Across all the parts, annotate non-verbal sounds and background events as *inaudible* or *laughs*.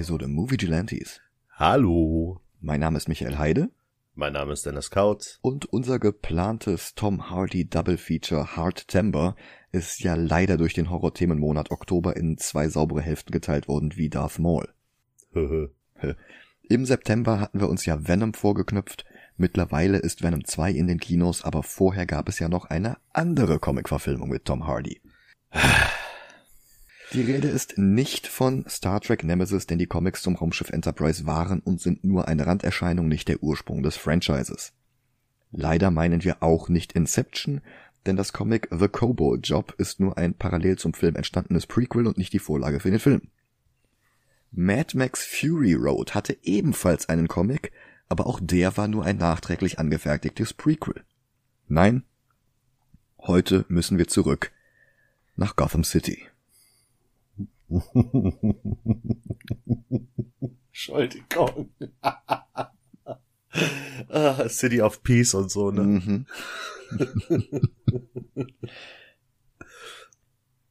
Episode Movie Gelantes. Hallo. Mein Name ist Michael Heide. Mein Name ist Dennis Kautz. Und unser geplantes Tom Hardy Double Feature Hard Temper ist ja leider durch den Horror-Themenmonat Oktober in zwei saubere Hälften geteilt worden wie Darth Maul. *laughs* Im September hatten wir uns ja Venom vorgeknüpft. Mittlerweile ist Venom 2 in den Kinos, aber vorher gab es ja noch eine andere Comic-Verfilmung mit Tom Hardy. *sighs* Die Rede ist nicht von Star Trek Nemesis, denn die Comics zum Raumschiff Enterprise waren und sind nur eine Randerscheinung, nicht der Ursprung des Franchises. Leider meinen wir auch nicht Inception, denn das Comic The Kobo Job ist nur ein parallel zum Film entstandenes Prequel und nicht die Vorlage für den Film. Mad Max Fury Road hatte ebenfalls einen Comic, aber auch der war nur ein nachträglich angefertigtes Prequel. Nein, heute müssen wir zurück nach Gotham City. *laughs* Entschuldigung. *laughs* ah, City of Peace und so, ne? Mhm.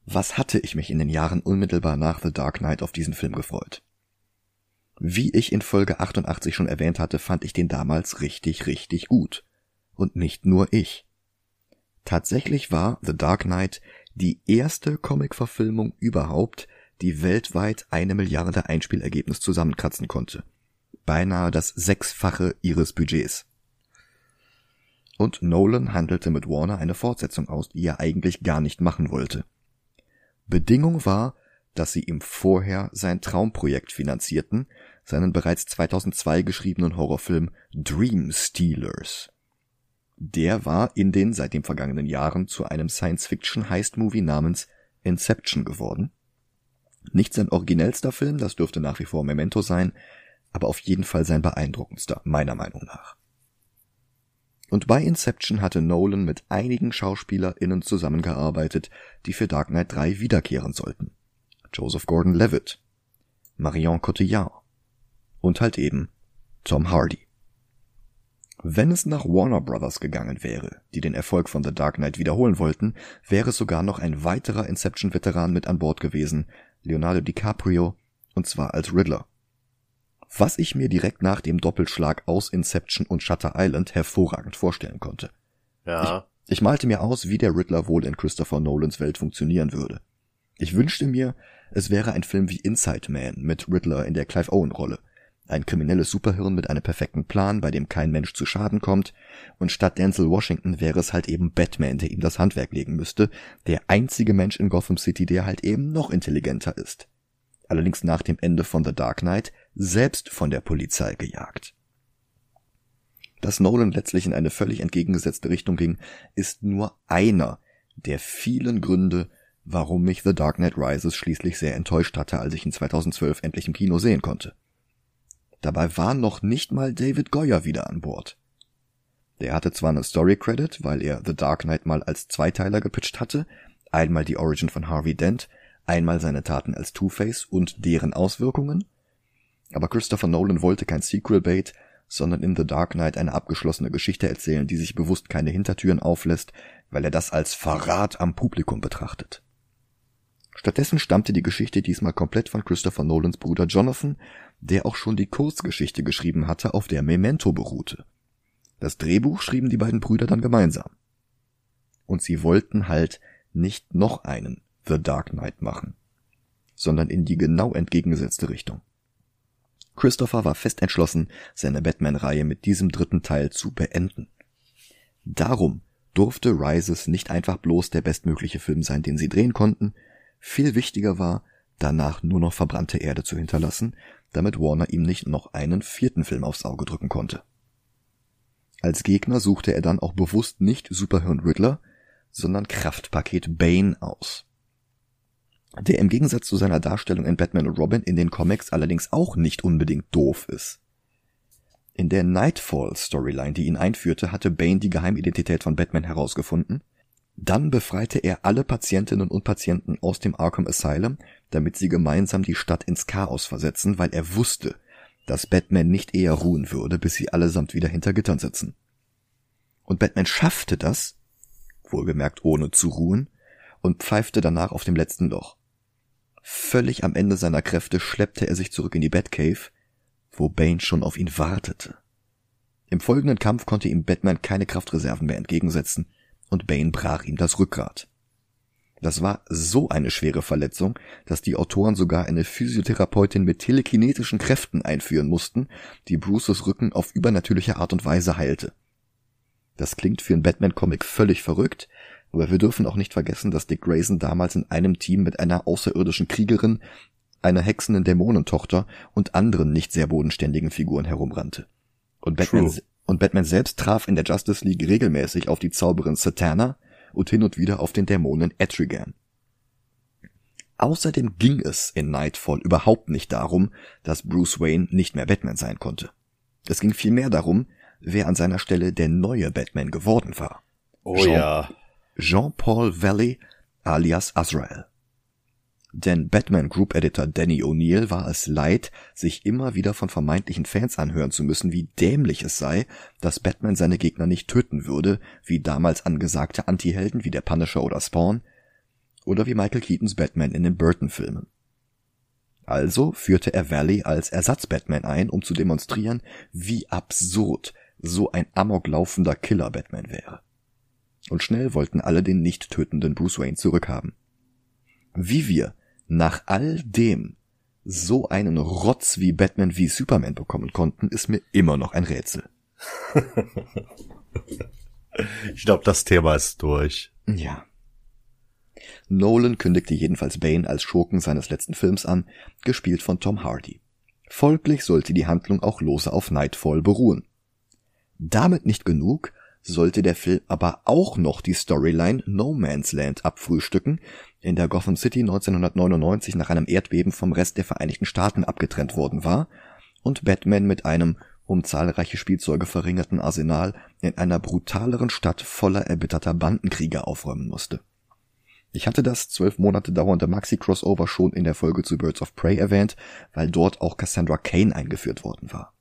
Was hatte ich mich in den Jahren unmittelbar nach The Dark Knight auf diesen Film gefreut? Wie ich in Folge 88 schon erwähnt hatte, fand ich den damals richtig, richtig gut. Und nicht nur ich. Tatsächlich war The Dark Knight die erste Comic-Verfilmung überhaupt, die weltweit eine Milliarde Einspielergebnis zusammenkratzen konnte. Beinahe das Sechsfache ihres Budgets. Und Nolan handelte mit Warner eine Fortsetzung aus, die er eigentlich gar nicht machen wollte. Bedingung war, dass sie ihm vorher sein Traumprojekt finanzierten, seinen bereits 2002 geschriebenen Horrorfilm Dream Stealers. Der war in den seit den vergangenen Jahren zu einem Science-Fiction-Heist-Movie namens Inception geworden nicht sein originellster Film, das dürfte nach wie vor Memento sein, aber auf jeden Fall sein beeindruckendster, meiner Meinung nach. Und bei Inception hatte Nolan mit einigen SchauspielerInnen zusammengearbeitet, die für Dark Knight 3 wiederkehren sollten. Joseph Gordon-Levitt, Marion Cotillard und halt eben Tom Hardy. Wenn es nach Warner Brothers gegangen wäre, die den Erfolg von The Dark Knight wiederholen wollten, wäre sogar noch ein weiterer Inception-Veteran mit an Bord gewesen, Leonardo DiCaprio, und zwar als Riddler. Was ich mir direkt nach dem Doppelschlag aus Inception und Shutter Island hervorragend vorstellen konnte. Ja. Ich, ich malte mir aus, wie der Riddler wohl in Christopher Nolans Welt funktionieren würde. Ich wünschte mir, es wäre ein Film wie Inside Man mit Riddler in der Clive Owen Rolle ein kriminelles Superhirn mit einem perfekten Plan, bei dem kein Mensch zu Schaden kommt, und statt Denzel Washington wäre es halt eben Batman, der ihm das Handwerk legen müsste, der einzige Mensch in Gotham City, der halt eben noch intelligenter ist. Allerdings nach dem Ende von The Dark Knight selbst von der Polizei gejagt. Dass Nolan letztlich in eine völlig entgegengesetzte Richtung ging, ist nur einer der vielen Gründe, warum mich The Dark Knight Rises schließlich sehr enttäuscht hatte, als ich ihn 2012 endlich im Kino sehen konnte. Dabei war noch nicht mal David Goyer wieder an Bord. Der hatte zwar eine Story Credit, weil er The Dark Knight mal als Zweiteiler gepitcht hatte, einmal die Origin von Harvey Dent, einmal seine Taten als Two-Face und deren Auswirkungen, aber Christopher Nolan wollte kein Sequel-Bait, sondern in The Dark Knight eine abgeschlossene Geschichte erzählen, die sich bewusst keine Hintertüren auflässt, weil er das als Verrat am Publikum betrachtet. Stattdessen stammte die Geschichte diesmal komplett von Christopher Nolans Bruder Jonathan, der auch schon die Kurzgeschichte geschrieben hatte, auf der Memento beruhte. Das Drehbuch schrieben die beiden Brüder dann gemeinsam. Und sie wollten halt nicht noch einen The Dark Knight machen, sondern in die genau entgegengesetzte Richtung. Christopher war fest entschlossen, seine Batman-Reihe mit diesem dritten Teil zu beenden. Darum durfte Rises nicht einfach bloß der bestmögliche Film sein, den sie drehen konnten, viel wichtiger war, danach nur noch verbrannte Erde zu hinterlassen, damit Warner ihm nicht noch einen vierten Film aufs Auge drücken konnte. Als Gegner suchte er dann auch bewusst nicht Superhirn Riddler, sondern Kraftpaket Bane aus. Der im Gegensatz zu seiner Darstellung in Batman und Robin in den Comics allerdings auch nicht unbedingt doof ist. In der Nightfall Storyline, die ihn einführte, hatte Bane die Geheimidentität von Batman herausgefunden dann befreite er alle Patientinnen und Patienten aus dem Arkham Asylum, damit sie gemeinsam die Stadt ins Chaos versetzen, weil er wusste, dass Batman nicht eher ruhen würde, bis sie allesamt wieder hinter Gittern sitzen. Und Batman schaffte das, wohlgemerkt ohne zu ruhen, und pfeifte danach auf dem letzten Loch. Völlig am Ende seiner Kräfte schleppte er sich zurück in die Batcave, wo Bane schon auf ihn wartete. Im folgenden Kampf konnte ihm Batman keine Kraftreserven mehr entgegensetzen und Bane brach ihm das Rückgrat. Das war so eine schwere Verletzung, dass die Autoren sogar eine Physiotherapeutin mit telekinetischen Kräften einführen mussten, die Bruces Rücken auf übernatürliche Art und Weise heilte. Das klingt für einen Batman-Comic völlig verrückt, aber wir dürfen auch nicht vergessen, dass Dick Grayson damals in einem Team mit einer außerirdischen Kriegerin, einer hexenden Dämonentochter und anderen nicht sehr bodenständigen Figuren herumrannte. Und Batman, und Batman selbst traf in der Justice League regelmäßig auf die Zauberin Satana und hin und wieder auf den Dämonen Etrigan. Außerdem ging es in Nightfall überhaupt nicht darum, dass Bruce Wayne nicht mehr Batman sein konnte. Es ging vielmehr darum, wer an seiner Stelle der neue Batman geworden war. Oh Jean, ja. Jean-Paul Valley alias Azrael. Denn Batman Group Editor Danny O'Neill war es leid, sich immer wieder von vermeintlichen Fans anhören zu müssen, wie dämlich es sei, dass Batman seine Gegner nicht töten würde, wie damals angesagte Antihelden wie der Punisher oder Spawn, oder wie Michael Keatons Batman in den Burton-Filmen. Also führte er Valley als Ersatz-Batman ein, um zu demonstrieren, wie absurd so ein amoklaufender Killer-Batman wäre. Und schnell wollten alle den nicht tötenden Bruce Wayne zurückhaben. Wie wir nach all dem so einen Rotz wie Batman wie Superman bekommen konnten, ist mir immer noch ein Rätsel. *laughs* ich glaube, das Thema ist durch. Ja. Nolan kündigte jedenfalls Bane als Schurken seines letzten Films an, gespielt von Tom Hardy. Folglich sollte die Handlung auch lose auf Nightfall beruhen. Damit nicht genug, sollte der Film aber auch noch die Storyline No Man's Land abfrühstücken, in der Gotham City 1999 nach einem Erdbeben vom Rest der Vereinigten Staaten abgetrennt worden war und Batman mit einem um zahlreiche Spielzeuge verringerten Arsenal in einer brutaleren Stadt voller erbitterter Bandenkrieger aufräumen musste. Ich hatte das zwölf Monate dauernde Maxi-Crossover schon in der Folge zu Birds of Prey erwähnt, weil dort auch Cassandra Kane eingeführt worden war.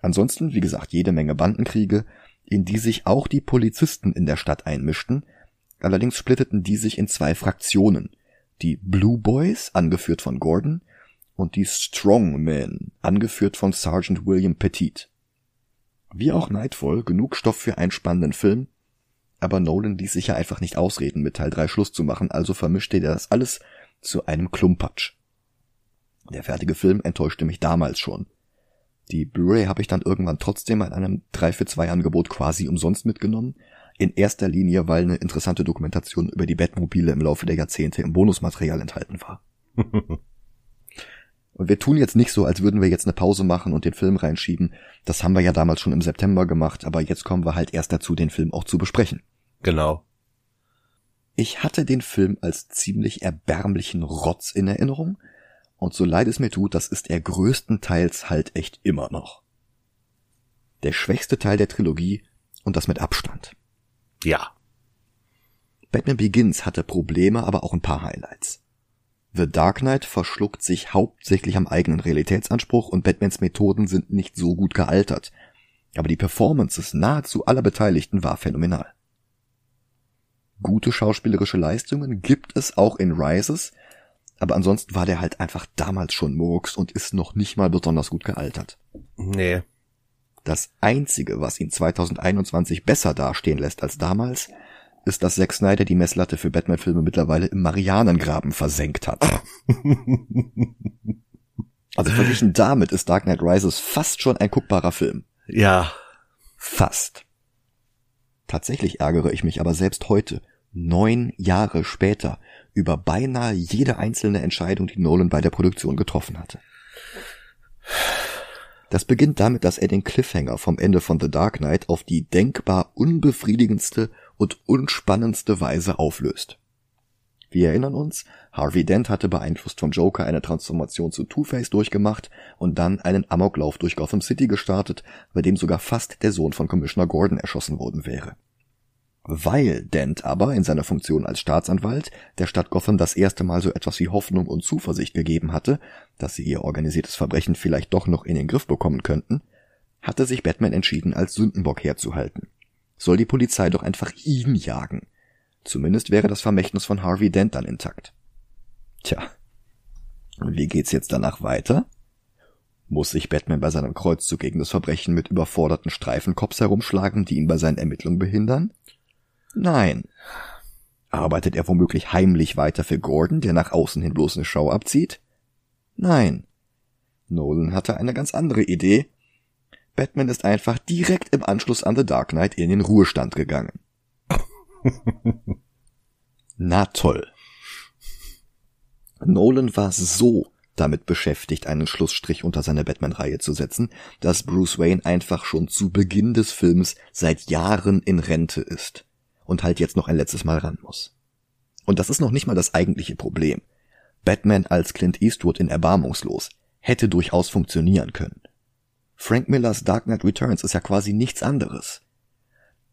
Ansonsten, wie gesagt, jede Menge Bandenkriege, in die sich auch die Polizisten in der Stadt einmischten, allerdings splitteten die sich in zwei Fraktionen, die Blue Boys, angeführt von Gordon, und die Strong Men, angeführt von Sergeant William Petit. Wie auch Nightfall, genug Stoff für einen spannenden Film, aber Nolan ließ sich ja einfach nicht ausreden, mit Teil 3 Schluss zu machen, also vermischte er das alles zu einem Klumpatsch. Der fertige Film enttäuschte mich damals schon. Die Blu-ray habe ich dann irgendwann trotzdem in einem 3 für 2 Angebot quasi umsonst mitgenommen. In erster Linie, weil eine interessante Dokumentation über die Batmobile im Laufe der Jahrzehnte im Bonusmaterial enthalten war. *laughs* und wir tun jetzt nicht so, als würden wir jetzt eine Pause machen und den Film reinschieben. Das haben wir ja damals schon im September gemacht, aber jetzt kommen wir halt erst dazu, den Film auch zu besprechen. Genau. Ich hatte den Film als ziemlich erbärmlichen Rotz in Erinnerung, und so leid es mir tut, das ist er größtenteils halt echt immer noch. Der schwächste Teil der Trilogie und das mit Abstand. Ja. Batman Begins hatte Probleme, aber auch ein paar Highlights. The Dark Knight verschluckt sich hauptsächlich am eigenen Realitätsanspruch und Batmans Methoden sind nicht so gut gealtert. Aber die Performances nahezu aller Beteiligten war phänomenal. Gute schauspielerische Leistungen gibt es auch in Rises, aber ansonsten war der halt einfach damals schon Murks und ist noch nicht mal besonders gut gealtert. Nee. Das einzige, was ihn 2021 besser dastehen lässt als damals, ist, dass Zack Snyder die Messlatte für Batman-Filme mittlerweile im Marianengraben versenkt hat. *laughs* also verglichen damit ist Dark Knight Rises fast schon ein guckbarer Film. Ja. Fast. Tatsächlich ärgere ich mich aber selbst heute, neun Jahre später, über beinahe jede einzelne Entscheidung, die Nolan bei der Produktion getroffen hatte. Das beginnt damit, dass er den Cliffhanger vom Ende von The Dark Knight auf die denkbar unbefriedigendste und unspannendste Weise auflöst. Wir erinnern uns, Harvey Dent hatte beeinflusst vom Joker eine Transformation zu Two-Face durchgemacht und dann einen Amoklauf durch Gotham City gestartet, bei dem sogar fast der Sohn von Commissioner Gordon erschossen worden wäre. Weil Dent aber in seiner Funktion als Staatsanwalt der Stadt Gotham das erste Mal so etwas wie Hoffnung und Zuversicht gegeben hatte, dass sie ihr organisiertes Verbrechen vielleicht doch noch in den Griff bekommen könnten, hatte sich Batman entschieden, als Sündenbock herzuhalten. Soll die Polizei doch einfach ihn jagen. Zumindest wäre das Vermächtnis von Harvey Dent dann intakt. Tja, Und wie geht's jetzt danach weiter? Muss sich Batman bei seinem Kreuzzug gegen das Verbrechen mit überforderten Streifenkops herumschlagen, die ihn bei seinen Ermittlungen behindern? Nein. Arbeitet er womöglich heimlich weiter für Gordon, der nach außen hin bloß eine Show abzieht? Nein. Nolan hatte eine ganz andere Idee. Batman ist einfach direkt im Anschluss an The Dark Knight in den Ruhestand gegangen. *laughs* Na toll. Nolan war so damit beschäftigt, einen Schlussstrich unter seine Batman-Reihe zu setzen, dass Bruce Wayne einfach schon zu Beginn des Films seit Jahren in Rente ist und halt jetzt noch ein letztes Mal ran muss. Und das ist noch nicht mal das eigentliche Problem. Batman als Clint Eastwood in Erbarmungslos hätte durchaus funktionieren können. Frank Millers Dark Knight Returns ist ja quasi nichts anderes.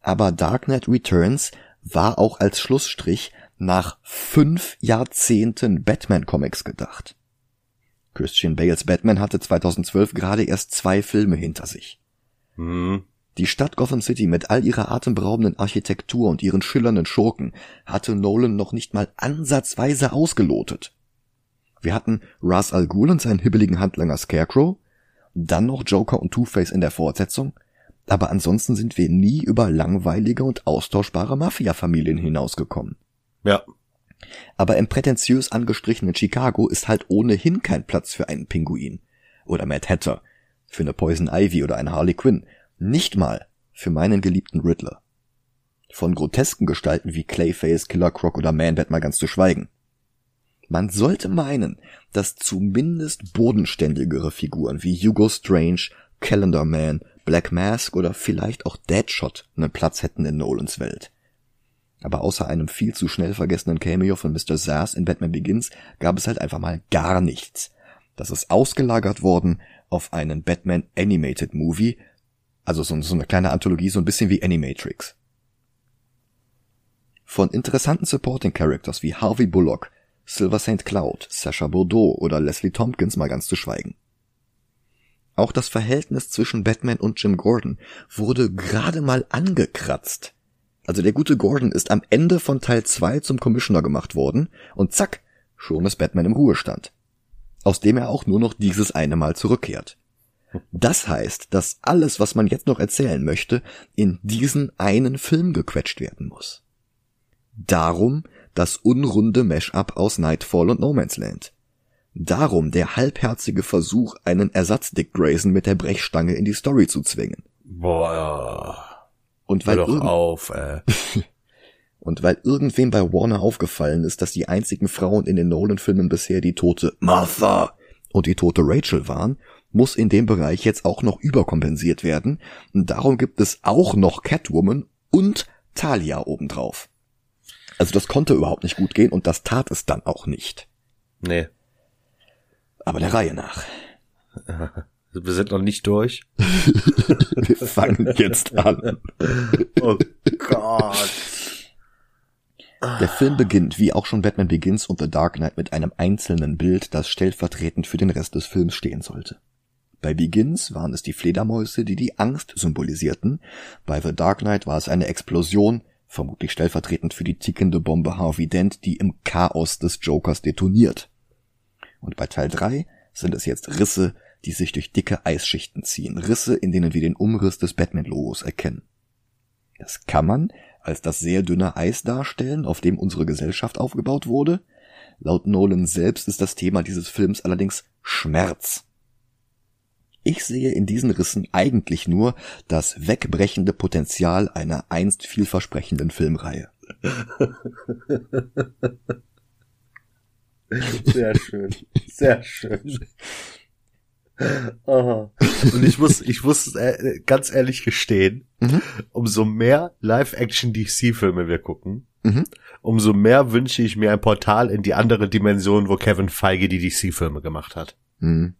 Aber Dark Knight Returns war auch als Schlussstrich nach fünf Jahrzehnten Batman-Comics gedacht. Christian Bales Batman hatte 2012 gerade erst zwei Filme hinter sich. Hm. Die Stadt Gotham City mit all ihrer atemberaubenden Architektur und ihren schillernden Schurken hatte Nolan noch nicht mal ansatzweise ausgelotet. Wir hatten Ras Al Ghul und seinen hibbeligen Handlanger Scarecrow, dann noch Joker und Two-Face in der Fortsetzung, aber ansonsten sind wir nie über langweilige und austauschbare Mafia-Familien hinausgekommen. Ja. Aber im prätentiös angestrichenen Chicago ist halt ohnehin kein Platz für einen Pinguin. Oder Mad Hatter. Für eine Poison Ivy oder eine Harley Quinn. Nicht mal für meinen geliebten Riddler. Von grotesken Gestalten wie Clayface, Killer Croc oder Man-Bat mal ganz zu schweigen. Man sollte meinen, dass zumindest bodenständigere Figuren wie Hugo Strange, Calendar Man, Black Mask oder vielleicht auch Deadshot einen Platz hätten in Nolans Welt. Aber außer einem viel zu schnell vergessenen Cameo von Mr. Sass in Batman Begins gab es halt einfach mal gar nichts. Das ist ausgelagert worden auf einen Batman Animated Movie, also so, so eine kleine Anthologie, so ein bisschen wie Animatrix. Von interessanten Supporting Characters wie Harvey Bullock, Silver St. Cloud, Sasha Bordeaux oder Leslie Tompkins mal ganz zu schweigen. Auch das Verhältnis zwischen Batman und Jim Gordon wurde gerade mal angekratzt. Also der gute Gordon ist am Ende von Teil 2 zum Commissioner gemacht worden und zack, schon ist Batman im Ruhestand. Aus dem er auch nur noch dieses eine Mal zurückkehrt. Das heißt, dass alles, was man jetzt noch erzählen möchte, in diesen einen Film gequetscht werden muss. Darum das unrunde Mash-up aus Nightfall und No Man's Land. Darum der halbherzige Versuch, einen Ersatz Dick Grayson mit der Brechstange in die Story zu zwingen. Boah. Und weil, Hör doch auf, äh. *laughs* und weil irgendwem bei Warner aufgefallen ist, dass die einzigen Frauen in den Nolan-Filmen bisher die tote Martha und die tote Rachel waren, muss in dem Bereich jetzt auch noch überkompensiert werden. Und darum gibt es auch noch Catwoman und Talia obendrauf. Also das konnte überhaupt nicht gut gehen und das tat es dann auch nicht. Nee. Aber der Reihe nach. *laughs* Wir sind noch nicht durch. *laughs* Wir fangen jetzt an. *laughs* Oh Gott. Der Film beginnt, wie auch schon Batman Begins und The Dark Knight, mit einem einzelnen Bild, das stellvertretend für den Rest des Films stehen sollte. Bei Begins waren es die Fledermäuse, die die Angst symbolisierten. Bei The Dark Knight war es eine Explosion, vermutlich stellvertretend für die tickende Bombe Harvey Dent, die im Chaos des Jokers detoniert. Und bei Teil 3 sind es jetzt Risse, die sich durch dicke Eisschichten ziehen. Risse, in denen wir den Umriss des Batman-Logos erkennen. Das kann man als das sehr dünne Eis darstellen, auf dem unsere Gesellschaft aufgebaut wurde. Laut Nolan selbst ist das Thema dieses Films allerdings Schmerz. Ich sehe in diesen Rissen eigentlich nur das wegbrechende Potenzial einer einst vielversprechenden Filmreihe. *laughs* Sehr schön. Sehr schön. Aha. Und ich muss, ich muss äh, ganz ehrlich gestehen, Mhm. umso mehr Live-Action-DC-Filme wir gucken, Mhm. umso mehr wünsche ich mir ein Portal in die andere Dimension, wo Kevin Feige die DC-Filme gemacht hat. Hm.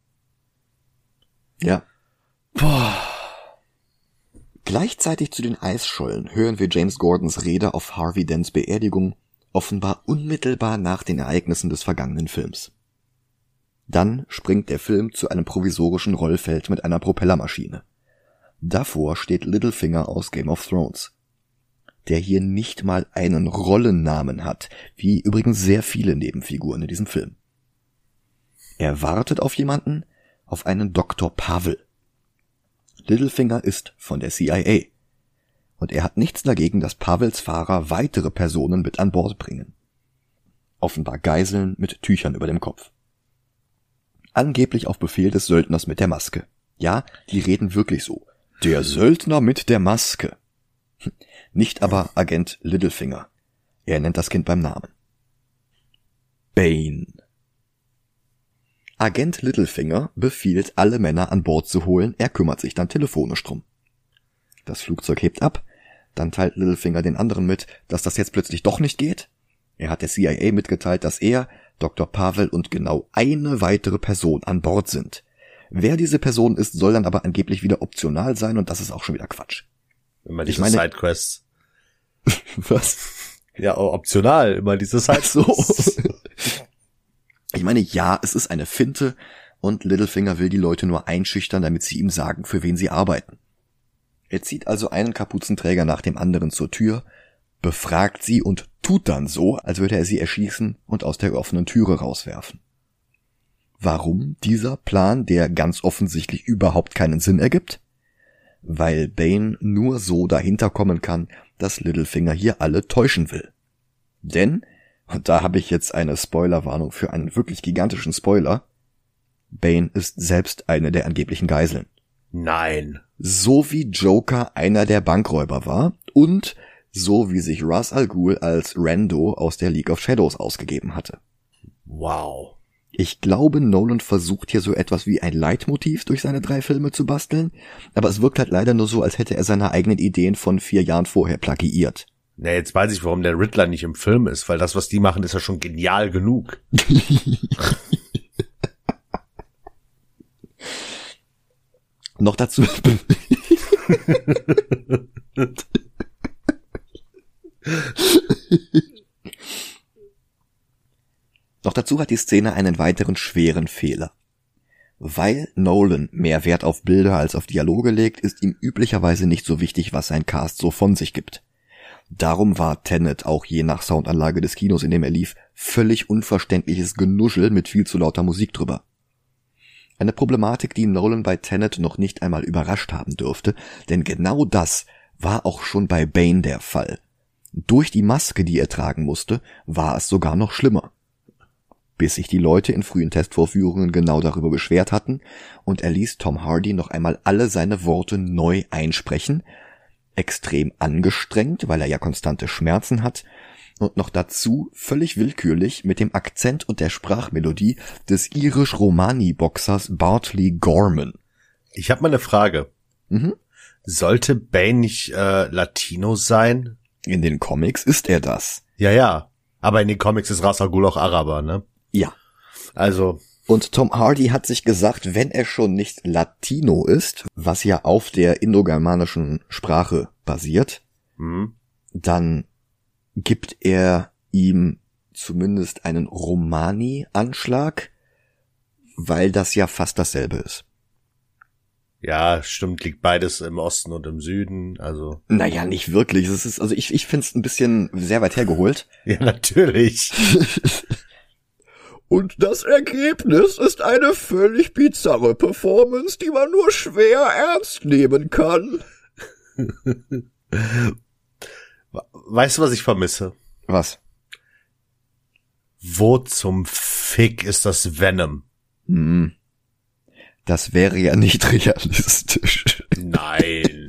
Ja. Boah. Gleichzeitig zu den Eisschollen hören wir James Gordons Rede auf Harvey Dents Beerdigung, offenbar unmittelbar nach den Ereignissen des vergangenen Films. Dann springt der Film zu einem provisorischen Rollfeld mit einer Propellermaschine. Davor steht Littlefinger aus Game of Thrones, der hier nicht mal einen Rollennamen hat, wie übrigens sehr viele Nebenfiguren in diesem Film. Er wartet auf jemanden, auf einen Dr. Pavel. Littlefinger ist von der CIA. Und er hat nichts dagegen, dass Pavels Fahrer weitere Personen mit an Bord bringen. Offenbar Geiseln mit Tüchern über dem Kopf. Angeblich auf Befehl des Söldners mit der Maske. Ja, die reden wirklich so. Der Söldner mit der Maske. Nicht aber Agent Littlefinger. Er nennt das Kind beim Namen. Bane. Agent Littlefinger befiehlt, alle Männer an Bord zu holen, er kümmert sich dann telefonisch drum. Das Flugzeug hebt ab, dann teilt Littlefinger den anderen mit, dass das jetzt plötzlich doch nicht geht. Er hat der CIA mitgeteilt, dass er, Dr. Pavel und genau eine weitere Person an Bord sind. Wer diese Person ist, soll dann aber angeblich wieder optional sein und das ist auch schon wieder Quatsch. Immer diese ich meine, Sidequests. *laughs* Was? Ja, optional, immer diese Sidequests. So. *laughs* Ich meine, ja, es ist eine Finte und Littlefinger will die Leute nur einschüchtern, damit sie ihm sagen, für wen sie arbeiten. Er zieht also einen Kapuzenträger nach dem anderen zur Tür, befragt sie und tut dann so, als würde er sie erschießen und aus der offenen Türe rauswerfen. Warum dieser Plan, der ganz offensichtlich überhaupt keinen Sinn ergibt? Weil Bane nur so dahinter kommen kann, dass Littlefinger hier alle täuschen will. Denn und da habe ich jetzt eine Spoilerwarnung für einen wirklich gigantischen Spoiler. Bane ist selbst eine der angeblichen Geiseln. Nein. So wie Joker einer der Bankräuber war und so wie sich Ra's al Ghul als Rando aus der League of Shadows ausgegeben hatte. Wow. Ich glaube, Nolan versucht hier so etwas wie ein Leitmotiv durch seine drei Filme zu basteln, aber es wirkt halt leider nur so, als hätte er seine eigenen Ideen von vier Jahren vorher plagiiert. Nee, jetzt weiß ich, warum der Riddler nicht im Film ist, weil das, was die machen, ist ja schon genial genug. *laughs* Noch dazu. *laughs* Noch dazu hat die Szene einen weiteren schweren Fehler. Weil Nolan mehr Wert auf Bilder als auf Dialoge legt, ist ihm üblicherweise nicht so wichtig, was sein Cast so von sich gibt. Darum war Tenet auch je nach Soundanlage des Kinos, in dem er lief, völlig unverständliches Genuschel mit viel zu lauter Musik drüber. Eine Problematik, die Nolan bei Tenet noch nicht einmal überrascht haben dürfte, denn genau das war auch schon bei Bane der Fall. Durch die Maske, die er tragen musste, war es sogar noch schlimmer. Bis sich die Leute in frühen Testvorführungen genau darüber beschwert hatten und er ließ Tom Hardy noch einmal alle seine Worte neu einsprechen, extrem angestrengt, weil er ja konstante Schmerzen hat, und noch dazu völlig willkürlich mit dem Akzent und der Sprachmelodie des irisch-Romani-Boxers Bartley Gorman. Ich habe mal eine Frage. Mhm. Sollte Bane nicht äh, Latino sein? In den Comics ist er das. Ja, ja. Aber in den Comics ist Ras Ghul auch Araber, ne? Ja. Also und Tom Hardy hat sich gesagt, wenn er schon nicht Latino ist, was ja auf der indogermanischen Sprache basiert, mhm. dann gibt er ihm zumindest einen Romani-Anschlag, weil das ja fast dasselbe ist. Ja, stimmt, liegt beides im Osten und im Süden, also. Naja, nicht wirklich. Es ist, also ich, ich finde es ein bisschen sehr weit hergeholt. *laughs* Ja, natürlich. *laughs* Und das Ergebnis ist eine völlig bizarre Performance, die man nur schwer ernst nehmen kann. *laughs* Weißt du, was ich vermisse? Was? Wo zum Fick ist das Venom? Hm. Das wäre ja nicht *laughs* realistisch. Nein.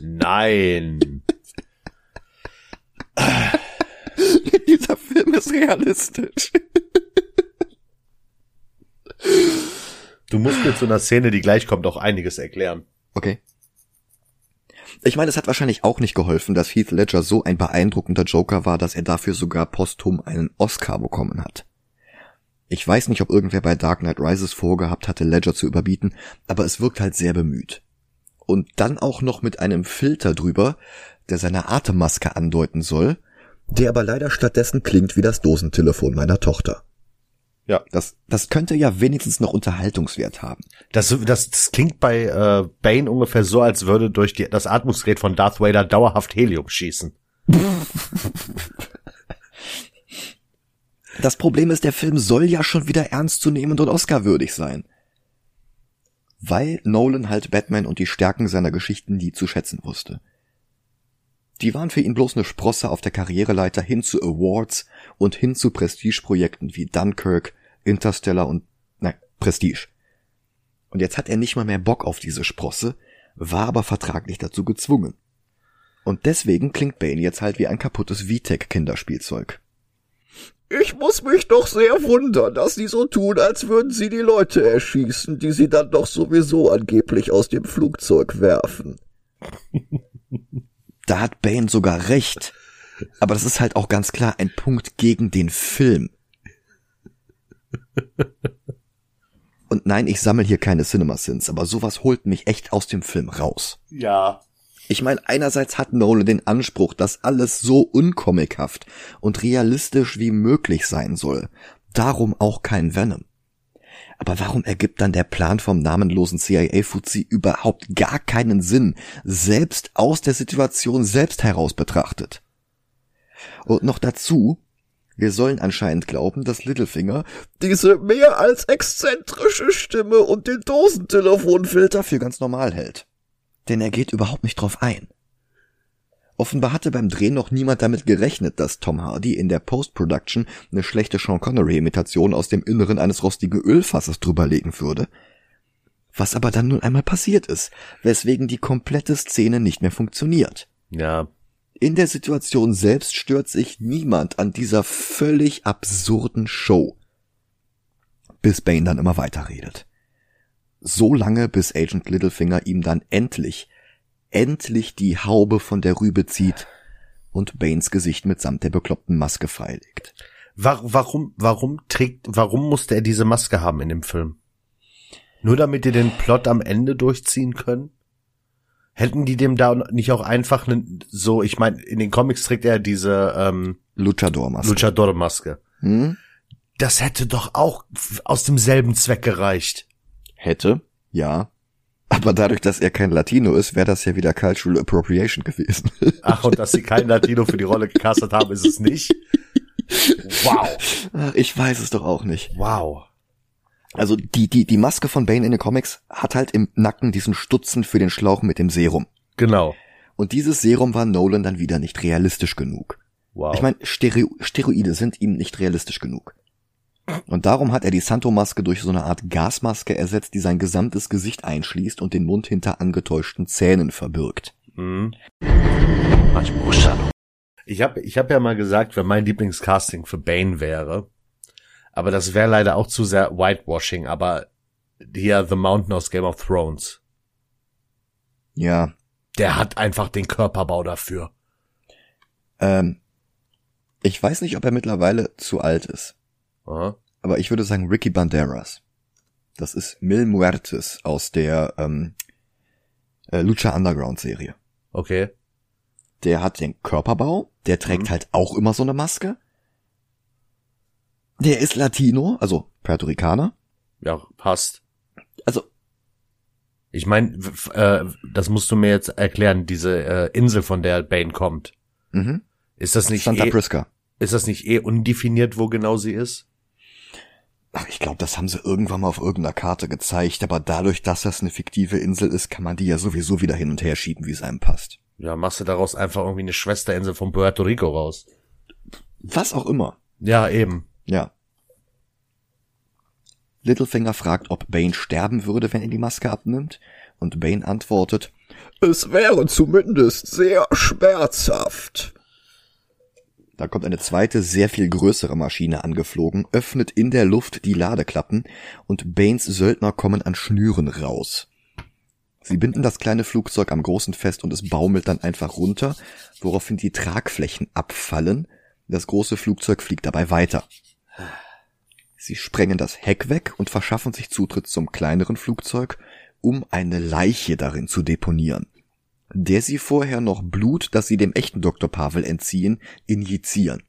Nein. *laughs* Dieser Film ist realistisch. Du musst mir zu einer Szene, die gleich kommt, auch einiges erklären. Okay. Ich meine, es hat wahrscheinlich auch nicht geholfen, dass Heath Ledger so ein beeindruckender Joker war, dass er dafür sogar posthum einen Oscar bekommen hat. Ich weiß nicht, ob irgendwer bei Dark Knight Rises vorgehabt hatte, Ledger zu überbieten, aber es wirkt halt sehr bemüht. Und dann auch noch mit einem Filter drüber, der seine Atemmaske andeuten soll, der aber leider stattdessen klingt wie das Dosentelefon meiner Tochter. Ja. Das, das könnte ja wenigstens noch Unterhaltungswert haben. Das, das, das klingt bei äh, Bane ungefähr so, als würde durch die, das Atmungsgerät von Darth Vader dauerhaft Helium schießen. Das Problem ist, der Film soll ja schon wieder ernstzunehmend und Oscar-würdig sein. Weil Nolan halt Batman und die Stärken seiner Geschichten nie zu schätzen wusste. Die waren für ihn bloß eine Sprosse auf der Karriereleiter hin zu Awards und hin zu Prestigeprojekten wie Dunkirk, Interstellar und, nein, Prestige. Und jetzt hat er nicht mal mehr Bock auf diese Sprosse, war aber vertraglich dazu gezwungen. Und deswegen klingt Bane jetzt halt wie ein kaputtes VTech-Kinderspielzeug. Ich muss mich doch sehr wundern, dass sie so tun, als würden sie die Leute erschießen, die sie dann doch sowieso angeblich aus dem Flugzeug werfen. *laughs* Da hat Bane sogar recht. Aber das ist halt auch ganz klar ein Punkt gegen den Film. Und nein, ich sammle hier keine Cinema Sins, aber sowas holt mich echt aus dem Film raus. Ja. Ich meine, einerseits hat Nolan den Anspruch, dass alles so unkomikhaft und realistisch wie möglich sein soll. Darum auch kein Venom. Aber warum ergibt dann der Plan vom namenlosen CIA-Fuzzi überhaupt gar keinen Sinn, selbst aus der Situation selbst heraus betrachtet? Und noch dazu, wir sollen anscheinend glauben, dass Littlefinger diese mehr als exzentrische Stimme und den Dosentelefonfilter für ganz normal hält. Denn er geht überhaupt nicht drauf ein. Offenbar hatte beim Drehen noch niemand damit gerechnet, dass Tom Hardy in der Post-Production eine schlechte Sean Connery-Imitation aus dem Inneren eines rostigen Ölfasses drüberlegen würde. Was aber dann nun einmal passiert ist, weswegen die komplette Szene nicht mehr funktioniert. Ja. In der Situation selbst stört sich niemand an dieser völlig absurden Show. Bis Bane dann immer weiterredet. So lange, bis Agent Littlefinger ihm dann endlich endlich die Haube von der Rübe zieht und Banes Gesicht mitsamt der bekloppten Maske freilegt. Warum, warum trägt, warum musste er diese Maske haben in dem Film? Nur damit die den Plot am Ende durchziehen können? Hätten die dem da nicht auch einfach ne, so, ich meine, in den Comics trägt er diese ähm, Luchador-Maske. Luchador-Maske. Hm? Das hätte doch auch aus demselben Zweck gereicht. Hätte, ja. Aber dadurch, dass er kein Latino ist, wäre das ja wieder Cultural Appropriation gewesen. *laughs* Ach, und dass sie keinen Latino für die Rolle gecastet haben, ist es nicht? *laughs* Wow. Ich weiß es doch auch nicht. Wow. Also die, die, die Maske von Bane in den Comics hat halt im Nacken diesen Stutzen für den Schlauch mit dem Serum. Genau. Und dieses Serum war Nolan dann wieder nicht realistisch genug. Wow. Ich meine, Stereo Steroide sind ihm nicht realistisch genug. Und darum hat er die Santo-Maske durch so eine Art Gasmaske ersetzt, die sein gesamtes Gesicht einschließt und den Mund hinter angetäuschten Zähnen verbirgt. Mhm. Ich habe ich hab ja mal gesagt, wenn mein Lieblingscasting für Bane wäre, aber das wäre leider auch zu sehr Whitewashing, aber hier The Mountain aus Game of Thrones. Ja. Der hat einfach den Körperbau dafür. Ähm, ich weiß nicht, ob er mittlerweile zu alt ist. Aha. Aber ich würde sagen Ricky Banderas. Das ist Mil Muertes aus der ähm, äh, Lucha Underground Serie. Okay. Der hat den Körperbau, der trägt Mhm. halt auch immer so eine Maske. Der ist Latino, also Puerto Ricaner. Ja, passt. Also, Ich meine, äh, das musst du mir jetzt erklären, diese äh, Insel, von der Bane kommt. mhm. Ist das nicht Santa eh, Prisca. ist das nicht eh undefiniert, wo genau sie ist? Ach, ich glaube, das haben sie irgendwann mal auf irgendeiner Karte gezeigt, aber dadurch, dass das eine fiktive Insel ist, kann man die ja sowieso wieder hin und her schieben, wie es einem passt. Ja, machst du daraus einfach irgendwie eine Schwesterinsel von Puerto Rico raus. Was auch immer. Ja, eben. Ja. Littlefinger fragt, ob Bane sterben würde, wenn er die Maske abnimmt, und Bane antwortet, Es wäre zumindest sehr schmerzhaft. Da kommt eine zweite, sehr viel größere Maschine angeflogen, öffnet in der Luft die Ladeklappen und Banes Söldner kommen an Schnüren raus. Sie binden das kleine Flugzeug am großen fest und es baumelt dann einfach runter, woraufhin die Tragflächen abfallen. Das große Flugzeug fliegt dabei weiter. Sie sprengen das Heck weg und verschaffen sich Zutritt zum kleineren Flugzeug, um eine Leiche darin zu deponieren der sie vorher noch Blut, das sie dem echten Dr. Pavel entziehen, injizieren.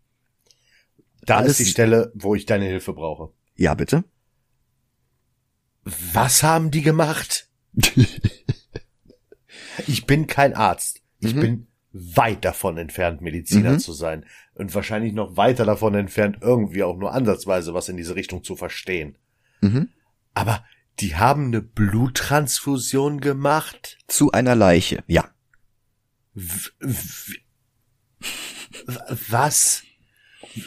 Da Alles- ist die Stelle, wo ich deine Hilfe brauche. Ja, bitte? Was haben die gemacht? *laughs* Ich bin kein Arzt. Ich Mhm. bin weit davon entfernt, Mediziner Mhm. zu sein. Und wahrscheinlich noch weiter davon entfernt, irgendwie auch nur ansatzweise was in diese Richtung zu verstehen. Mhm. Aber die haben eine Bluttransfusion gemacht? Zu einer Leiche, ja. W was?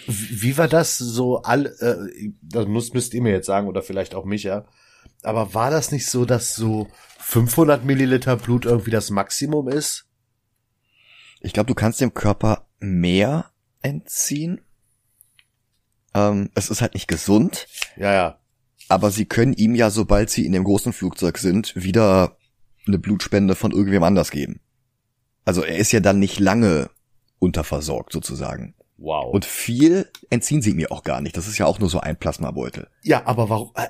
Wie war das so all, äh, das muss, müsst ihr mir jetzt sagen oder vielleicht auch Micha. Aber war das nicht so, dass so 500 Milliliter Blut irgendwie das Maximum ist? Ich glaube, du kannst dem Körper mehr entziehen. Ähm, es ist halt nicht gesund, Ja, ja. aber sie können ihm ja, sobald sie in dem großen Flugzeug sind, wieder eine Blutspende von irgendwem anders geben. Also er ist ja dann nicht lange unterversorgt sozusagen. Wow. Und viel entziehen sie mir auch gar nicht. Das ist ja auch nur so ein Plasmabeutel. ja, aber warum? Äh,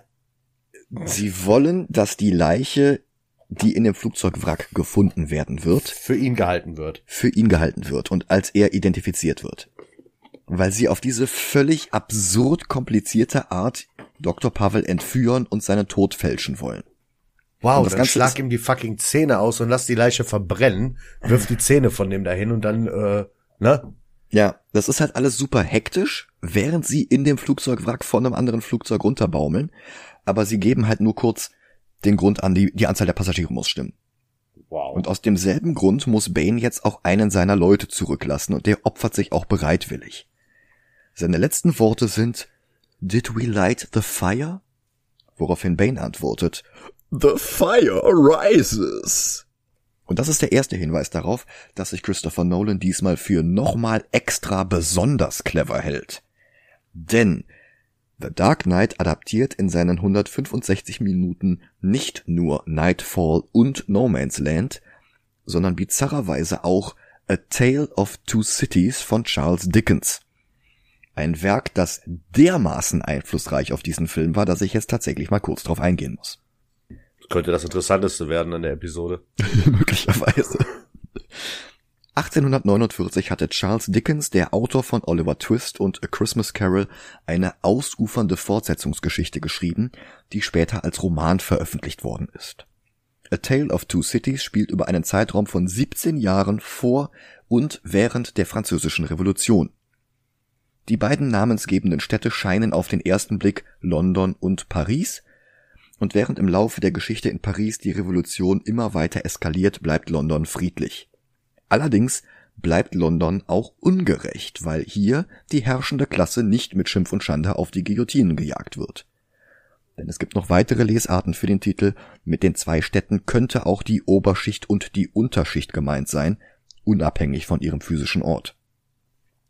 Sie wollen, dass die Leiche, die in dem Flugzeugwrack gefunden werden wird, für ihn gehalten wird. für ihn gehalten wird und als er identifiziert wird. Weil sie auf diese völlig absurd komplizierte Art Dr. Pavel entführen und seinen Tod fälschen wollen. Wow, das dann Ganze schlag ihm die fucking Zähne aus und lass die Leiche verbrennen, wirf die Zähne von dem dahin und dann, äh, ne? Ja, das ist halt alles super hektisch, während sie in dem Flugzeugwrack von einem anderen Flugzeug runterbaumeln, aber sie geben halt nur kurz den Grund an, die, die Anzahl der Passagiere muss stimmen. Wow. Und aus demselben Grund muss Bane jetzt auch einen seiner Leute zurücklassen und der opfert sich auch bereitwillig. Seine letzten Worte sind Did we light the fire? Woraufhin Bane antwortet The fire rises. Und das ist der erste Hinweis darauf, dass sich Christopher Nolan diesmal für nochmal extra besonders clever hält. Denn The Dark Knight adaptiert in seinen 165 Minuten nicht nur Nightfall und No Man's Land, sondern bizarrerweise auch A Tale of Two Cities von Charles Dickens. Ein Werk, das dermaßen einflussreich auf diesen Film war, dass ich jetzt tatsächlich mal kurz drauf eingehen muss. Könnte das Interessanteste werden an der Episode. *laughs* Möglicherweise. 1849 hatte Charles Dickens, der Autor von Oliver Twist und A Christmas Carol, eine ausufernde Fortsetzungsgeschichte geschrieben, die später als Roman veröffentlicht worden ist. A Tale of Two Cities spielt über einen Zeitraum von 17 Jahren vor und während der Französischen Revolution. Die beiden namensgebenden Städte scheinen auf den ersten Blick London und Paris, und während im Laufe der Geschichte in Paris die Revolution immer weiter eskaliert, bleibt London friedlich. Allerdings bleibt London auch ungerecht, weil hier die herrschende Klasse nicht mit Schimpf und Schande auf die Guillotinen gejagt wird. Denn es gibt noch weitere Lesarten für den Titel. Mit den zwei Städten könnte auch die Oberschicht und die Unterschicht gemeint sein, unabhängig von ihrem physischen Ort.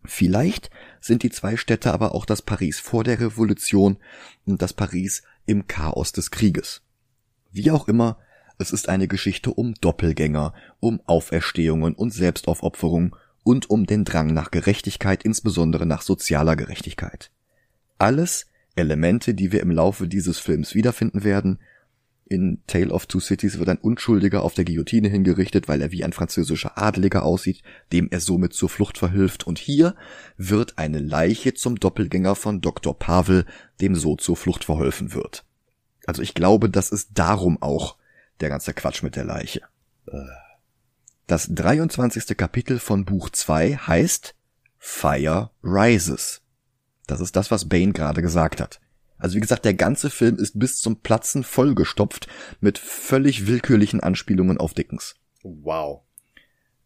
Vielleicht sind die zwei Städte aber auch das Paris vor der Revolution und das Paris im Chaos des Krieges. Wie auch immer, es ist eine Geschichte um Doppelgänger, um Auferstehungen und Selbstaufopferung und um den Drang nach Gerechtigkeit, insbesondere nach sozialer Gerechtigkeit. Alles Elemente, die wir im Laufe dieses Films wiederfinden werden. In Tale of Two Cities wird ein Unschuldiger auf der Guillotine hingerichtet, weil er wie ein französischer Adeliger aussieht, dem er somit zur Flucht verhilft. Und hier wird eine Leiche zum Doppelgänger von Dr. Pavel, dem so zur Flucht verholfen wird. Also ich glaube, das ist darum auch der ganze Quatsch mit der Leiche. Das 23. Kapitel von Buch 2 heißt Fire Rises. Das ist das, was Bane gerade gesagt hat. Also wie gesagt, der ganze Film ist bis zum Platzen vollgestopft mit völlig willkürlichen Anspielungen auf Dickens. Wow.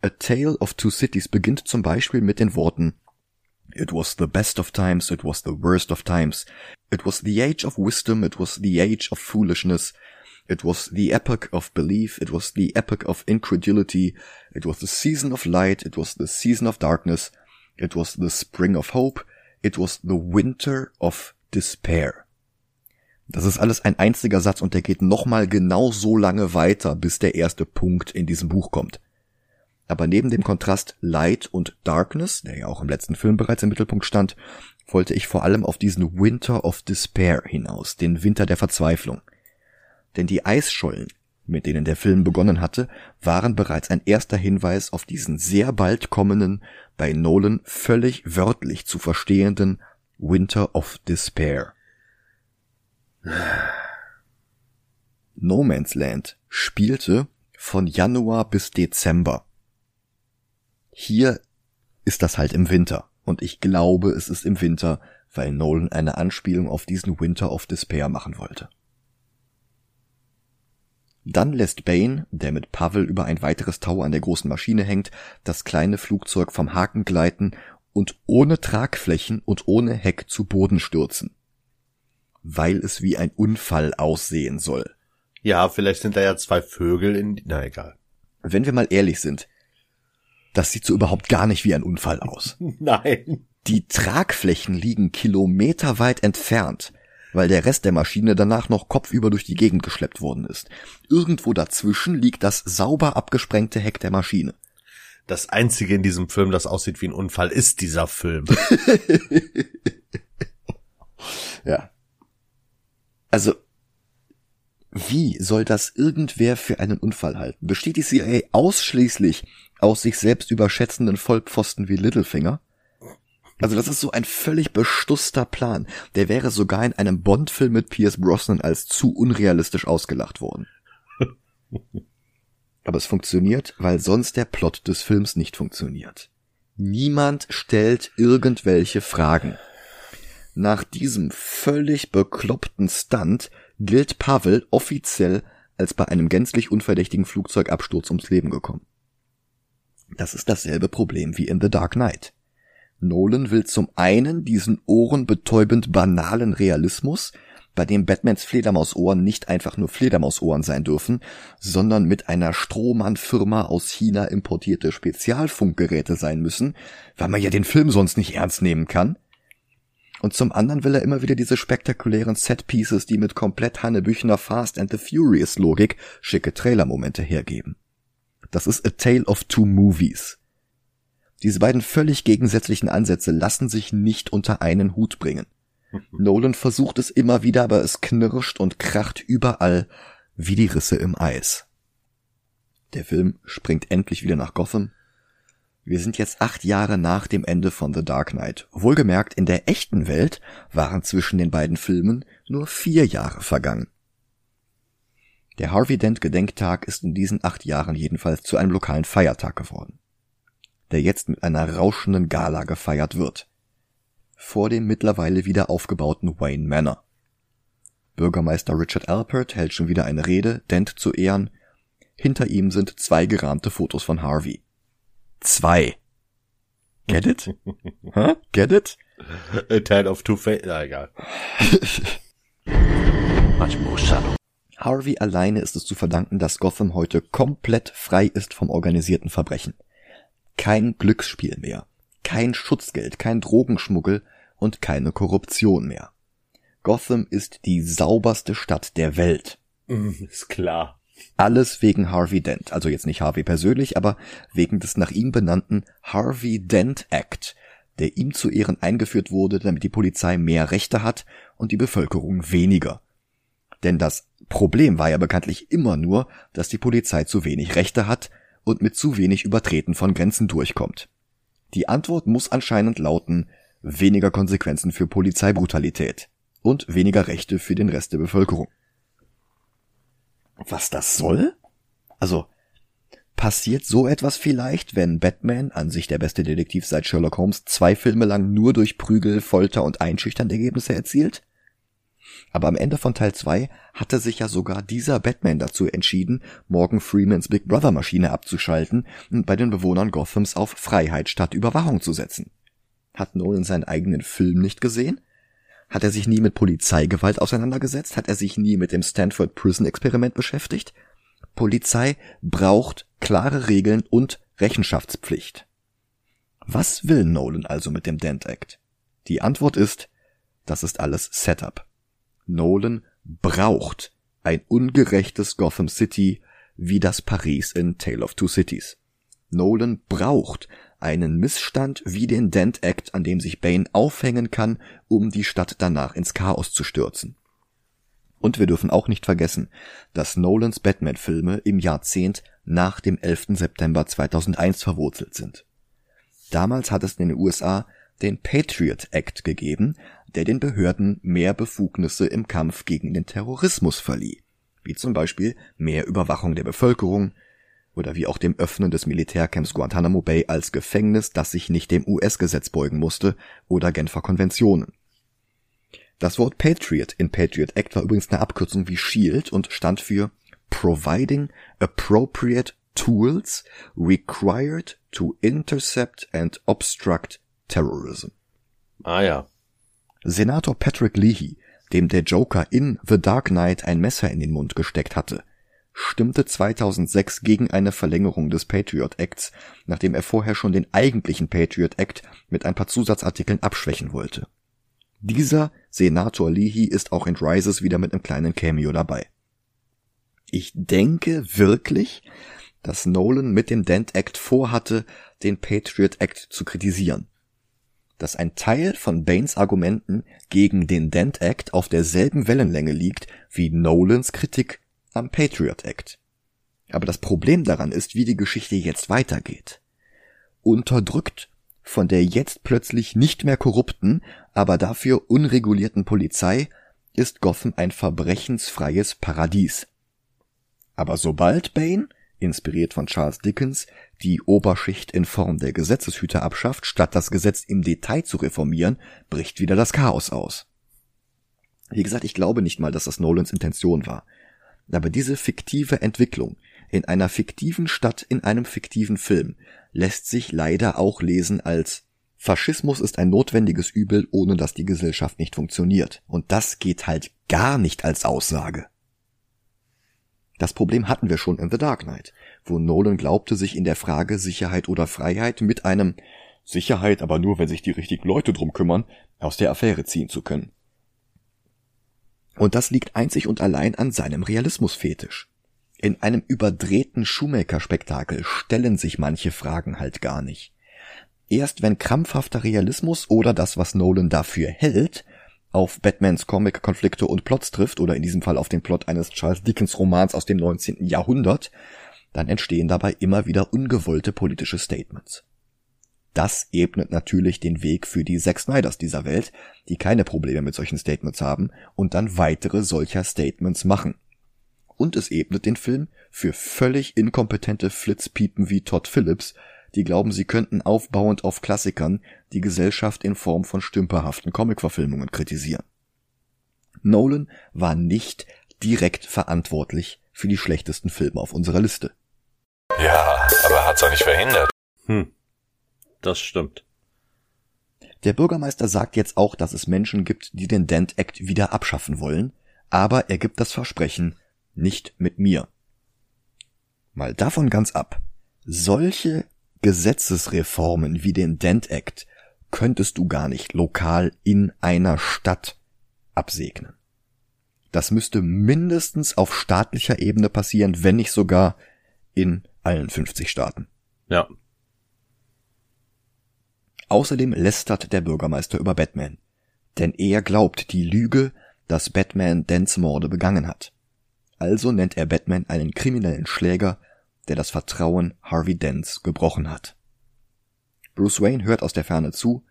A Tale of Two Cities beginnt zum Beispiel mit den Worten It was the best of times, it was the worst of times. It was the age of wisdom, it was the age of foolishness. It was the epoch of belief, it was the epoch of incredulity. It was the season of light, it was the season of darkness. It was the spring of hope, it was the winter of despair. Das ist alles ein einziger Satz und der geht nochmal genau so lange weiter, bis der erste Punkt in diesem Buch kommt. Aber neben dem Kontrast Light und Darkness, der ja auch im letzten Film bereits im Mittelpunkt stand, wollte ich vor allem auf diesen Winter of Despair hinaus, den Winter der Verzweiflung. Denn die Eisschollen, mit denen der Film begonnen hatte, waren bereits ein erster Hinweis auf diesen sehr bald kommenden, bei Nolan völlig wörtlich zu verstehenden Winter of Despair. No Man's Land spielte von Januar bis Dezember. Hier ist das halt im Winter. Und ich glaube, es ist im Winter, weil Nolan eine Anspielung auf diesen Winter of Despair machen wollte. Dann lässt Bane, der mit Pavel über ein weiteres Tau an der großen Maschine hängt, das kleine Flugzeug vom Haken gleiten und ohne Tragflächen und ohne Heck zu Boden stürzen. Weil es wie ein Unfall aussehen soll. Ja, vielleicht sind da ja zwei Vögel in, na egal. Wenn wir mal ehrlich sind, das sieht so überhaupt gar nicht wie ein Unfall aus. *laughs* Nein. Die Tragflächen liegen kilometerweit entfernt, weil der Rest der Maschine danach noch kopfüber durch die Gegend geschleppt worden ist. Irgendwo dazwischen liegt das sauber abgesprengte Heck der Maschine. Das einzige in diesem Film, das aussieht wie ein Unfall, ist dieser Film. *laughs* ja. Also, wie soll das irgendwer für einen Unfall halten? Besteht die CIA ausschließlich aus sich selbst überschätzenden Vollpfosten wie Littlefinger? Also das ist so ein völlig bestusster Plan. Der wäre sogar in einem Bond-Film mit Pierce Brosnan als zu unrealistisch ausgelacht worden. *laughs* Aber es funktioniert, weil sonst der Plot des Films nicht funktioniert. Niemand stellt irgendwelche Fragen. Nach diesem völlig bekloppten Stunt gilt Pavel offiziell als bei einem gänzlich unverdächtigen Flugzeugabsturz ums Leben gekommen. Das ist dasselbe Problem wie in The Dark Knight. Nolan will zum einen diesen ohrenbetäubend banalen Realismus, bei dem Batmans Fledermausohren nicht einfach nur Fledermausohren sein dürfen, sondern mit einer Strohmann-Firma aus China importierte Spezialfunkgeräte sein müssen, weil man ja den Film sonst nicht ernst nehmen kann. Und zum anderen will er immer wieder diese spektakulären Setpieces, die mit komplett Hannebüchner Fast and the Furious Logik schicke Trailermomente hergeben. Das ist A Tale of Two Movies. Diese beiden völlig gegensätzlichen Ansätze lassen sich nicht unter einen Hut bringen. *laughs* Nolan versucht es immer wieder, aber es knirscht und kracht überall wie die Risse im Eis. Der Film springt endlich wieder nach Gotham. Wir sind jetzt acht Jahre nach dem Ende von The Dark Knight. Wohlgemerkt, in der echten Welt waren zwischen den beiden Filmen nur vier Jahre vergangen. Der Harvey Dent Gedenktag ist in diesen acht Jahren jedenfalls zu einem lokalen Feiertag geworden, der jetzt mit einer rauschenden Gala gefeiert wird vor dem mittlerweile wieder aufgebauten Wayne Manor. Bürgermeister Richard Alpert hält schon wieder eine Rede, Dent zu Ehren. Hinter ihm sind zwei gerahmte Fotos von Harvey. Zwei. Get it? *laughs* huh? Get it? A tale of two faces. Na, egal. *laughs* Harvey alleine ist es zu verdanken, dass Gotham heute komplett frei ist vom organisierten Verbrechen. Kein Glücksspiel mehr kein Schutzgeld, kein Drogenschmuggel und keine Korruption mehr. Gotham ist die sauberste Stadt der Welt. *laughs* Ist klar. Alles wegen Harvey Dent, also jetzt nicht Harvey persönlich, aber wegen des nach ihm benannten Harvey Dent Act, der ihm zu Ehren eingeführt wurde, damit die Polizei mehr Rechte hat und die Bevölkerung weniger. Denn das Problem war ja bekanntlich immer nur, dass die Polizei zu wenig Rechte hat und mit zu wenig Übertreten von Grenzen durchkommt. Die Antwort muss anscheinend lauten weniger Konsequenzen für Polizeibrutalität und weniger Rechte für den Rest der Bevölkerung. Was das soll? Also, passiert so etwas vielleicht, wenn Batman, an sich der beste Detektiv seit Sherlock Holmes, zwei Filme lang nur durch Prügel, Folter und einschüchternde Ergebnisse erzielt? Aber am Ende von Teil 2 hatte sich ja sogar dieser Batman dazu entschieden, Morgan Freemans Big Brother Maschine abzuschalten und bei den Bewohnern Gothams auf Freiheit statt Überwachung zu setzen. Hat Nolan seinen eigenen Film nicht gesehen? Hat er sich nie mit Polizeigewalt auseinandergesetzt? Hat er sich nie mit dem Stanford Prison Experiment beschäftigt? Polizei braucht klare Regeln und Rechenschaftspflicht. Was will Nolan also mit dem Dent Act? Die Antwort ist, das ist alles Setup. Nolan braucht ein ungerechtes Gotham City wie das Paris in Tale of Two Cities. Nolan braucht einen Missstand wie den Dent Act, an dem sich Bane aufhängen kann, um die Stadt danach ins Chaos zu stürzen. Und wir dürfen auch nicht vergessen, dass Nolans Batman-Filme im Jahrzehnt nach dem 11. September 2001 verwurzelt sind. Damals hat es in den USA den Patriot Act gegeben, der den Behörden mehr Befugnisse im Kampf gegen den Terrorismus verlieh, wie zum Beispiel mehr Überwachung der Bevölkerung, oder wie auch dem Öffnen des Militärcamps Guantanamo Bay als Gefängnis, das sich nicht dem US-Gesetz beugen musste, oder Genfer Konventionen. Das Wort Patriot in Patriot Act war übrigens eine Abkürzung wie SHIELD und stand für Providing Appropriate Tools Required to Intercept and Obstruct Terrorism. Ah ja. Senator Patrick Leahy, dem der Joker in The Dark Knight ein Messer in den Mund gesteckt hatte, stimmte 2006 gegen eine Verlängerung des Patriot Acts, nachdem er vorher schon den eigentlichen Patriot Act mit ein paar Zusatzartikeln abschwächen wollte. Dieser Senator Leahy ist auch in Rises wieder mit einem kleinen Cameo dabei. Ich denke wirklich, dass Nolan mit dem Dent Act vorhatte, den Patriot Act zu kritisieren. Dass ein Teil von Baines Argumenten gegen den Dent Act auf derselben Wellenlänge liegt wie Nolans Kritik am Patriot Act. Aber das Problem daran ist, wie die Geschichte jetzt weitergeht. Unterdrückt von der jetzt plötzlich nicht mehr korrupten, aber dafür unregulierten Polizei ist Gotham ein verbrechensfreies Paradies. Aber sobald Bane, inspiriert von Charles Dickens, die Oberschicht in Form der Gesetzeshüter abschafft, statt das Gesetz im Detail zu reformieren, bricht wieder das Chaos aus. Wie gesagt, ich glaube nicht mal, dass das Nolans Intention war. Aber diese fiktive Entwicklung in einer fiktiven Stadt in einem fiktiven Film lässt sich leider auch lesen als Faschismus ist ein notwendiges Übel, ohne dass die Gesellschaft nicht funktioniert. Und das geht halt gar nicht als Aussage. Das Problem hatten wir schon in The Dark Knight, wo Nolan glaubte, sich in der Frage Sicherheit oder Freiheit mit einem Sicherheit aber nur, wenn sich die richtigen Leute drum kümmern, aus der Affäre ziehen zu können. Und das liegt einzig und allein an seinem Realismusfetisch. In einem überdrehten Schuhmaker-Spektakel stellen sich manche Fragen halt gar nicht. Erst wenn krampfhafter Realismus oder das, was Nolan dafür hält, auf Batmans Comic-Konflikte und Plots trifft, oder in diesem Fall auf den Plot eines Charles Dickens-Romans aus dem 19. Jahrhundert, dann entstehen dabei immer wieder ungewollte politische Statements. Das ebnet natürlich den Weg für die Zack Snyders dieser Welt, die keine Probleme mit solchen Statements haben und dann weitere solcher Statements machen. Und es ebnet den Film für völlig inkompetente Flitzpiepen wie Todd Phillips, die glauben, sie könnten aufbauend auf Klassikern die Gesellschaft in Form von stümperhaften Comicverfilmungen kritisieren. Nolan war nicht direkt verantwortlich für die schlechtesten Filme auf unserer Liste. Ja, aber er hat's auch nicht verhindert. Hm. Das stimmt. Der Bürgermeister sagt jetzt auch, dass es Menschen gibt, die den Dent Act wieder abschaffen wollen, aber er gibt das Versprechen, nicht mit mir. Mal davon ganz ab. Solche Gesetzesreformen wie den Dent Act könntest du gar nicht lokal in einer Stadt absegnen. Das müsste mindestens auf staatlicher Ebene passieren, wenn nicht sogar in allen 50 Staaten. Ja. Außerdem lästert der Bürgermeister über Batman. Denn er glaubt die Lüge, dass Batman Dents Morde begangen hat. Also nennt er Batman einen kriminellen Schläger, der das Vertrauen Harvey Dents gebrochen hat. Bruce Wayne hört aus der Ferne zu.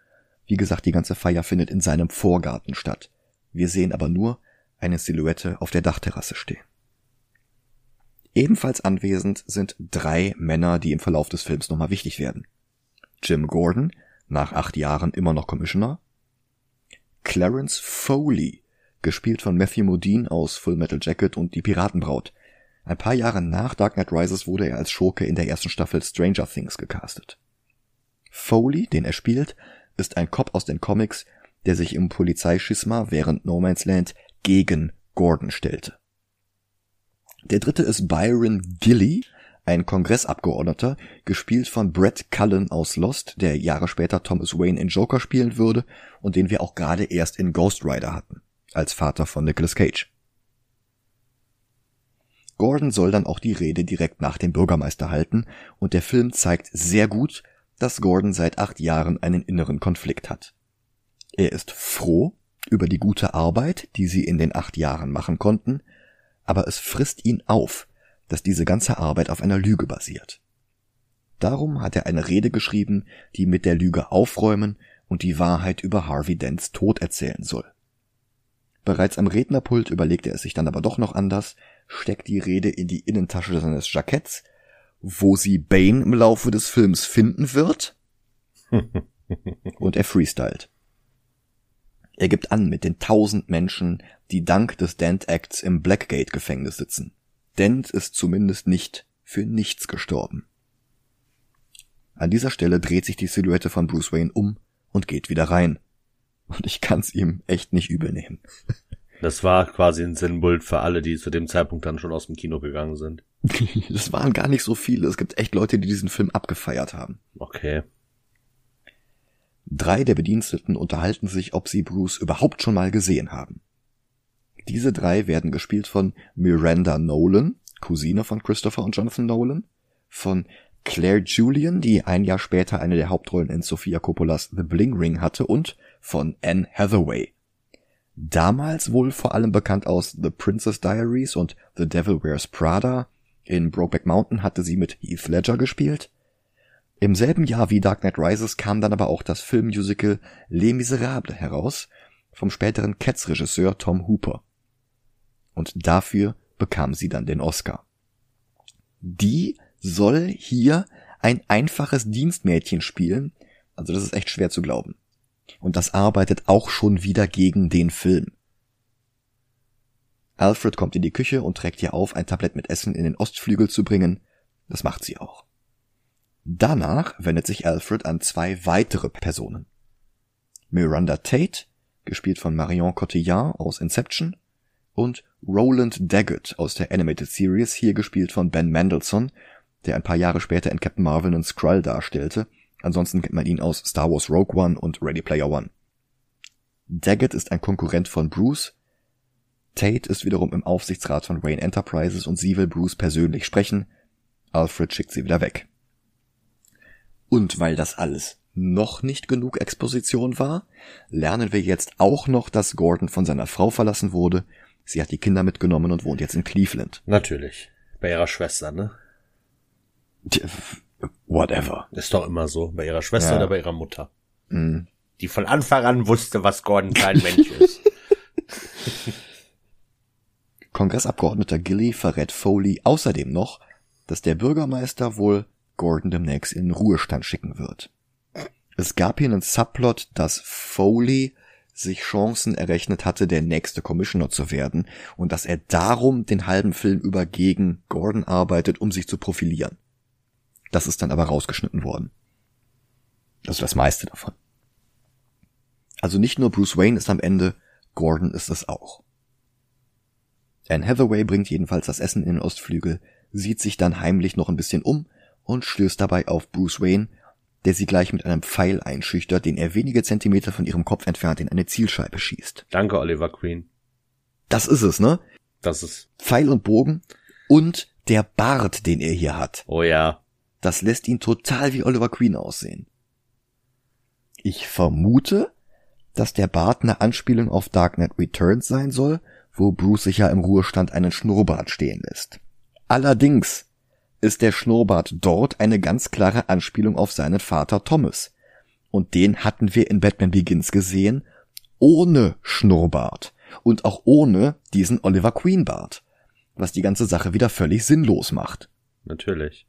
Wie gesagt, die ganze Feier findet in seinem Vorgarten statt. Wir sehen aber nur eine Silhouette auf der Dachterrasse stehen. Ebenfalls anwesend sind drei Männer, die im Verlauf des Films nochmal wichtig werden. Jim Gordon, nach acht Jahren immer noch Commissioner. Clarence Foley, gespielt von Matthew Modine aus Full Metal Jacket und Die Piratenbraut. Ein paar Jahre nach Dark Knight Rises wurde er als Schurke in der ersten Staffel Stranger Things gecastet. Foley, den er spielt, ist ein Cop aus den Comics, der sich im Polizeischisma während No Man's Land gegen Gordon stellte. Der dritte ist Byron Gilly, ein Kongressabgeordneter, gespielt von Brett Cullen aus Lost, der Jahre später Thomas Wayne in Joker spielen würde und den wir auch gerade erst in Ghost Rider hatten, als Vater von Nicolas Cage. Gordon soll dann auch die Rede direkt nach dem Bürgermeister halten und der Film zeigt sehr gut, dass Gordon seit acht Jahren einen inneren Konflikt hat. Er ist froh über die gute Arbeit, die sie in den acht Jahren machen konnten, aber es frisst ihn auf, dass diese ganze Arbeit auf einer Lüge basiert. Darum hat er eine Rede geschrieben, die mit der Lüge aufräumen und die Wahrheit über Harvey Dents Tod erzählen soll. Bereits am Rednerpult überlegt er es sich dann aber doch noch anders, steckt die Rede in die Innentasche seines Jacketts wo sie Bane im Laufe des Films finden wird. *laughs* und er freestylt. Er gibt an mit den tausend Menschen, die dank des Dent Acts im Blackgate Gefängnis sitzen. Dent ist zumindest nicht für nichts gestorben. An dieser Stelle dreht sich die Silhouette von Bruce Wayne um und geht wieder rein. Und ich kann's ihm echt nicht übel nehmen. *laughs* Das war quasi ein Sinnbild für alle, die zu dem Zeitpunkt dann schon aus dem Kino gegangen sind. *laughs* Das waren gar nicht so viele. Es gibt echt Leute, die diesen Film abgefeiert haben. Okay. Drei der Bediensteten unterhalten sich, ob sie Bruce überhaupt schon mal gesehen haben. Diese drei werden gespielt von Miranda Nolan, Cousine von Christopher und Jonathan Nolan, von Claire Julian, die ein Jahr später eine der Hauptrollen in Sofia Coppolas The Bling Ring hatte, und von Anne Hathaway. Damals wohl vor allem bekannt aus The Princess Diaries und The Devil Wears Prada. In Brokeback Mountain hatte sie mit Heath Ledger gespielt. Im selben Jahr wie Dark Knight Rises kam dann aber auch das Filmmusical Les Miserables heraus, vom späteren Cats-Regisseur Tom Hooper. Und dafür bekam sie dann den Oscar. Die soll hier ein einfaches Dienstmädchen spielen, also das ist echt schwer zu glauben. Und das arbeitet auch schon wieder gegen den Film. Alfred kommt in die Küche und trägt ihr auf, ein Tablett mit Essen in den Ostflügel zu bringen. Das macht sie auch. Danach wendet sich Alfred an zwei weitere Personen. Miranda Tate, gespielt von Marion Cotillard aus Inception, und Roland Daggett aus der Animated Series, hier gespielt von Ben Mendelssohn, der ein paar Jahre später in Captain Marvel einen Skrull darstellte. Ansonsten kennt man ihn aus Star Wars Rogue One und Ready Player One. Daggett ist ein Konkurrent von Bruce. Tate ist wiederum im Aufsichtsrat von Wayne Enterprises und sie will Bruce persönlich sprechen. Alfred schickt sie wieder weg. Und weil das alles noch nicht genug Exposition war, lernen wir jetzt auch noch, dass Gordon von seiner Frau verlassen wurde. Sie hat die Kinder mitgenommen und wohnt jetzt in Cleveland. Natürlich. Bei ihrer Schwester, ne? Whatever. Ist doch immer so. Bei ihrer Schwester Ja. oder bei ihrer Mutter. Mhm. Die von Anfang an wusste, was Gordon kein *laughs* Mensch ist. Kongressabgeordneter Gilly verrät Foley außerdem noch, dass der Bürgermeister wohl Gordon demnächst in den Ruhestand schicken wird. Es gab hier einen Subplot, dass Foley sich Chancen errechnet hatte, der nächste Commissioner zu werden und dass er darum den halben Film über gegen Gordon arbeitet, um sich zu profilieren. Das ist dann aber rausgeschnitten worden. Also das meiste davon. Also nicht nur Bruce Wayne ist am Ende, Gordon ist es auch. Anne Hathaway bringt jedenfalls das Essen in den Ostflügel, sieht sich dann heimlich noch ein bisschen um und stößt dabei auf Bruce Wayne, der sie gleich mit einem Pfeil einschüchtert, den er wenige Zentimeter von ihrem Kopf entfernt in eine Zielscheibe schießt. Danke, Oliver Queen. Das ist es, ne? Das ist, Pfeil und Bogen und der Bart, den er hier hat. oh ja. Das lässt ihn total wie Oliver Queen aussehen. Ich vermute, dass der Bart eine Anspielung auf Dark Knight Returns sein soll, wo Bruce sich ja im Ruhestand einen Schnurrbart stehen lässt. Allerdings ist der Schnurrbart dort eine ganz klare Anspielung auf seinen Vater Thomas. Und den hatten wir in Batman Begins gesehen, ohne Schnurrbart und auch ohne diesen Oliver Queen Bart, was die ganze Sache wieder völlig sinnlos macht. Natürlich.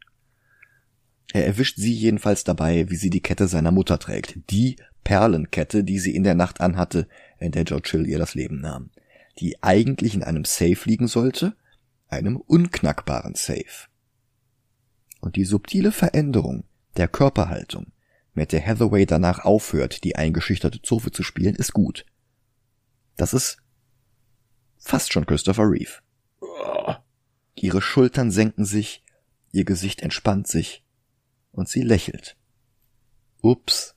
Er erwischt sie jedenfalls dabei, wie sie die Kette seiner Mutter trägt. Die Perlenkette, die sie in der Nacht anhatte, in der George Hill ihr das Leben nahm. Die eigentlich in einem Safe liegen sollte, einem unknackbaren Safe. Und die subtile Veränderung der Körperhaltung, mit der Hathaway danach aufhört, die eingeschüchterte Zofe zu spielen, ist gut. Das ist fast schon Christopher Reeve. Ihre Schultern senken sich, ihr Gesicht entspannt sich und sie lächelt. Ups.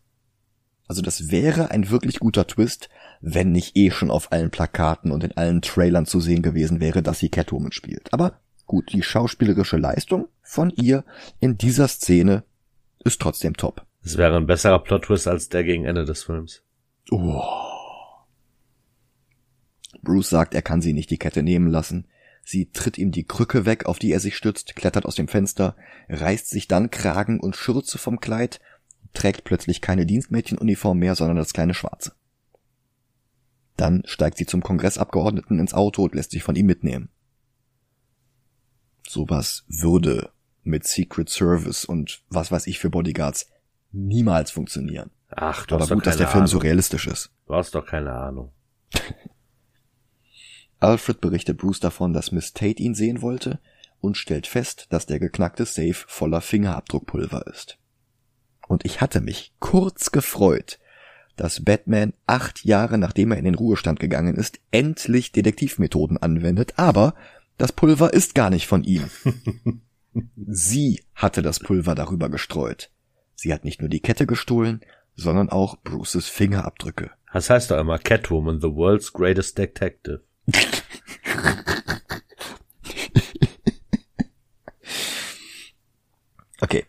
Also das wäre ein wirklich guter Twist, wenn nicht eh schon auf allen Plakaten und in allen Trailern zu sehen gewesen wäre, dass sie Catwoman spielt. Aber gut, die schauspielerische Leistung von ihr in dieser Szene ist trotzdem top. Es wäre ein besserer Plot-Twist als der gegen Ende des Films. Oh. Bruce sagt, er kann sie nicht die Kette nehmen lassen. Sie tritt ihm die Krücke weg, auf die er sich stützt, klettert aus dem Fenster, reißt sich dann Kragen und Schürze vom Kleid, trägt plötzlich keine Dienstmädchenuniform mehr, sondern das kleine Schwarze. Dann steigt sie zum Kongressabgeordneten ins Auto und lässt sich von ihm mitnehmen. Sowas würde mit Secret Service und was weiß ich für Bodyguards niemals funktionieren. Ach, du Aber hast doch gut, dass keine der Film Ahnung. so realistisch ist. Du hast doch keine Ahnung. *laughs* Alfred berichtet Bruce davon, dass Miss Tate ihn sehen wollte und stellt fest, dass der geknackte Safe voller Fingerabdruckpulver ist. Und ich hatte mich kurz gefreut, dass Batman acht Jahre nachdem er in den Ruhestand gegangen ist, endlich Detektivmethoden anwendet, aber das Pulver ist gar nicht von ihm. Sie hatte das Pulver darüber gestreut. Sie hat nicht nur die Kette gestohlen, sondern auch Bruces Fingerabdrücke. Das heißt doch immer Catwoman, the world's greatest detective. *laughs* Okay.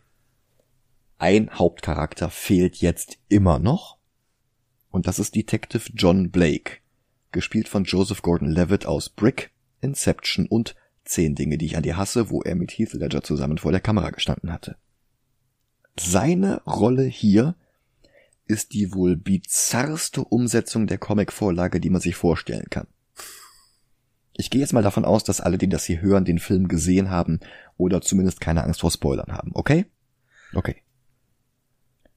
Ein Hauptcharakter fehlt jetzt immer noch. Und das ist Detective John Blake. Gespielt von Joseph Gordon-Levitt aus Brick, Inception und Zehn Dinge, die ich an dir hasse, wo er mit Heath Ledger zusammen vor der Kamera gestanden hatte. Seine Rolle hier ist die wohl bizarrste Umsetzung der Comic-Vorlage, die man sich vorstellen kann. Ich gehe jetzt mal davon aus, dass alle, die das hier hören, den Film gesehen haben oder zumindest keine Angst vor Spoilern haben, okay? Okay.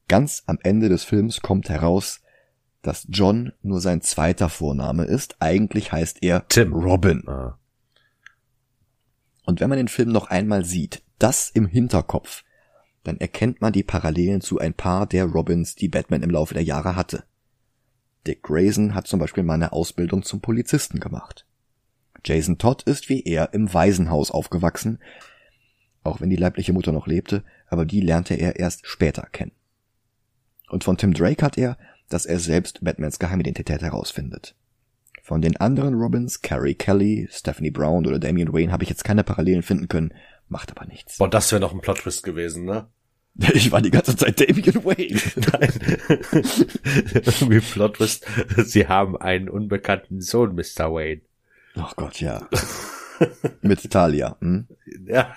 Ganz am Ende des Films kommt heraus, dass John nur sein zweiter Vorname ist. Eigentlich heißt er Tim. Robin. Ah. Und wenn man den Film noch einmal sieht, das im Hinterkopf, dann erkennt man die Parallelen zu ein paar der Robins, die Batman im Laufe der Jahre hatte. Dick Grayson hat zum Beispiel mal eine Ausbildung zum Polizisten gemacht. Jason Todd ist wie er im Waisenhaus aufgewachsen, auch wenn die leibliche Mutter noch lebte, aber die lernte er erst später kennen. Und von Tim Drake hat er, dass er selbst Batmans Geheimidentität herausfindet. Von den anderen Robins, Carrie Kelly, Stephanie Brown oder Damian Wayne, habe ich jetzt keine Parallelen finden können, macht aber nichts. Boah, das wäre noch ein Plot-Twist gewesen, ne? *laughs* Ich war die ganze Zeit Damian Wayne. *laughs* Nein. *laughs* Wie Plot-Twist. Sie haben einen unbekannten Sohn, Mr. Wayne. Ach Gott, ja. Mit Talia. Hm? Ja.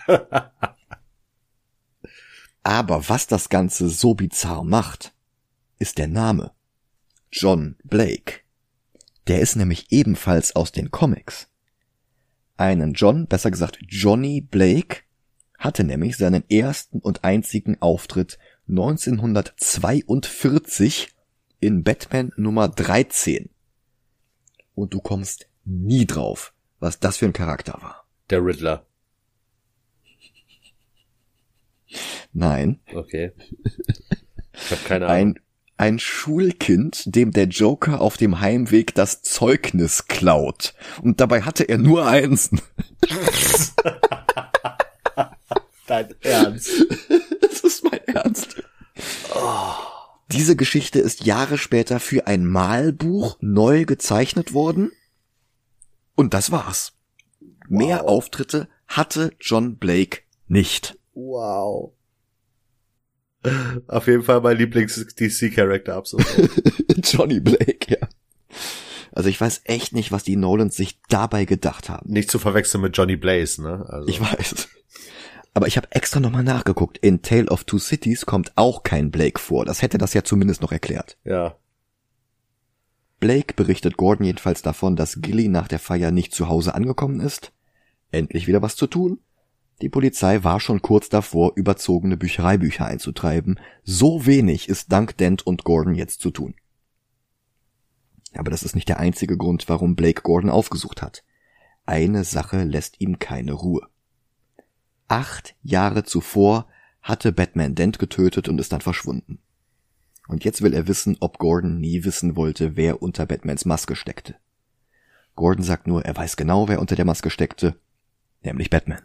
Aber was das Ganze so bizarr macht, ist der Name. John Blake. Der ist nämlich ebenfalls aus den Comics. Einen John, besser gesagt Johnny Blake, hatte nämlich seinen ersten und einzigen Auftritt 1942 in Batman Nummer 13. Und du kommst nie drauf, was das für ein Charakter war. Der Riddler. Nein, Okay. *laughs* Ich habe keine Ahnung. ein, ein Schulkind, dem der Joker auf dem Heimweg das Zeugnis klaut. Und dabei hatte er nur eins. *laughs* Dein Ernst. Das ist mein Ernst. Diese Geschichte ist Jahre später für ein Malbuch neu gezeichnet worden. Und das war's. Mehr Auftritte hatte John Blake nicht. Wow. Auf jeden Fall mein Lieblings-DC-Charakter ab sofort. *laughs* Johnny Blake, ja. Also ich weiß echt nicht, was die Nolans sich dabei gedacht haben. Nicht zu verwechseln mit Johnny Blaze, ne? Also. Ich weiß. Aber ich habe extra nochmal nachgeguckt. In Tale of Two Cities kommt auch kein Blake vor. Das hätte das ja zumindest noch erklärt. Ja. Blake berichtet Gordon jedenfalls davon, dass Gilly nach der Feier nicht zu Hause angekommen ist. Endlich wieder was zu tun. Die Polizei war schon kurz davor, überzogene Büchereibücher einzutreiben. So wenig ist dank Dent und Gordon jetzt zu tun. Aber das ist nicht der einzige Grund, warum Blake Gordon aufgesucht hat. Eine Sache lässt ihm keine Ruhe. Acht Jahre zuvor hatte Batman Dent getötet und ist dann verschwunden. Und jetzt will er wissen, ob Gordon nie wissen wollte, wer unter Batmans Maske steckte. Gordon sagt nur, er weiß genau, wer unter der Maske steckte, nämlich Batman.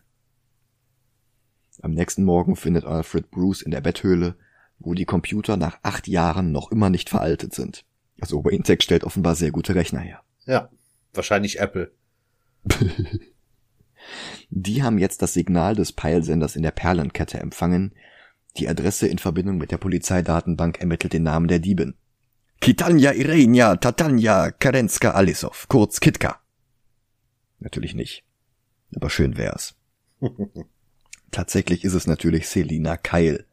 Am nächsten Morgen findet Alfred Bruce in der Betthöhle, wo die Computer nach acht Jahren noch immer nicht veraltet sind. Also Wayne stellt offenbar sehr gute Rechner her. Ja. Wahrscheinlich Apple. *laughs* Die haben jetzt das Signal des Peilsenders in der Perlenkette empfangen. Die Adresse in Verbindung mit der Polizeidatenbank ermittelt den Namen der Diebin. Kitanja Irenia Tatanja Karenska Alisov, kurz Kitka. Natürlich nicht. Aber schön wär's. *laughs* Tatsächlich ist es natürlich Selina Keil,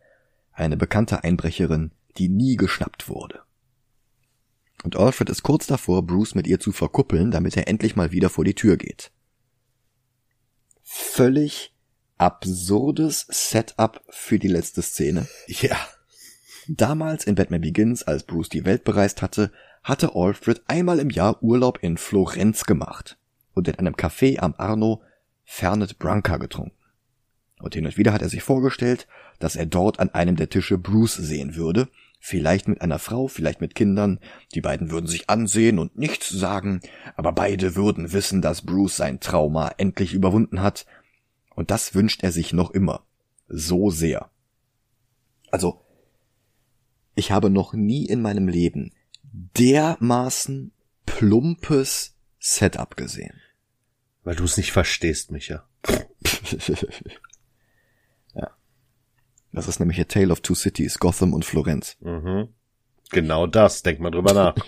eine bekannte Einbrecherin, die nie geschnappt wurde. Und Alfred ist kurz davor, Bruce mit ihr zu verkuppeln, damit er endlich mal wieder vor die Tür geht. Völlig absurdes Setup für die letzte Szene. Ja. Damals in Batman Begins, als Bruce die Welt bereist hatte, hatte Alfred einmal im Jahr Urlaub in Florenz gemacht und in einem Café am Arno Fernet Branca getrunken. Und hin und wieder hat er sich vorgestellt, dass er dort an einem der Tische Bruce sehen würde, vielleicht mit einer Frau, vielleicht mit Kindern, die beiden würden sich ansehen und nichts sagen, aber beide würden wissen, dass Bruce sein Trauma endlich überwunden hat, und das wünscht er sich noch immer. So sehr. Also, ich habe noch nie in meinem Leben dermaßen plumpes Setup gesehen. Weil du es nicht verstehst, Micha. *laughs* Das ist nämlich A Tale of Two Cities, Gotham und Florenz. Mhm. Genau das, denk mal drüber nach. *laughs*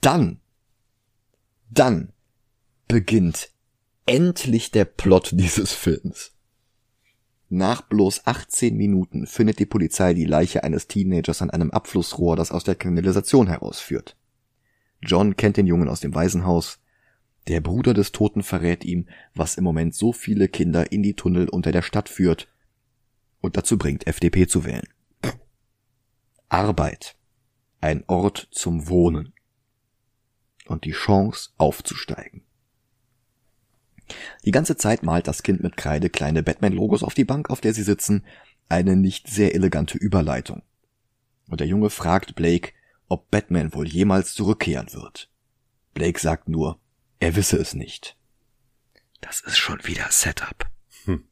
dann, dann beginnt endlich der Plot dieses Films. Nach bloß 18 Minuten findet die Polizei die Leiche eines Teenagers an einem Abflussrohr, das aus der Kanalisation herausführt. John kennt den Jungen aus dem Waisenhaus. Der Bruder des Toten verrät ihm, was im Moment so viele Kinder in die Tunnel unter der Stadt führt und dazu bringt, FDP zu wählen. Arbeit. Ein Ort zum Wohnen. Und die Chance aufzusteigen. Die ganze Zeit malt das Kind mit Kreide kleine Batman-Logos auf die Bank, auf der sie sitzen, eine nicht sehr elegante Überleitung. Und der Junge fragt Blake, ob Batman wohl jemals zurückkehren wird. Blake sagt nur, er wisse es nicht. Das ist schon wieder Setup. Hm.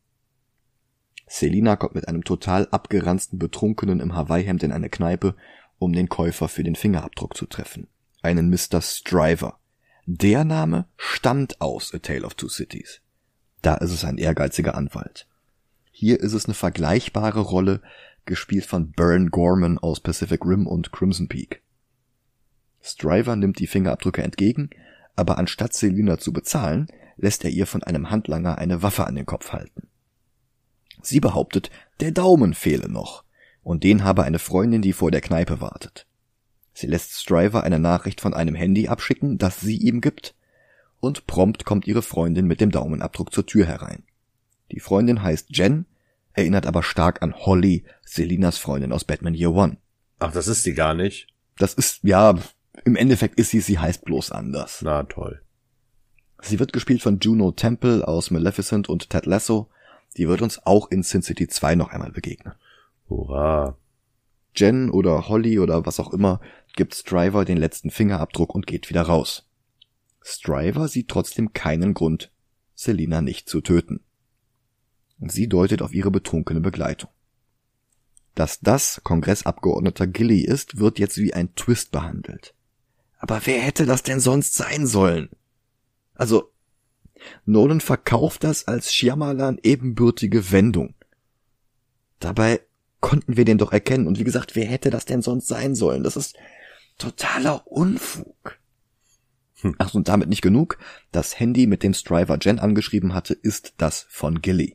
Selina kommt mit einem total abgeranzten Betrunkenen im Hawaii-Hemd in eine Kneipe, um den Käufer für den Fingerabdruck zu treffen. Einen Mr. Striver. Der Name stammt aus A Tale of Two Cities. Da ist es ein ehrgeiziger Anwalt. Hier ist es eine vergleichbare Rolle, gespielt von Baron Gorman aus Pacific Rim und Crimson Peak. Striver nimmt die Fingerabdrücke entgegen, aber anstatt Selina zu bezahlen, lässt er ihr von einem Handlanger eine Waffe an den Kopf halten. Sie behauptet, der Daumen fehle noch, und den habe eine Freundin, die vor der Kneipe wartet. Sie lässt Striver eine Nachricht von einem Handy abschicken, das sie ihm gibt, und prompt kommt ihre Freundin mit dem Daumenabdruck zur Tür herein. Die Freundin heißt Jen, erinnert aber stark an Holly, Selinas Freundin aus Batman Year One. Ach, das ist sie gar nicht. Das ist, ja, im Endeffekt ist sie, sie heißt bloß anders. Na toll. Sie wird gespielt von Juno Temple aus Maleficent und Ted Lasso. Die wird uns auch in Sin City 2 noch einmal begegnen. Hurra. Jen oder Holly oder was auch immer gibt Striver den letzten Fingerabdruck und geht wieder raus. Striver sieht trotzdem keinen Grund, Selina nicht zu töten. Sie deutet auf ihre betrunkene Begleitung. Dass das Kongressabgeordneter Gilly ist, wird jetzt wie ein Twist behandelt. Aber wer hätte das denn sonst sein sollen? Also, Nolan verkauft das als Shyamalan ebenbürtige Wendung. Dabei konnten wir den doch erkennen. Und wie gesagt, wer hätte das denn sonst sein sollen? Das ist totaler Unfug. Hm. Ach, und damit nicht genug. Das Handy, mit dem Striver Jen angeschrieben hatte, ist das von Gilly.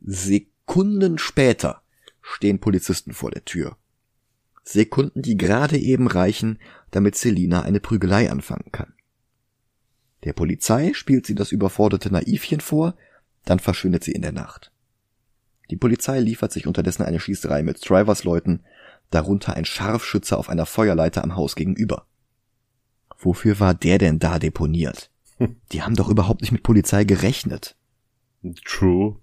Sekunden später stehen Polizisten vor der Tür. Sekunden, die gerade eben reichen, damit Selina eine Prügelei anfangen kann. Der Polizei spielt sie das überforderte Naivchen vor, dann verschwindet sie in der Nacht. Die Polizei liefert sich unterdessen eine Schießerei mit Strivers Leuten, darunter ein Scharfschütze auf einer Feuerleiter am Haus gegenüber. Wofür war der denn da deponiert? *laughs* Die haben doch überhaupt nicht mit Polizei gerechnet. True.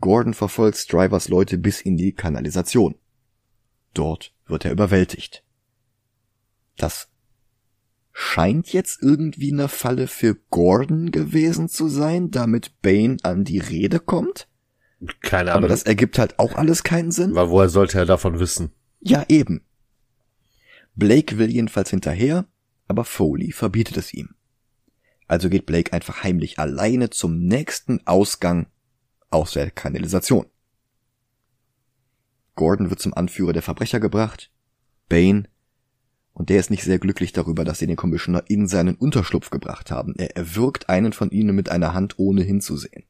Gordon verfolgt Strivers Leute bis in die Kanalisation. Dort wird er überwältigt. Das scheint jetzt irgendwie eine Falle für Gordon gewesen zu sein, damit Bane an die Rede kommt? Keine Ahnung. Aber das ergibt halt auch alles keinen Sinn. Weil woher sollte er davon wissen? Ja, eben. Blake will jedenfalls hinterher, aber Foley verbietet es ihm. Also geht Blake einfach heimlich alleine zum nächsten Ausgang aus der Kanalisation. Gordon wird zum Anführer der Verbrecher gebracht, Bane, und der ist nicht sehr glücklich darüber, dass sie den Commissioner in seinen Unterschlupf gebracht haben. Er erwürgt einen von ihnen mit einer Hand, ohne hinzusehen.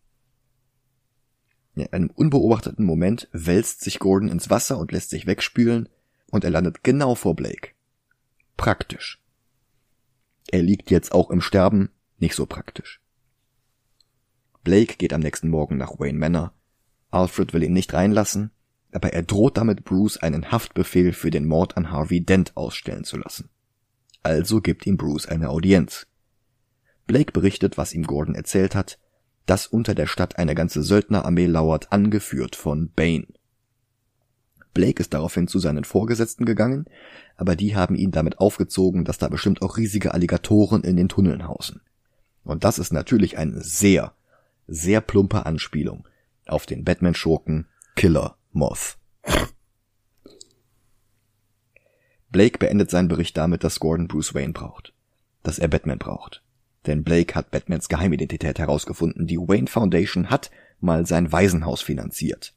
In einem unbeobachteten Moment wälzt sich Gordon ins Wasser und lässt sich wegspülen, und er landet genau vor Blake. Praktisch. Er liegt jetzt auch im Sterben, nicht so praktisch. Blake geht am nächsten Morgen nach Wayne Manor. Alfred will ihn nicht reinlassen, aber er droht damit Bruce einen Haftbefehl für den Mord an Harvey Dent ausstellen zu lassen. Also gibt ihm Bruce eine Audienz. Blake berichtet, was ihm Gordon erzählt hat, dass unter der Stadt eine ganze Söldnerarmee lauert, angeführt von Bane. Blake ist daraufhin zu seinen Vorgesetzten gegangen, aber die haben ihn damit aufgezogen, dass da bestimmt auch riesige Alligatoren in den Tunneln hausen. Und das ist natürlich eine sehr, sehr plumpe Anspielung auf den Batman-Schurken Killer Moth. Blake beendet seinen Bericht damit, dass Gordon Bruce Wayne braucht. Dass er Batman braucht. Denn Blake hat Batmans Geheimidentität herausgefunden. Die Wayne Foundation hat mal sein Waisenhaus finanziert,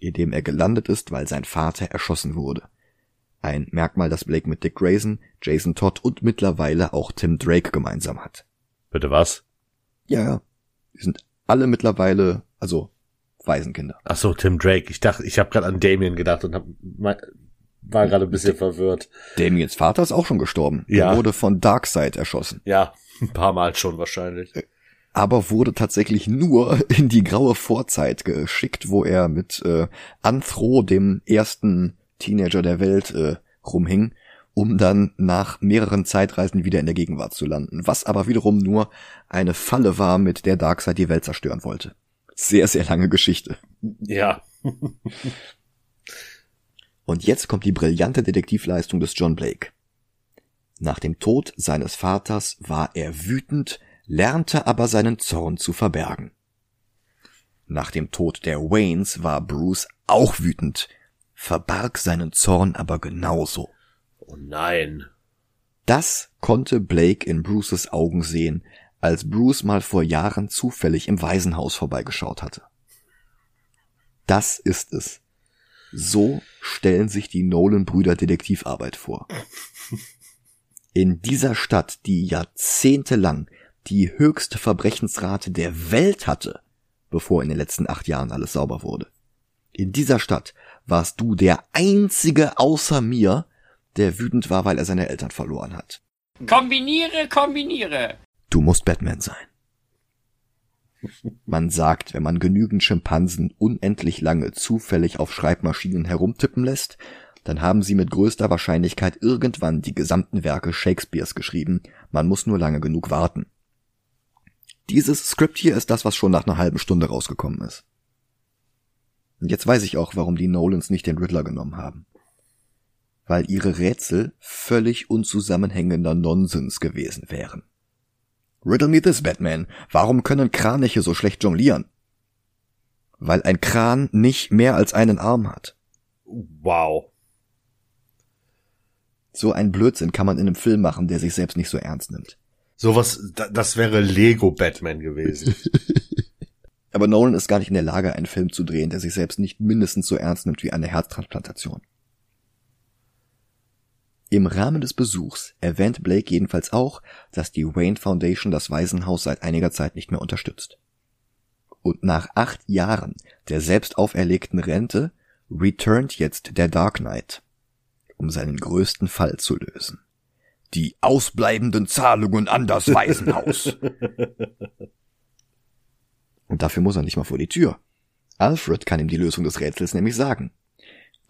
in dem er gelandet ist, weil sein Vater erschossen wurde. Ein Merkmal, das Blake mit Dick Grayson, Jason Todd und mittlerweile auch Tim Drake gemeinsam hat. Bitte was? Ja, ja. Die sind alle mittlerweile, also Waisenkinder. Ach so, Tim Drake. Ich dachte, ich habe gerade an Damien gedacht und hab, war gerade ein bisschen verwirrt. Damiens Vater ist auch schon gestorben. Ja. Er wurde von Darkseid erschossen. Ja, *laughs* ein paar Mal schon wahrscheinlich. aber wurde tatsächlich nur *laughs* in die graue Vorzeit geschickt, wo er mit äh, Anthro, dem ersten Teenager der Welt, äh, rumhing, um dann nach mehreren Zeitreisen wieder in der Gegenwart zu landen, was aber wiederum nur eine Falle war, mit der Darkseid die Welt zerstören wollte. Sehr, sehr lange Geschichte. Ja. *laughs* Und jetzt kommt die brillante Detektivleistung des John Blake. Nach dem Tod seines Vaters war er wütend, lernte aber seinen Zorn zu verbergen. Nach dem Tod der Waynes war Bruce auch wütend, verbarg seinen Zorn aber genauso. Oh nein. Das konnte Blake in Bruces Augen sehen, als Bruce mal vor Jahren zufällig im Waisenhaus vorbeigeschaut hatte. Das ist es. So stellen sich die Nolan-Brüder Detektivarbeit vor. In dieser Stadt, die jahrzehntelang die höchste Verbrechensrate der Welt hatte, bevor in den letzten acht Jahren alles sauber wurde. In dieser Stadt warst du der einzige außer mir, der wütend war, weil er seine Eltern verloren hat. Kombiniere, kombiniere. Du musst Batman sein. Man sagt, wenn man genügend Schimpansen unendlich lange zufällig auf Schreibmaschinen herumtippen lässt, dann haben sie mit größter Wahrscheinlichkeit irgendwann die gesamten Werke Shakespeares geschrieben, man muss nur lange genug warten. Dieses Skript hier ist das, was schon nach einer halben Stunde rausgekommen ist. Und jetzt weiß ich auch, warum die Nolans nicht den Riddler genommen haben. Weil ihre Rätsel völlig unzusammenhängender Nonsens gewesen wären. Riddle me this, Batman. Warum können Kraniche so schlecht jonglieren? Weil ein Kran nicht mehr als einen Arm hat. Wow. So ein Blödsinn kann man in einem Film machen, der sich selbst nicht so ernst nimmt. Sowas, da- das wäre Lego Batman gewesen. *laughs* Aber Nolan ist gar nicht in der Lage, einen Film zu drehen, der sich selbst nicht mindestens so ernst nimmt wie eine Herztransplantation. Im Rahmen des Besuchs erwähnt Blake jedenfalls auch, dass die Wayne Foundation das Waisenhaus seit einiger Zeit nicht mehr unterstützt. Und nach acht Jahren der selbst auferlegten Rente returnt jetzt der Dark Knight, um seinen größten Fall zu lösen. Die ausbleibenden Zahlungen an das Waisenhaus. *laughs* Und dafür muss er nicht mal vor die Tür. Alfred kann ihm die Lösung des Rätsels nämlich sagen.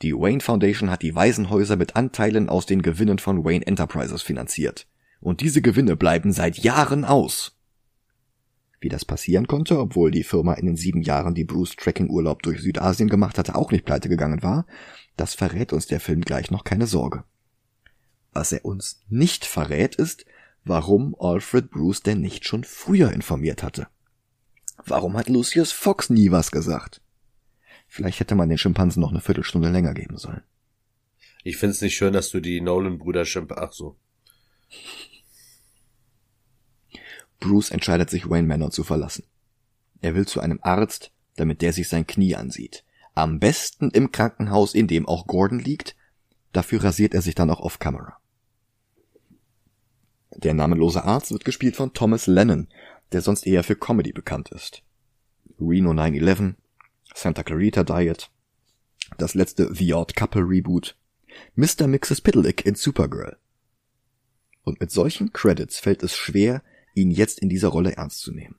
Die Wayne Foundation hat die Waisenhäuser mit Anteilen aus den Gewinnen von Wayne Enterprises finanziert. Und diese Gewinne bleiben seit Jahren aus. Wie das passieren konnte, obwohl die Firma in den sieben Jahren, die Bruce Tracking-Urlaub durch Südasien gemacht hatte, auch nicht pleite gegangen war, das verrät uns der Film gleich noch keine Sorge. Was er uns nicht verrät, ist, warum Alfred Bruce denn nicht schon früher informiert hatte. Warum hat Lucius Fox nie was gesagt? Vielleicht hätte man den Schimpansen noch eine Viertelstunde länger geben sollen. Ich find's nicht schön, dass du die Nolan-Brüder Schimp... Ach so. Bruce entscheidet sich, Wayne Manor zu verlassen. Er will zu einem Arzt, damit der sich sein Knie ansieht. Am besten im Krankenhaus, in dem auch Gordon liegt. Dafür rasiert er sich dann auch off camera. Der namenlose Arzt wird gespielt von Thomas Lennon, der sonst eher für Comedy bekannt ist. Reno 911, Santa Clarita Diet, das letzte The Odd Couple Reboot, Mr. Mixes Piddleick in Supergirl. Und mit solchen Credits fällt es schwer, ihn jetzt in dieser Rolle ernst zu nehmen.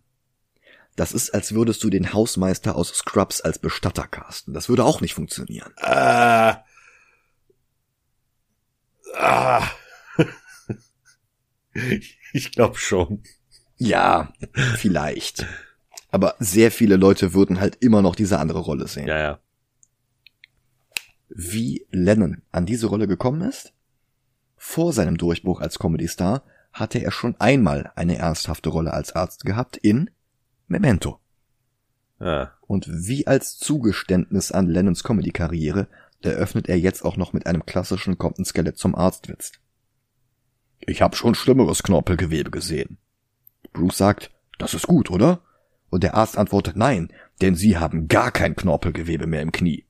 Das ist, als würdest du den Hausmeister aus Scrubs als Bestatter casten. Das würde auch nicht funktionieren. Ah. Ah. *laughs* ich glaube schon. Ja, vielleicht. Aber sehr viele Leute würden halt immer noch diese andere Rolle sehen. Ja, ja. Wie Lennon an diese Rolle gekommen ist? Vor seinem Durchbruch als Comedy-Star hatte er schon einmal eine ernsthafte Rolle als Arzt gehabt in Memento. Ah. Und wie als Zugeständnis an Lennons Comedy-Karriere eröffnet er jetzt auch noch mit einem klassischen Kommt ein Skelett zum Arztwitz. Ich hab schon schlimmeres Knorpelgewebe gesehen. Bruce sagt, das ist gut, oder? Und der Arzt antwortet nein, denn Sie haben gar kein Knorpelgewebe mehr im Knie.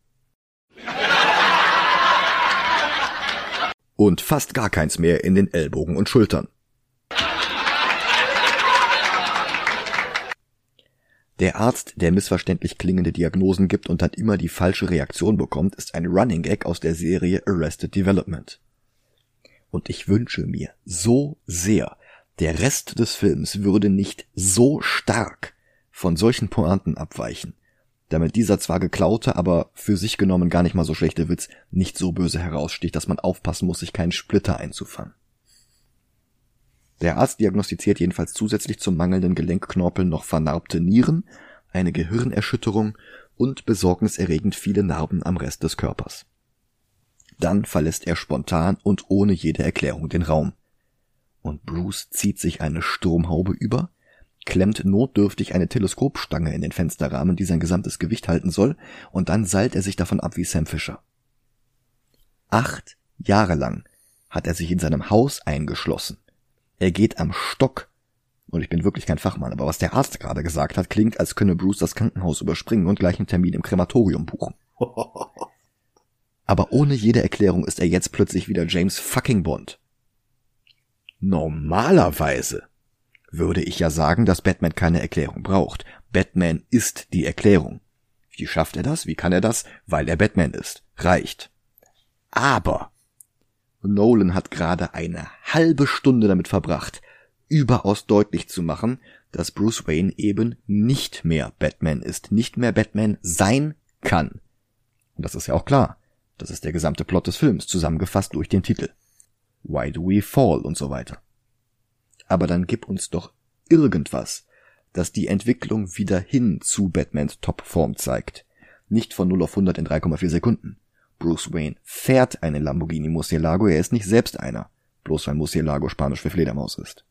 Und fast gar keins mehr in den Ellbogen und Schultern. Der Arzt, der missverständlich klingende Diagnosen gibt und dann immer die falsche Reaktion bekommt, ist ein Running Gag aus der Serie Arrested Development. Und ich wünsche mir so sehr, der Rest des Films würde nicht so stark von solchen Pointen abweichen, damit dieser zwar geklaute, aber für sich genommen gar nicht mal so schlechte Witz nicht so böse heraussticht, dass man aufpassen muss, sich keinen Splitter einzufangen. Der Arzt diagnostiziert jedenfalls zusätzlich zum mangelnden Gelenkknorpel noch vernarbte Nieren, eine Gehirnerschütterung und besorgniserregend viele Narben am Rest des Körpers. Dann verlässt er spontan und ohne jede Erklärung den Raum. Und Bruce zieht sich eine Sturmhaube über, klemmt notdürftig eine Teleskopstange in den Fensterrahmen, die sein gesamtes Gewicht halten soll, und dann seilt er sich davon ab wie Sam Fisher. Acht Jahre lang hat er sich in seinem Haus eingeschlossen er geht am Stock. Und ich bin wirklich kein Fachmann, aber was der Arzt gerade gesagt hat, klingt, als könne Bruce das Krankenhaus überspringen und gleich einen Termin im Krematorium buchen. *laughs* Aber ohne jede Erklärung ist er jetzt plötzlich wieder James fucking Bond. Normalerweise würde ich ja sagen, dass Batman keine Erklärung braucht. Batman ist die Erklärung. Wie schafft er das? Wie kann er das? Weil er Batman ist. Reicht. Aber Nolan hat gerade eine halbe Stunde damit verbracht, überaus deutlich zu machen, dass Bruce Wayne eben nicht mehr Batman ist, nicht mehr Batman sein kann. Und das ist ja auch klar. Das ist der gesamte Plot des Films, zusammengefasst durch den Titel. Why do we fall und so weiter. Aber dann gib uns doch irgendwas, das die Entwicklung wieder hin zu Batmans Topform zeigt. Nicht von 0 auf 100 in 3,4 Sekunden. Bruce Wayne fährt einen Lamborghini Murcielago, er ist nicht selbst einer, bloß weil Murcielago Spanisch für Fledermaus ist.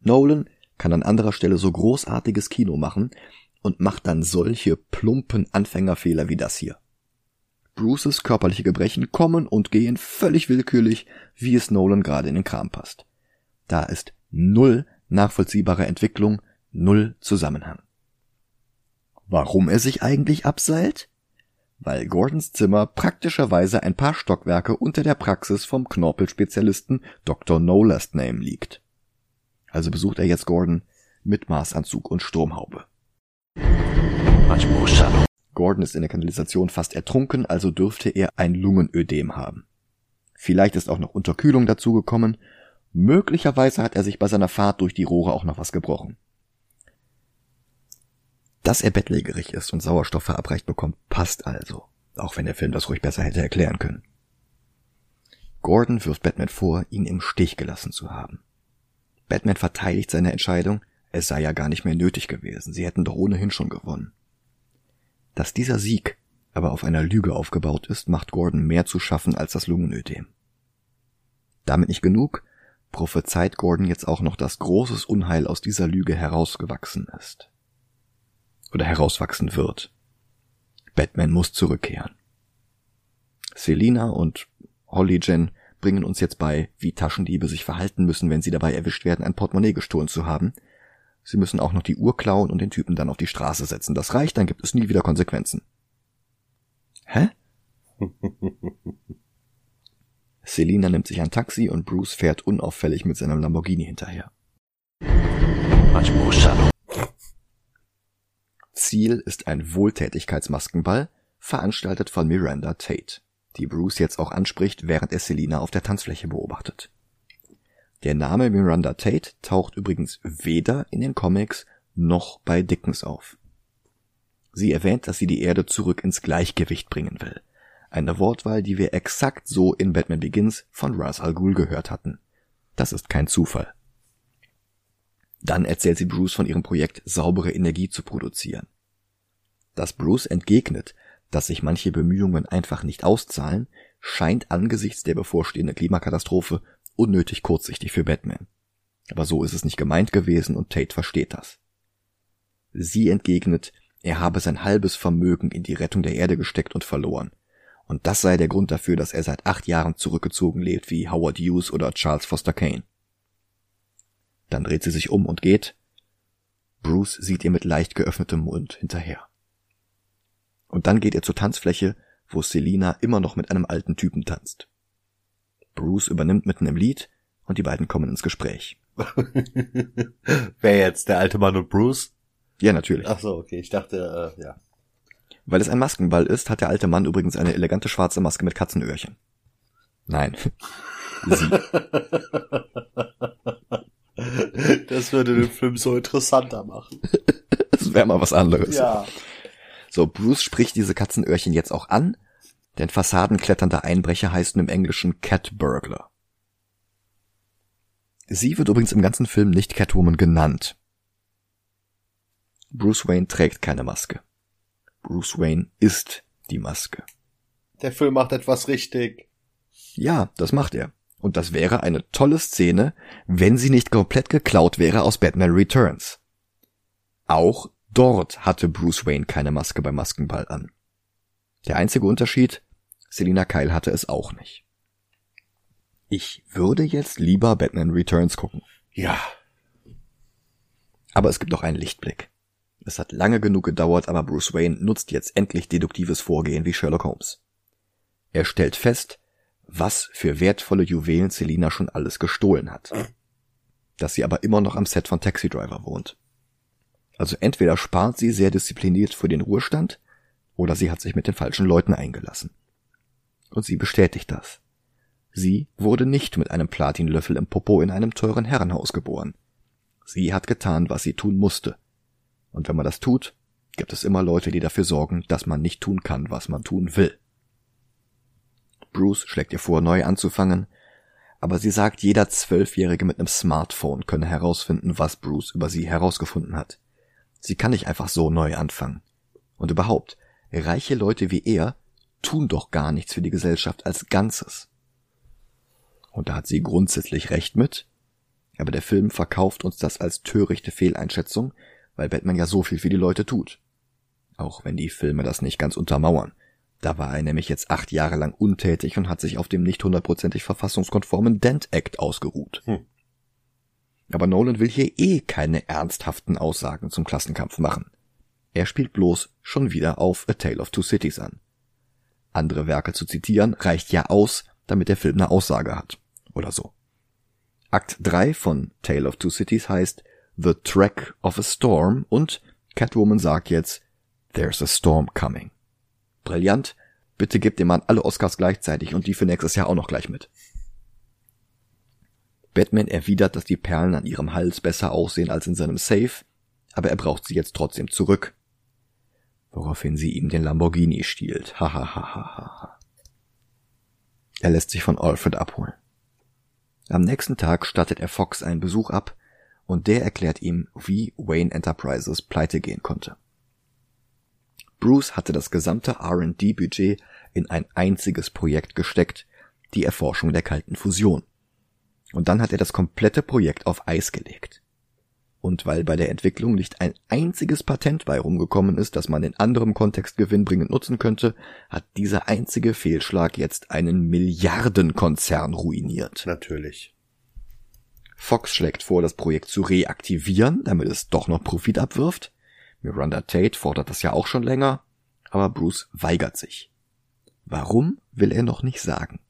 Nolan kann an anderer Stelle so großartiges Kino machen und macht dann solche plumpen Anfängerfehler wie das hier. Bruces körperliche Gebrechen kommen und gehen völlig willkürlich, wie es Nolan gerade in den Kram passt. Da ist null nachvollziehbare Entwicklung, null Zusammenhang. Warum er sich eigentlich abseilt? weil Gordons Zimmer praktischerweise ein paar Stockwerke unter der Praxis vom Knorpelspezialisten Dr. No Last Name liegt. Also besucht er jetzt Gordon mit Maßanzug und Sturmhaube. Gordon ist in der Kanalisation fast ertrunken, also dürfte er ein Lungenödem haben. Vielleicht ist auch noch Unterkühlung dazugekommen. Möglicherweise hat er sich bei seiner Fahrt durch die Rohre auch noch was gebrochen. Dass er bettlägerig ist und Sauerstoff verabreicht bekommt, passt also, auch wenn der Film das ruhig besser hätte erklären können. Gordon wirft Batman vor, ihn im Stich gelassen zu haben. Batman verteidigt seine Entscheidung, es sei ja gar nicht mehr nötig gewesen, sie hätten doch ohnehin schon gewonnen. Dass dieser Sieg aber auf einer Lüge aufgebaut ist, macht Gordon mehr zu schaffen als das Lungenödem. Damit nicht genug, prophezeit Gordon jetzt auch noch, dass großes Unheil aus dieser Lüge herausgewachsen ist oder herauswachsen wird. Batman muss zurückkehren. Selina und Holly Jen bringen uns jetzt bei, wie Taschendiebe sich verhalten müssen, wenn sie dabei erwischt werden, ein Portemonnaie gestohlen zu haben. Sie müssen auch noch die Uhr klauen und den Typen dann auf die Straße setzen. Das reicht, dann gibt es nie wieder Konsequenzen. Hä? *laughs* Selina nimmt sich ein Taxi und Bruce fährt unauffällig mit seinem Lamborghini hinterher. Ziel ist ein Wohltätigkeitsmaskenball, veranstaltet von Miranda Tate, die Bruce jetzt auch anspricht, während er Selina auf der Tanzfläche beobachtet. Der Name Miranda Tate taucht übrigens weder in den Comics noch bei Dickens auf. Sie erwähnt, dass sie die Erde zurück ins Gleichgewicht bringen will. Eine Wortwahl, die wir exakt so in Batman Begins von Ra's al Ghul gehört hatten. Das ist kein Zufall. Dann erzählt sie Bruce von ihrem Projekt, saubere Energie zu produzieren. Dass Bruce entgegnet, dass sich manche Bemühungen einfach nicht auszahlen, scheint angesichts der bevorstehenden Klimakatastrophe unnötig kurzsichtig für Batman. Aber so ist es nicht gemeint gewesen und Tate versteht das. Sie entgegnet, er habe sein halbes Vermögen in die Rettung der Erde gesteckt und verloren. Und das sei der Grund dafür, dass er seit acht Jahren zurückgezogen lebt wie Howard Hughes oder Charles Foster Kane. Dann dreht sie sich um und geht. Bruce sieht ihr mit leicht geöffnetem Mund hinterher. Und dann geht er zur Tanzfläche, wo Selina immer noch mit einem alten Typen tanzt. Bruce übernimmt mitten im Lied und die beiden kommen ins Gespräch. *laughs* Wer jetzt, der alte Mann und Bruce? Ja, natürlich. Ach so, okay, ich dachte, äh, ja. Weil es ein Maskenball ist, hat der alte Mann übrigens eine elegante schwarze Maske mit Katzenöhrchen. Nein. *laughs* Sie. Das würde den Film so interessanter machen. Das wäre mal was anderes. Ja. So, Bruce spricht diese Katzenöhrchen jetzt auch an, denn fassadenkletternder Einbrecher heißen im Englischen Cat Burglar. Sie wird übrigens im ganzen Film nicht Catwoman genannt. Bruce Wayne trägt keine Maske. Bruce Wayne ist die Maske. Der Film macht etwas richtig. Ja, das macht er. Und das wäre eine tolle Szene, wenn sie nicht komplett geklaut wäre aus Batman Returns. Auch dort hatte Bruce Wayne keine Maske beim Maskenball an. Der einzige Unterschied, Selina Kyle hatte es auch nicht. Ich würde jetzt lieber Batman Returns gucken. Ja. Aber es gibt auch einen Lichtblick. Es hat lange genug gedauert, aber Bruce Wayne nutzt jetzt endlich deduktives Vorgehen wie Sherlock Holmes. Er stellt fest, was für wertvolle Juwelen Selina schon alles gestohlen hat. Dass sie aber immer noch am Set von Taxi Driver wohnt. Also entweder spart sie sehr diszipliniert für den Ruhestand, oder sie hat sich mit den falschen Leuten eingelassen. Und sie bestätigt das. Sie wurde nicht mit einem Platinlöffel im Popo in einem teuren Herrenhaus geboren. Sie hat getan, was sie tun musste. Und wenn man das tut, gibt es immer Leute, die dafür sorgen, dass man nicht tun kann, was man tun will. Bruce schlägt ihr vor, neu anzufangen, aber sie sagt, jeder Zwölfjährige mit einem Smartphone könne herausfinden, was Bruce über sie herausgefunden hat. Sie kann nicht einfach so neu anfangen. Und überhaupt, reiche Leute wie er tun doch gar nichts für die Gesellschaft als Ganzes. Und da hat sie grundsätzlich recht mit, aber der Film verkauft uns das als törichte Fehleinschätzung, weil Batman ja so viel für die Leute tut. Auch wenn die Filme das nicht ganz untermauern. Da war er nämlich jetzt acht Jahre lang untätig und hat sich auf dem nicht hundertprozentig verfassungskonformen Dent Act ausgeruht. Hm. Aber Nolan will hier eh keine ernsthaften Aussagen zum Klassenkampf machen. Er spielt bloß schon wieder auf A Tale of Two Cities an. Andere Werke zu zitieren reicht ja aus, damit der Film eine Aussage hat. Oder so. Akt 3 von Tale of Two Cities heißt The Track of a Storm und Catwoman sagt jetzt There's a Storm coming. Brillant. Bitte gebt dem Mann alle Oscars gleichzeitig und die für nächstes Jahr auch noch gleich mit. Batman erwidert, dass die Perlen an ihrem Hals besser aussehen als in seinem Safe, aber er braucht sie jetzt trotzdem zurück. Woraufhin sie ihm den Lamborghini stiehlt. Ha ha ha ha ha. Er lässt sich von Alfred abholen. Am nächsten Tag stattet er Fox einen Besuch ab und der erklärt ihm, wie Wayne Enterprises pleite gehen konnte. Bruce hatte das gesamte R&D-Budget in ein einziges Projekt gesteckt, die Erforschung der kalten Fusion. Und dann hat er das komplette Projekt auf Eis gelegt. Und weil bei der Entwicklung nicht ein einziges Patent bei rumgekommen ist, das man in anderem Kontext gewinnbringend nutzen könnte, hat dieser einzige Fehlschlag jetzt einen Milliardenkonzern ruiniert. Natürlich. Fox schlägt vor, das Projekt zu reaktivieren, damit es doch noch Profit abwirft. Miranda Tate fordert das ja auch schon länger, aber Bruce weigert sich. Warum will er noch nicht sagen?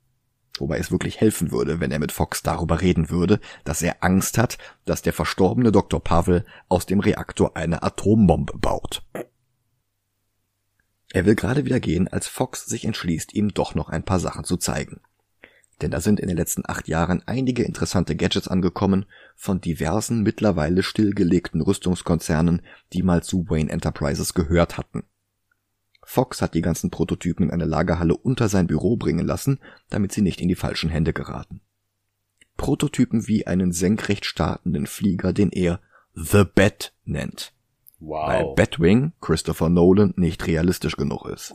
Wobei es wirklich helfen würde, wenn er mit Fox darüber reden würde, dass er Angst hat, dass der verstorbene Dr. Pavel aus dem Reaktor eine Atombombe baut. Er will gerade wieder gehen, als Fox sich entschließt, ihm doch noch ein paar Sachen zu zeigen. Denn da sind in den letzten acht Jahren einige interessante Gadgets angekommen von diversen mittlerweile stillgelegten Rüstungskonzernen, die mal zu Wayne Enterprises gehört hatten. Fox hat die ganzen Prototypen in eine Lagerhalle unter sein Büro bringen lassen, damit sie nicht in die falschen Hände geraten. Prototypen wie einen senkrecht startenden Flieger, den er The Bat nennt. Weil Batwing Christopher Nolan nicht realistisch genug ist.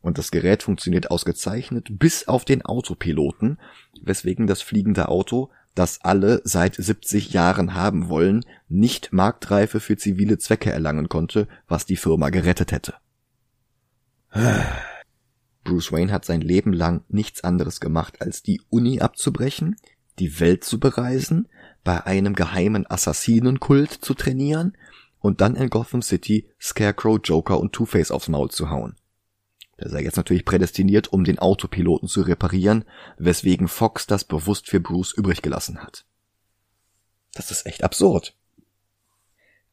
Und das Gerät funktioniert ausgezeichnet bis auf den Autopiloten, weswegen das fliegende Auto, das alle seit 70 Jahren haben wollen, nicht Marktreife für zivile Zwecke erlangen konnte, was die Firma gerettet hätte. *sighs* Bruce Wayne hat sein Leben lang nichts anderes gemacht, als die Uni abzubrechen, die Welt zu bereisen, bei einem geheimen Assassinenkult zu trainieren und dann in Gotham City Scarecrow, Joker und Two-Face aufs Maul zu hauen. Der sei jetzt natürlich prädestiniert, um den Autopiloten zu reparieren, weswegen Fox das bewusst für Bruce übrig gelassen hat. Das ist echt absurd.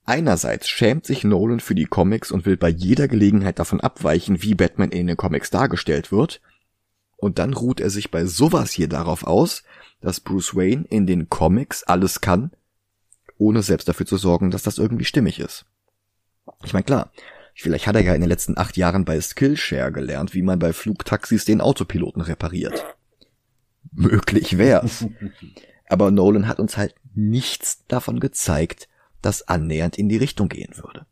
Einerseits schämt sich Nolan für die Comics und will bei jeder Gelegenheit davon abweichen, wie Batman in den Comics dargestellt wird, und dann ruht er sich bei sowas hier darauf aus, dass Bruce Wayne in den Comics alles kann, ohne selbst dafür zu sorgen, dass das irgendwie stimmig ist. Ich meine, klar, vielleicht hat er ja in den letzten acht Jahren bei Skillshare gelernt, wie man bei Flugtaxis den Autopiloten repariert. Möglich wär's. *laughs* Aber Nolan hat uns halt nichts davon gezeigt, das annähernd in die Richtung gehen würde.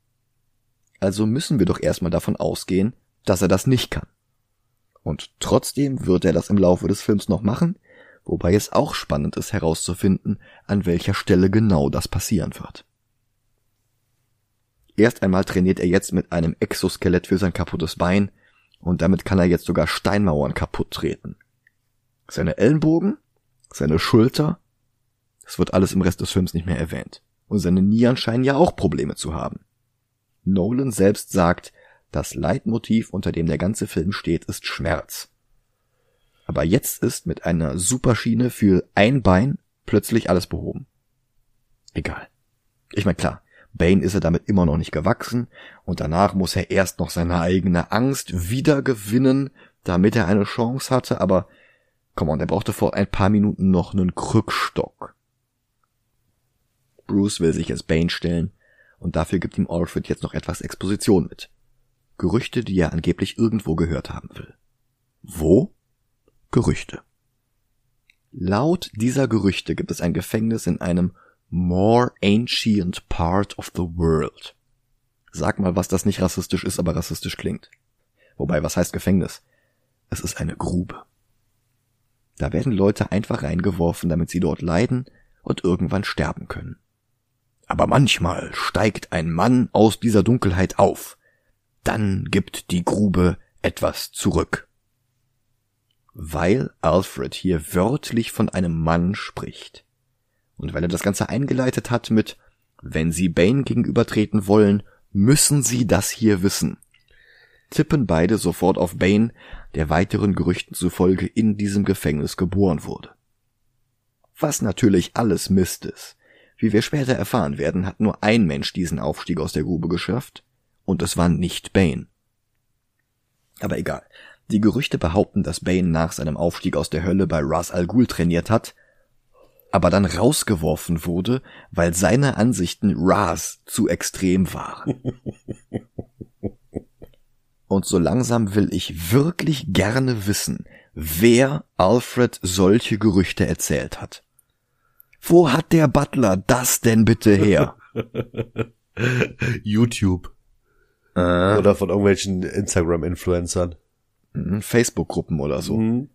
Also müssen wir doch erstmal davon ausgehen, dass er das nicht kann. Und trotzdem wird er das im Laufe des Films noch machen, wobei es auch spannend ist herauszufinden, an welcher Stelle genau das passieren wird. Erst einmal trainiert er jetzt mit einem Exoskelett für sein kaputtes Bein und damit kann er jetzt sogar Steinmauern kaputt treten. Seine Ellenbogen, seine Schulter, das wird alles im Rest des Films nicht mehr erwähnt. Und seine Nieren scheinen ja auch Probleme zu haben. Nolan selbst sagt, das Leitmotiv, unter dem der ganze Film steht, ist Schmerz. Aber jetzt ist mit einer Superschiene für ein Bein plötzlich alles behoben. Egal. Ich meine, klar, Bane ist er damit immer noch nicht gewachsen und danach muss er erst noch seine eigene Angst wiedergewinnen, damit er eine Chance hatte, aber komm on, der brauchte vor ein paar Minuten noch einen Krückstock. Bruce will sich als Bane stellen und dafür gibt ihm Alfred jetzt noch etwas Exposition mit. Gerüchte, die er angeblich irgendwo gehört haben will. Wo? Gerüchte. Laut dieser Gerüchte gibt es ein Gefängnis in einem more ancient part of the world. Sag mal, was das nicht rassistisch ist, aber rassistisch klingt. Wobei, was heißt Gefängnis? Es ist eine Grube. Da werden Leute einfach reingeworfen, damit sie dort leiden und irgendwann sterben können. Aber manchmal steigt ein Mann aus dieser Dunkelheit auf, dann gibt die Grube etwas zurück. Weil Alfred hier wörtlich von einem Mann spricht und weil er das Ganze eingeleitet hat mit Wenn Sie Bane gegenübertreten wollen, müssen Sie das hier wissen, tippen beide sofort auf Bane, der weiteren Gerüchten zufolge in diesem Gefängnis geboren wurde. Was natürlich alles Mist ist. Wie wir später erfahren werden, hat nur ein Mensch diesen Aufstieg aus der Grube geschafft, und es war nicht Bane. Aber egal. Die Gerüchte behaupten, dass Bane nach seinem Aufstieg aus der Hölle bei Ras Al Ghul trainiert hat, aber dann rausgeworfen wurde, weil seine Ansichten Ras zu extrem waren. Und so langsam will ich wirklich gerne wissen, wer Alfred solche Gerüchte erzählt hat. Wo hat der Butler das denn bitte her? *laughs* YouTube. Äh, Oder von irgendwelchen Instagram-Influencern. mhm, Facebook-Gruppen oder so. Mhm.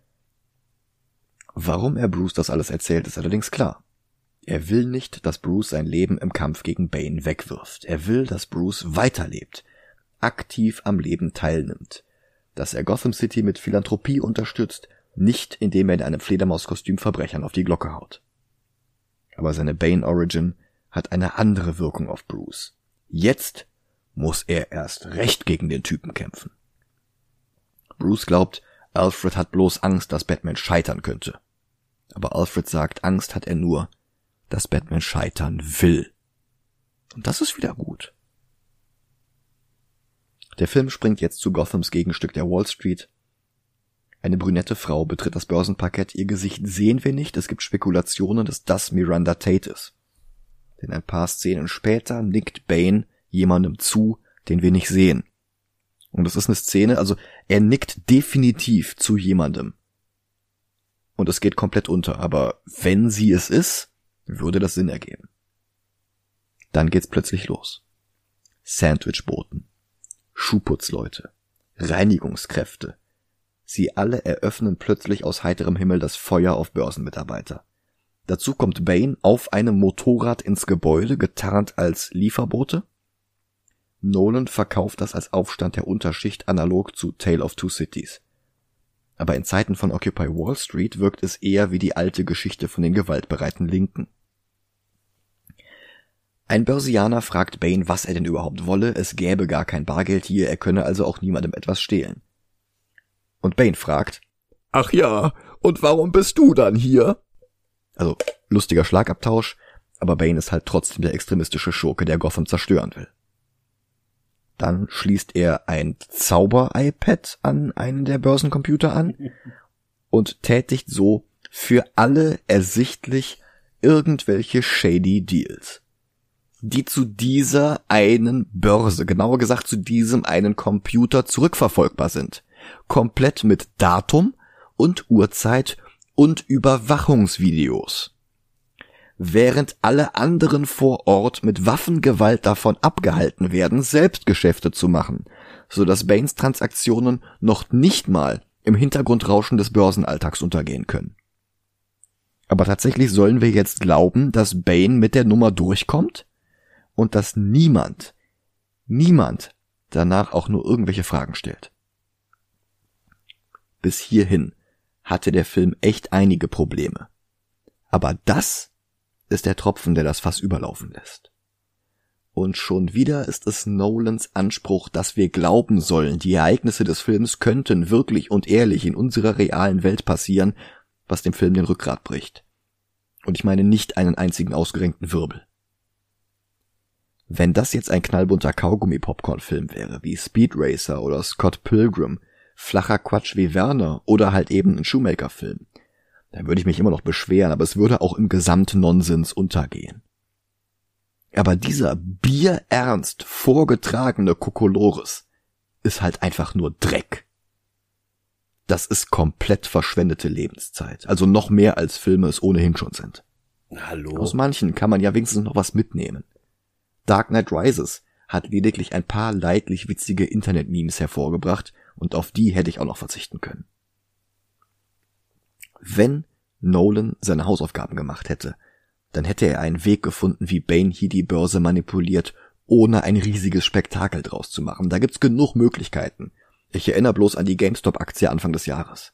Warum er Bruce das alles erzählt, ist allerdings klar. Er will nicht, dass Bruce sein Leben im Kampf gegen Bane wegwirft. Er will, dass Bruce weiterlebt, aktiv am Leben teilnimmt, dass er Gotham City mit Philanthropie unterstützt, nicht indem er in einem Fledermauskostüm Verbrechern auf die Glocke haut. Aber seine Bane Origin hat eine andere Wirkung auf Bruce. Jetzt muss er erst recht gegen den Typen kämpfen. Bruce glaubt, Alfred hat bloß Angst, dass Batman scheitern könnte. Aber Alfred sagt, Angst hat er nur, dass Batman scheitern will. Und das ist wieder gut. Der Film springt jetzt zu Gothams Gegenstück der Wall Street. Eine brünette Frau betritt das Börsenparkett. Ihr Gesicht sehen wir nicht. Es gibt Spekulationen, dass das Miranda Tate ist. Denn ein paar Szenen später nickt Bane jemandem zu, den wir nicht sehen. Und das ist eine Szene, also er nickt definitiv zu jemandem. Und es geht komplett unter, aber wenn sie es ist, würde das Sinn ergeben. Dann geht's plötzlich los. Sandwichboten, Schuhputzleute, Reinigungskräfte. Sie alle eröffnen plötzlich aus heiterem Himmel das Feuer auf Börsenmitarbeiter. Dazu kommt Bane auf einem Motorrad ins Gebäude, getarnt als Lieferbote. Nolan verkauft das als Aufstand der Unterschicht analog zu Tale of Two Cities. Aber in Zeiten von Occupy Wall Street wirkt es eher wie die alte Geschichte von den gewaltbereiten Linken. Ein Börsianer fragt Bane, was er denn überhaupt wolle, es gäbe gar kein Bargeld hier, er könne also auch niemandem etwas stehlen. Und Bane fragt, Ach ja, und warum bist du dann hier? also lustiger Schlagabtausch, aber Bane ist halt trotzdem der extremistische Schurke, der Gotham zerstören will. Dann schließt er ein Zauber-iPad an einen der Börsencomputer an *laughs* und tätigt so für alle ersichtlich irgendwelche shady Deals, die zu dieser einen Börse, genauer gesagt zu diesem einen Computer zurückverfolgbar sind. Komplett mit Datum und Uhrzeit und Überwachungsvideos während alle anderen vor Ort mit Waffengewalt davon abgehalten werden, selbst Geschäfte zu machen, so dass Baines Transaktionen noch nicht mal im Hintergrundrauschen des Börsenalltags untergehen können. Aber tatsächlich sollen wir jetzt glauben, dass Bane mit der Nummer durchkommt und dass niemand, niemand danach auch nur irgendwelche Fragen stellt. Bis hierhin hatte der Film echt einige Probleme. Aber das ist der Tropfen, der das Fass überlaufen lässt. Und schon wieder ist es Nolans Anspruch, dass wir glauben sollen, die Ereignisse des Films könnten wirklich und ehrlich in unserer realen Welt passieren, was dem Film den Rückgrat bricht. Und ich meine nicht einen einzigen ausgerenkten Wirbel. Wenn das jetzt ein knallbunter Kaugummi-Popcorn-Film wäre, wie Speed Racer oder Scott Pilgrim, flacher Quatsch wie Werner oder halt eben ein Shoemaker-Film, dann würde ich mich immer noch beschweren, aber es würde auch im Gesamtnonsens untergehen. Aber dieser bierernst vorgetragene Kokolores ist halt einfach nur Dreck. Das ist komplett verschwendete Lebenszeit. Also noch mehr als Filme es ohnehin schon sind. Hallo. Aus manchen kann man ja wenigstens noch was mitnehmen. Dark Knight Rises hat lediglich ein paar leidlich witzige Internet-Memes hervorgebracht und auf die hätte ich auch noch verzichten können. Wenn Nolan seine Hausaufgaben gemacht hätte, dann hätte er einen Weg gefunden, wie Bane hier die Börse manipuliert, ohne ein riesiges Spektakel draus zu machen. Da gibt's genug Möglichkeiten. Ich erinnere bloß an die GameStop-Aktie Anfang des Jahres.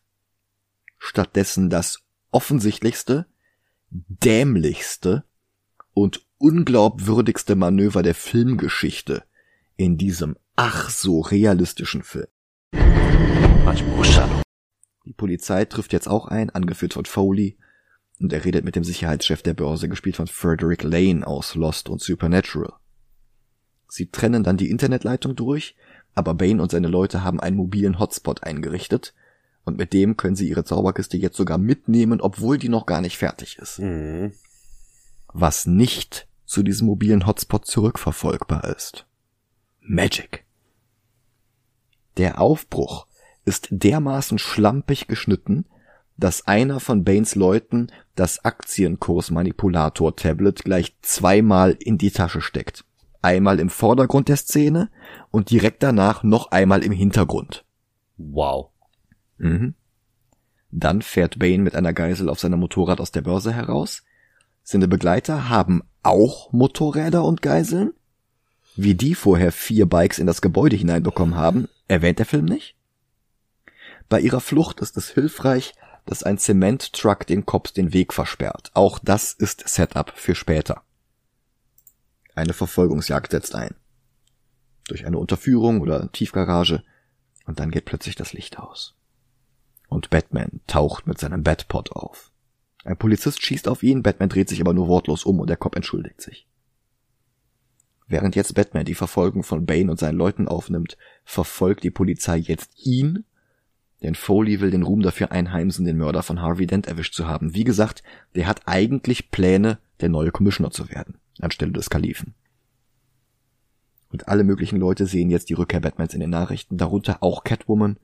Stattdessen das offensichtlichste, dämlichste und unglaubwürdigste Manöver der Filmgeschichte in diesem ach so realistischen Film. Die Polizei trifft jetzt auch ein, angeführt von Foley, und er redet mit dem Sicherheitschef der Börse, gespielt von Frederick Lane aus Lost und Supernatural. Sie trennen dann die Internetleitung durch, aber Bane und seine Leute haben einen mobilen Hotspot eingerichtet, und mit dem können sie ihre Zauberkiste jetzt sogar mitnehmen, obwohl die noch gar nicht fertig ist. Mhm. Was nicht zu diesem mobilen Hotspot zurückverfolgbar ist. Magic. Der Aufbruch ist dermaßen schlampig geschnitten, dass einer von Baines Leuten das Aktienkursmanipulator-Tablet gleich zweimal in die Tasche steckt. Einmal im Vordergrund der Szene und direkt danach noch einmal im Hintergrund. Wow. Mhm. Dann fährt Bane mit einer Geisel auf seinem Motorrad aus der Börse heraus. Seine Begleiter haben auch Motorräder und Geiseln. Wie die vorher vier Bikes in das Gebäude hineinbekommen haben, erwähnt der Film nicht. Bei ihrer Flucht ist es hilfreich, dass ein Zementtruck den Cops den Weg versperrt. Auch das ist Setup für später. Eine Verfolgungsjagd setzt ein. Durch eine Unterführung oder Tiefgarage und dann geht plötzlich das Licht aus. Und Batman taucht mit seinem Batpod auf. Ein Polizist schießt auf ihn, Batman dreht sich aber nur wortlos um und der Cop entschuldigt sich. Während jetzt Batman die Verfolgung von Bane und seinen Leuten aufnimmt, verfolgt die Polizei jetzt ihn Denn Foley will den Ruhm dafür einheimsen, den Mörder von Harvey Dent erwischt zu haben. Wie gesagt, der hat eigentlich Pläne, der neue Commissioner zu werden, anstelle des Kalifen. Und alle möglichen Leute sehen jetzt die Rückkehr Batmans in den Nachrichten, darunter auch Catwoman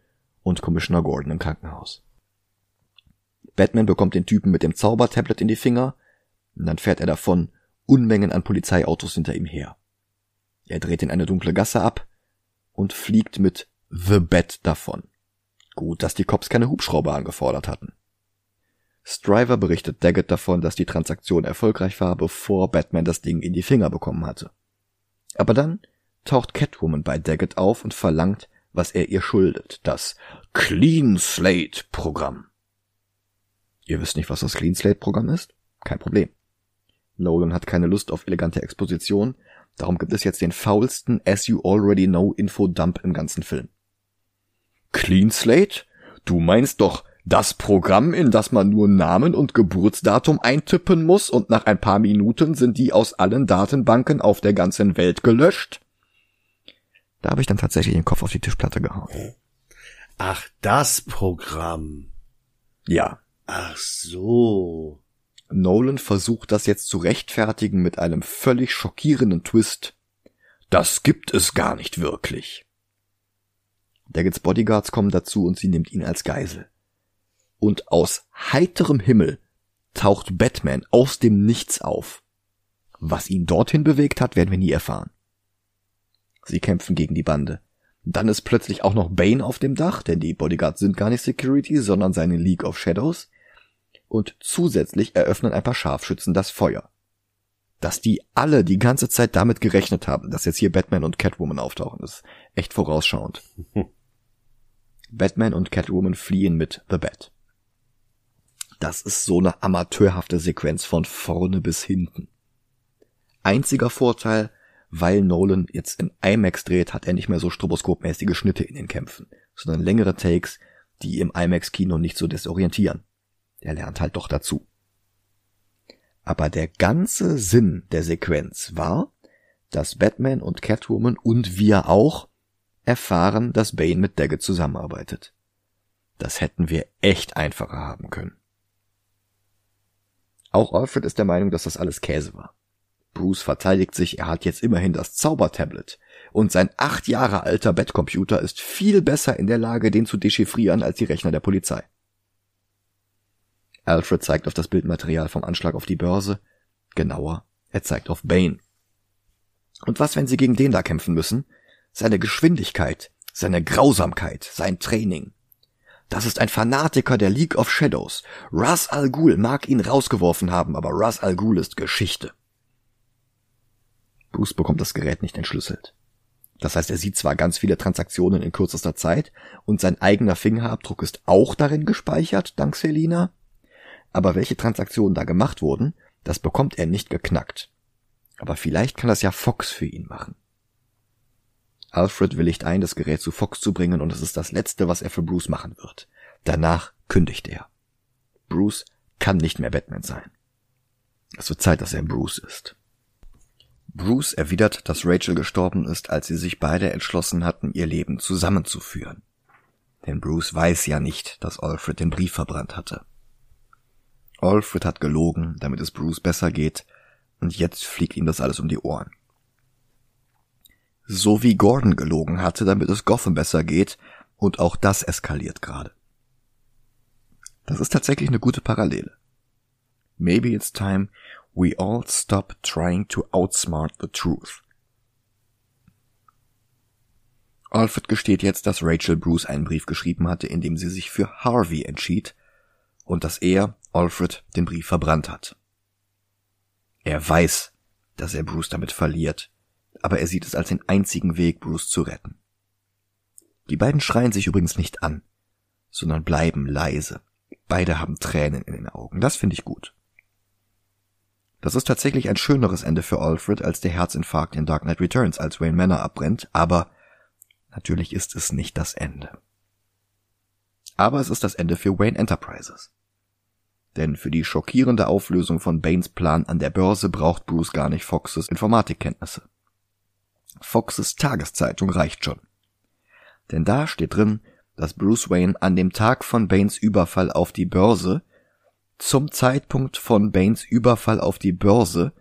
und Commissioner Gordon im Krankenhaus. Batman bekommt den Typen mit dem Zaubertablet in die Finger, und dann fährt er davon, Unmengen an Polizeiautos hinter ihm her. Er dreht in eine dunkle Gasse ab und fliegt mit The Bat davon. Gut, dass die Cops keine Hubschrauber angefordert hatten. Stryver berichtet Daggett davon, dass die Transaktion erfolgreich war, bevor Batman das Ding in die Finger bekommen hatte. Aber dann taucht Catwoman bei Daggett auf und verlangt, was er ihr schuldet, das Clean Slate Programm. Ihr wisst nicht, was das Clean Slate Programm ist? Kein Problem. Nolan hat keine Lust auf elegante Exposition, darum gibt es jetzt den faulsten As You Already Know Infodump im ganzen Film. Clean Slate? Du meinst doch das Programm, in das man nur Namen und Geburtsdatum eintippen muss und nach ein paar Minuten sind die aus allen Datenbanken auf der ganzen Welt gelöscht? Da habe ich dann tatsächlich den Kopf auf die Tischplatte gehauen. Ach, das Programm. Ja. Ach so. Nolan versucht das jetzt zu rechtfertigen mit einem völlig schockierenden Twist. Das gibt es gar nicht wirklich. Daggets Bodyguards kommen dazu und sie nimmt ihn als Geisel. Und aus heiterem Himmel taucht Batman aus dem Nichts auf. Was ihn dorthin bewegt hat, werden wir nie erfahren. Sie kämpfen gegen die Bande. Dann ist plötzlich auch noch Bane auf dem Dach, denn die Bodyguards sind gar nicht Security, sondern seine League of Shadows. Und zusätzlich eröffnen ein paar Scharfschützen das Feuer. Dass die alle die ganze Zeit damit gerechnet haben, dass jetzt hier Batman und Catwoman auftauchen, ist echt vorausschauend. *laughs* Batman und Catwoman fliehen mit The Bat. Das ist so eine amateurhafte Sequenz von vorne bis hinten. Einziger Vorteil, weil Nolan jetzt in IMAX dreht, hat er nicht mehr so stroboskopmäßige Schnitte in den Kämpfen, sondern längere Takes, die im IMAX-Kino nicht so desorientieren. Er lernt halt doch dazu. Aber der ganze Sinn der Sequenz war, dass Batman und Catwoman und wir auch erfahren, dass Bane mit Daggett zusammenarbeitet. Das hätten wir echt einfacher haben können. Auch Alfred ist der Meinung, dass das alles Käse war. Bruce verteidigt sich, er hat jetzt immerhin das Zaubertablet. Und sein acht Jahre alter Bettcomputer ist viel besser in der Lage, den zu dechiffrieren als die Rechner der Polizei. Alfred zeigt auf das Bildmaterial vom Anschlag auf die Börse. Genauer, er zeigt auf Bane. Und was, wenn sie gegen den da kämpfen müssen? Seine Geschwindigkeit, seine Grausamkeit, sein Training. Das ist ein Fanatiker der League of Shadows. Ras Al Ghul mag ihn rausgeworfen haben, aber Ras Al Ghul ist Geschichte. Bruce bekommt das Gerät nicht entschlüsselt. Das heißt, er sieht zwar ganz viele Transaktionen in kürzester Zeit und sein eigener Fingerabdruck ist auch darin gespeichert, dank Selina, aber welche Transaktionen da gemacht wurden, das bekommt er nicht geknackt. Aber vielleicht kann das ja Fox für ihn machen. Alfred willigt ein, das Gerät zu Fox zu bringen und es ist das Letzte, was er für Bruce machen wird. Danach kündigt er. Bruce kann nicht mehr Batman sein. Es wird Zeit, dass er Bruce ist. Bruce erwidert, dass Rachel gestorben ist, als sie sich beide entschlossen hatten, ihr Leben zusammenzuführen. Denn Bruce weiß ja nicht, dass Alfred den Brief verbrannt hatte. Alfred hat gelogen, damit es Bruce besser geht, und jetzt fliegt ihm das alles um die Ohren. So wie Gordon gelogen hatte, damit es Gotham besser geht, und auch das eskaliert gerade. Das ist tatsächlich eine gute Parallele. Maybe it's time we all stop trying to outsmart the truth. Alfred gesteht jetzt, dass Rachel Bruce einen Brief geschrieben hatte, in dem sie sich für Harvey entschied und dass er, Alfred, den Brief verbrannt hat. Er weiß, dass er Bruce damit verliert, aber er sieht es als den einzigen Weg, Bruce zu retten. Die beiden schreien sich übrigens nicht an, sondern bleiben leise. Beide haben Tränen in den Augen. Das finde ich gut. Das ist tatsächlich ein schöneres Ende für Alfred als der Herzinfarkt in Dark Knight Returns, als Wayne Manor abbrennt, aber natürlich ist es nicht das Ende. Aber es ist das Ende für Wayne Enterprises. Denn für die schockierende Auflösung von Banes Plan an der Börse braucht Bruce gar nicht Foxes Informatikkenntnisse. Foxes Tageszeitung reicht schon. Denn da steht drin, dass Bruce Wayne an dem Tag von Banes Überfall auf die Börse zum Zeitpunkt von Banes Überfall auf die Börse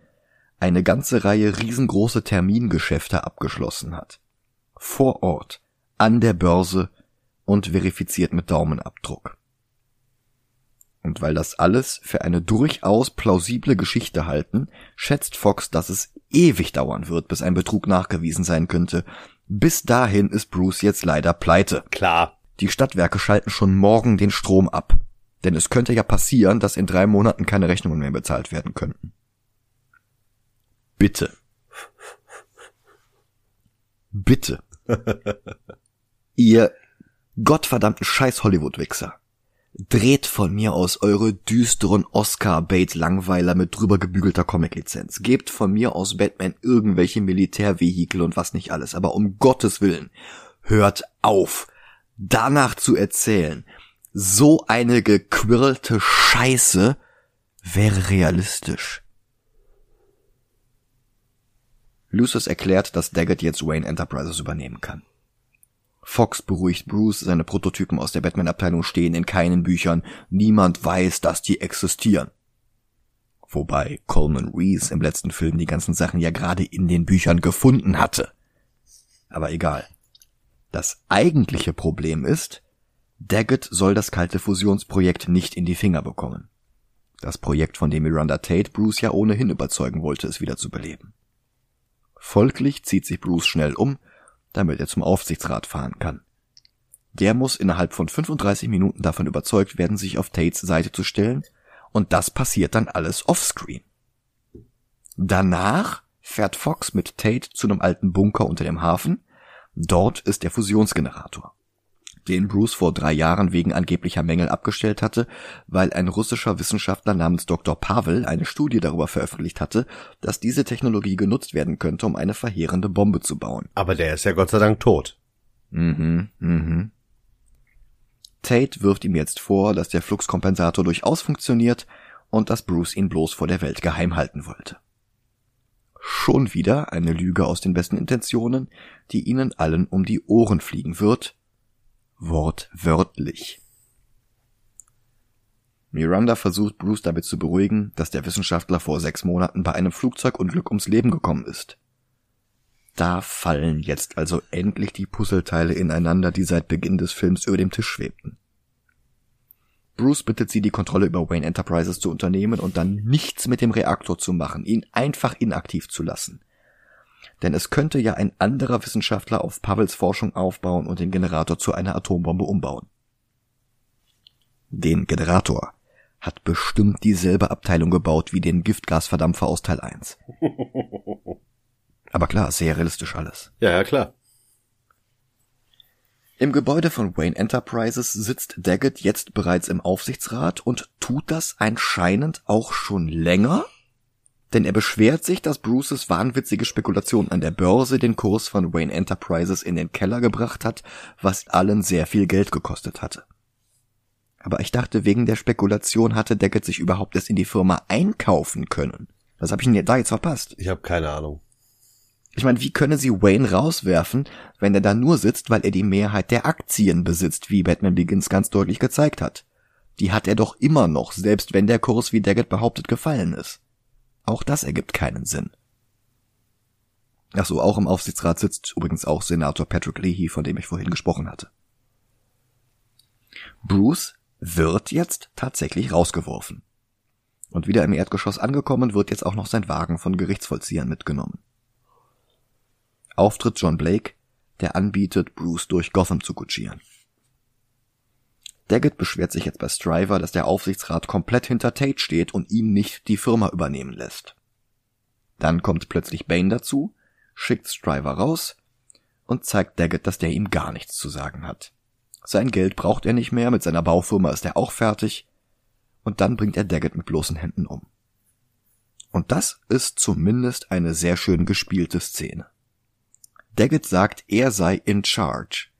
eine ganze Reihe riesengroße Termingeschäfte abgeschlossen hat. Vor Ort, an der Börse und verifiziert mit Daumenabdruck. Und weil das alles für eine durchaus plausible Geschichte halten, schätzt Fox, dass es ewig dauern wird, bis ein Betrug nachgewiesen sein könnte. Bis dahin ist Bruce jetzt leider pleite. Klar. Die Stadtwerke schalten schon morgen den Strom ab. Denn es könnte ja passieren, dass in drei Monaten keine Rechnungen mehr bezahlt werden könnten. Bitte. Bitte. *laughs* Ihr gottverdammten scheiß Hollywood-Wichser. Dreht von mir aus eure düsteren Oscar-Bait-Langweiler mit drüber gebügelter Comic-Lizenz. Gebt von mir aus Batman irgendwelche Militärvehikel und was nicht alles. Aber um Gottes Willen, hört auf, danach zu erzählen. So eine gequirlte Scheiße wäre realistisch. Lucius erklärt, dass Daggett jetzt Wayne Enterprises übernehmen kann. Fox beruhigt Bruce, seine Prototypen aus der Batman-Abteilung stehen in keinen Büchern, niemand weiß, dass die existieren. Wobei Coleman Reese im letzten Film die ganzen Sachen ja gerade in den Büchern gefunden hatte. Aber egal. Das eigentliche Problem ist, Daggett soll das kalte Fusionsprojekt nicht in die Finger bekommen. Das Projekt, von dem Miranda Tate Bruce ja ohnehin überzeugen wollte, es wieder zu beleben. Folglich zieht sich Bruce schnell um damit er zum Aufsichtsrat fahren kann. Der muss innerhalb von 35 Minuten davon überzeugt werden, sich auf Tates Seite zu stellen, und das passiert dann alles offscreen. Danach fährt Fox mit Tate zu einem alten Bunker unter dem Hafen. Dort ist der Fusionsgenerator den Bruce vor drei Jahren wegen angeblicher Mängel abgestellt hatte, weil ein russischer Wissenschaftler namens Dr. Pavel eine Studie darüber veröffentlicht hatte, dass diese Technologie genutzt werden könnte, um eine verheerende Bombe zu bauen. Aber der ist ja Gott sei Dank tot. Mhm, mhm. Tate wirft ihm jetzt vor, dass der Fluxkompensator durchaus funktioniert und dass Bruce ihn bloß vor der Welt geheim halten wollte. Schon wieder eine Lüge aus den besten Intentionen, die ihnen allen um die Ohren fliegen wird, wortwörtlich. Miranda versucht Bruce damit zu beruhigen, dass der Wissenschaftler vor sechs Monaten bei einem Flugzeugunglück ums Leben gekommen ist. Da fallen jetzt also endlich die Puzzleteile ineinander, die seit Beginn des Films über dem Tisch schwebten. Bruce bittet sie, die Kontrolle über Wayne Enterprises zu unternehmen und dann nichts mit dem Reaktor zu machen, ihn einfach inaktiv zu lassen denn es könnte ja ein anderer Wissenschaftler auf Pavels Forschung aufbauen und den Generator zu einer Atombombe umbauen. Den Generator hat bestimmt dieselbe Abteilung gebaut wie den Giftgasverdampfer aus Teil 1. Aber klar, sehr realistisch alles. Ja, ja, klar. Im Gebäude von Wayne Enterprises sitzt Daggett jetzt bereits im Aufsichtsrat und tut das anscheinend auch schon länger? Denn er beschwert sich, dass Bruces wahnwitzige Spekulation an der Börse den Kurs von Wayne Enterprises in den Keller gebracht hat, was allen sehr viel Geld gekostet hatte. Aber ich dachte, wegen der Spekulation hatte Deckett sich überhaupt erst in die Firma einkaufen können. Was habe ich denn da jetzt verpasst? Ich habe keine Ahnung. Ich meine, wie könne sie Wayne rauswerfen, wenn er da nur sitzt, weil er die Mehrheit der Aktien besitzt, wie Batman Begins ganz deutlich gezeigt hat? Die hat er doch immer noch, selbst wenn der Kurs, wie Daggett behauptet, gefallen ist. Auch das ergibt keinen Sinn. Ach so, auch im Aufsichtsrat sitzt übrigens auch Senator Patrick Leahy, von dem ich vorhin gesprochen hatte. Bruce wird jetzt tatsächlich rausgeworfen. Und wieder im Erdgeschoss angekommen, wird jetzt auch noch sein Wagen von Gerichtsvollziehern mitgenommen. Auftritt John Blake, der anbietet, Bruce durch Gotham zu kutschieren. Daggett beschwert sich jetzt bei Stryver, dass der Aufsichtsrat komplett hinter Tate steht und ihn nicht die Firma übernehmen lässt. Dann kommt plötzlich Bane dazu, schickt Stryver raus und zeigt Daggett, dass der ihm gar nichts zu sagen hat. Sein Geld braucht er nicht mehr, mit seiner Baufirma ist er auch fertig, und dann bringt er Daggett mit bloßen Händen um. Und das ist zumindest eine sehr schön gespielte Szene. Daggett sagt, er sei in charge,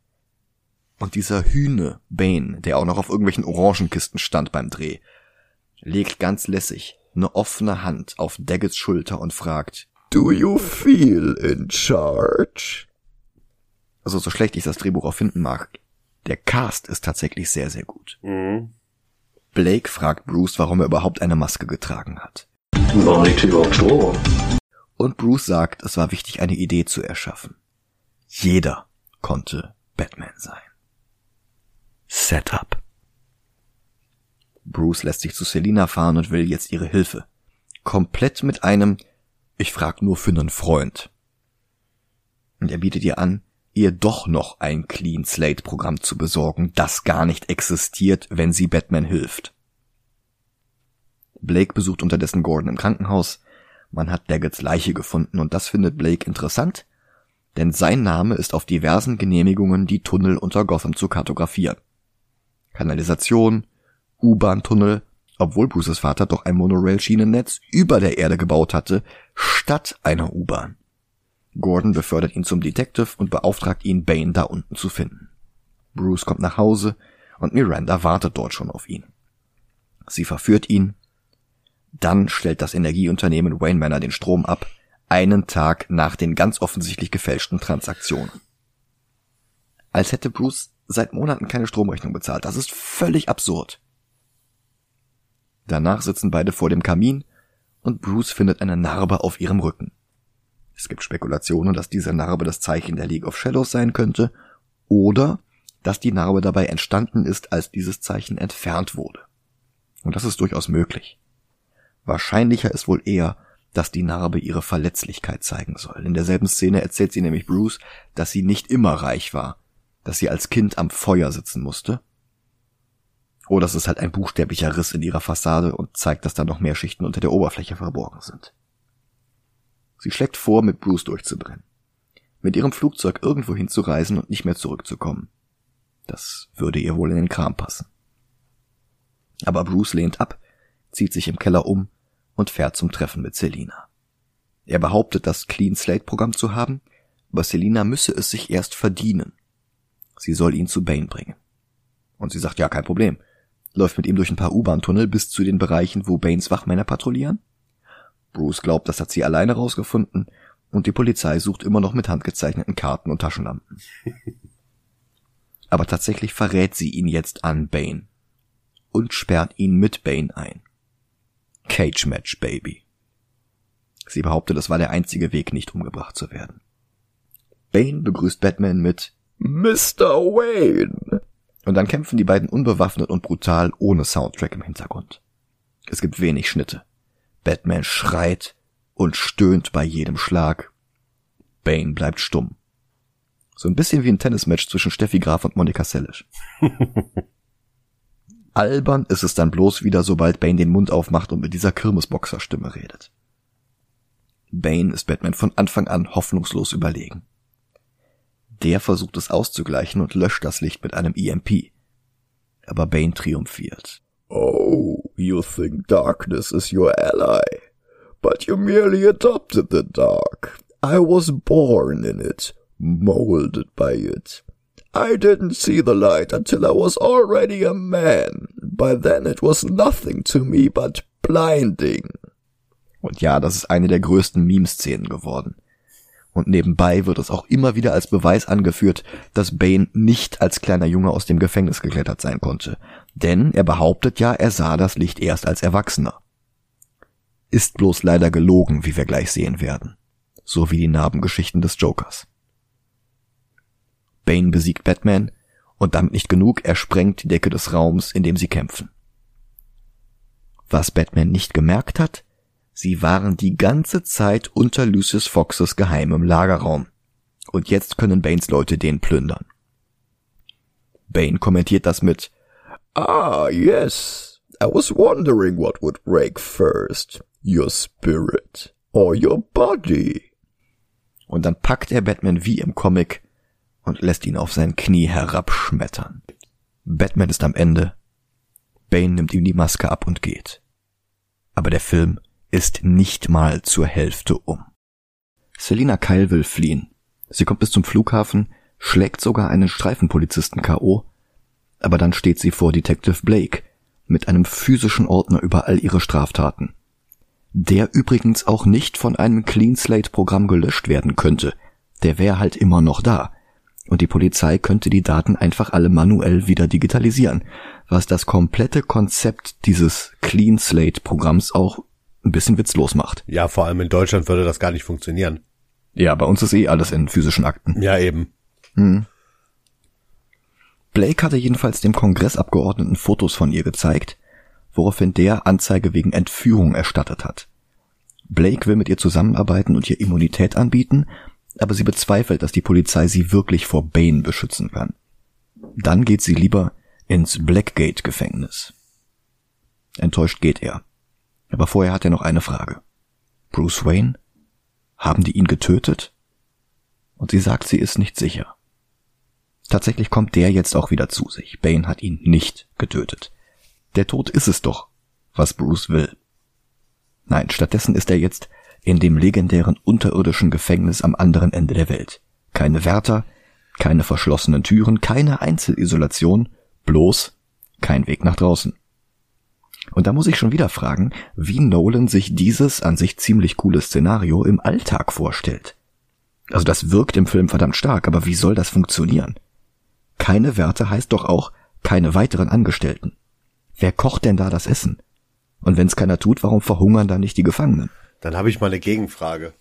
und dieser Hühne, Bane, der auch noch auf irgendwelchen Orangenkisten stand beim Dreh, legt ganz lässig eine offene Hand auf Daggetts Schulter und fragt, Do you feel in charge? Also so schlecht ich das Drehbuch auch finden mag, Der Cast ist tatsächlich sehr, sehr gut. Mhm. Blake fragt Bruce, warum er überhaupt eine Maske getragen hat. Mighty Octor. Und Bruce sagt, es war wichtig, eine Idee zu erschaffen. Jeder konnte Batman sein. Setup. Bruce lässt sich zu Selina fahren und will jetzt ihre Hilfe. Komplett mit einem Ich frag nur für nen Freund. Und er bietet ihr an, ihr doch noch ein Clean Slate Programm zu besorgen, das gar nicht existiert, wenn sie Batman hilft. Blake besucht unterdessen Gordon im Krankenhaus. Man hat Daggets Leiche gefunden und das findet Blake interessant, denn sein Name ist auf diversen Genehmigungen, die Tunnel unter Gotham zu kartografieren. Kanalisation, U-Bahn-Tunnel, obwohl Bruces Vater doch ein Monorail-Schienennetz über der Erde gebaut hatte, statt einer U-Bahn. Gordon befördert ihn zum Detective und beauftragt ihn, Bane da unten zu finden. Bruce kommt nach Hause und Miranda wartet dort schon auf ihn. Sie verführt ihn. Dann stellt das Energieunternehmen Wayne Manor den Strom ab, einen Tag nach den ganz offensichtlich gefälschten Transaktionen. Als hätte Bruce seit Monaten keine Stromrechnung bezahlt. Das ist völlig absurd. Danach sitzen beide vor dem Kamin und Bruce findet eine Narbe auf ihrem Rücken. Es gibt Spekulationen, dass diese Narbe das Zeichen der League of Shadows sein könnte oder dass die Narbe dabei entstanden ist, als dieses Zeichen entfernt wurde. Und das ist durchaus möglich. Wahrscheinlicher ist wohl eher, dass die Narbe ihre Verletzlichkeit zeigen soll. In derselben Szene erzählt sie nämlich Bruce, dass sie nicht immer reich war, dass sie als Kind am Feuer sitzen musste. Oder es ist halt ein buchstäblicher Riss in ihrer Fassade und zeigt, dass da noch mehr Schichten unter der Oberfläche verborgen sind. Sie schlägt vor, mit Bruce durchzubrennen. Mit ihrem Flugzeug irgendwo hinzureisen und nicht mehr zurückzukommen. Das würde ihr wohl in den Kram passen. Aber Bruce lehnt ab, zieht sich im Keller um und fährt zum Treffen mit Selina. Er behauptet, das Clean Slate Programm zu haben, aber Selina müsse es sich erst verdienen. Sie soll ihn zu Bane bringen. Und sie sagt, ja, kein Problem. Läuft mit ihm durch ein paar U-Bahn-Tunnel bis zu den Bereichen, wo Banes Wachmänner patrouillieren. Bruce glaubt, das hat sie alleine rausgefunden und die Polizei sucht immer noch mit handgezeichneten Karten und Taschenlampen. Aber tatsächlich verrät sie ihn jetzt an Bane und sperrt ihn mit Bane ein. Cage Match, Baby. Sie behauptet, es war der einzige Weg, nicht umgebracht zu werden. Bane begrüßt Batman mit Mr. Wayne. und dann kämpfen die beiden unbewaffnet und brutal ohne Soundtrack im Hintergrund. Es gibt wenig Schnitte. Batman schreit und stöhnt bei jedem Schlag. Bane bleibt stumm. So ein bisschen wie ein Tennismatch zwischen Steffi Graf und Monika Seles. *laughs* Albern ist es dann bloß wieder, sobald Bane den Mund aufmacht und mit dieser Kirmesboxerstimme redet. Bane ist Batman von Anfang an hoffnungslos überlegen. Der versucht es auszugleichen und löscht das Licht mit einem EMP. Aber Bane triumphiert. Oh, you think darkness is your ally, but you merely adopted the dark. I was born in it, molded by it. I didn't see the light until I was already a man. By then it was nothing to me but blinding. Und ja, das ist eine der größten Meme-Szenen geworden. Und nebenbei wird es auch immer wieder als Beweis angeführt, dass Bane nicht als kleiner Junge aus dem Gefängnis geklettert sein konnte. Denn er behauptet ja, er sah das Licht erst als Erwachsener. Ist bloß leider gelogen, wie wir gleich sehen werden. So wie die Narbengeschichten des Jokers. Bane besiegt Batman und damit nicht genug, er sprengt die Decke des Raums, in dem sie kämpfen. Was Batman nicht gemerkt hat, sie waren die ganze Zeit unter Lucius Foxes geheimem Lagerraum. Und jetzt können Banes Leute den plündern. Bane kommentiert das mit Ah, yes. I was wondering what would break first. Your spirit or your body. und dann packt er Batman wie im Comic und lässt ihn auf sein Knie herabschmettern. Batman ist am Ende. Bane nimmt ihm die Maske ab und geht. Aber der Film ist nicht mal zur Hälfte um. Selina Kyle will fliehen. Sie kommt bis zum Flughafen, schlägt sogar einen Streifenpolizisten K.O., aber dann steht sie vor Detective Blake mit einem physischen Ordner über all ihre Straftaten. Der übrigens auch nicht von einem Clean Slate Programm gelöscht werden könnte. Der wäre halt immer noch da. Und die Polizei könnte die Daten einfach alle manuell wieder digitalisieren, was das komplette Konzept dieses Clean Slate Programms auch ein bisschen witzlos macht. Ja, vor allem in Deutschland würde das gar nicht funktionieren. Ja, bei uns ist eh alles in physischen Akten. Ja, eben. Blake hatte jedenfalls dem Kongressabgeordneten Fotos von ihr gezeigt, woraufhin der Anzeige wegen Entführung erstattet hat. Blake will mit ihr zusammenarbeiten und ihr Immunität anbieten, aber sie bezweifelt, dass die Polizei sie wirklich vor Bane beschützen kann. Dann geht sie lieber ins Blackgate-Gefängnis. Enttäuscht geht er. Aber vorher hat er noch eine Frage. Bruce Wayne? Haben die ihn getötet? Und sie sagt, sie ist nicht sicher. Tatsächlich kommt der jetzt auch wieder zu sich. Bane hat ihn nicht getötet. Der Tod ist es doch, was Bruce will. Nein, stattdessen ist er jetzt in dem legendären unterirdischen Gefängnis am anderen Ende der Welt. Keine Wärter, keine verschlossenen Türen, keine Einzelisolation, bloß kein Weg nach draußen. Und da muss ich schon wieder fragen, wie Nolan sich dieses an sich ziemlich coole Szenario im Alltag vorstellt. Also das wirkt im Film verdammt stark, aber wie soll das funktionieren? Keine Wärter heißt doch auch keine weiteren Angestellten. Wer kocht denn da das Essen? Und wenn's keiner tut, warum verhungern da nicht die Gefangenen? Dann habe ich mal eine Gegenfrage.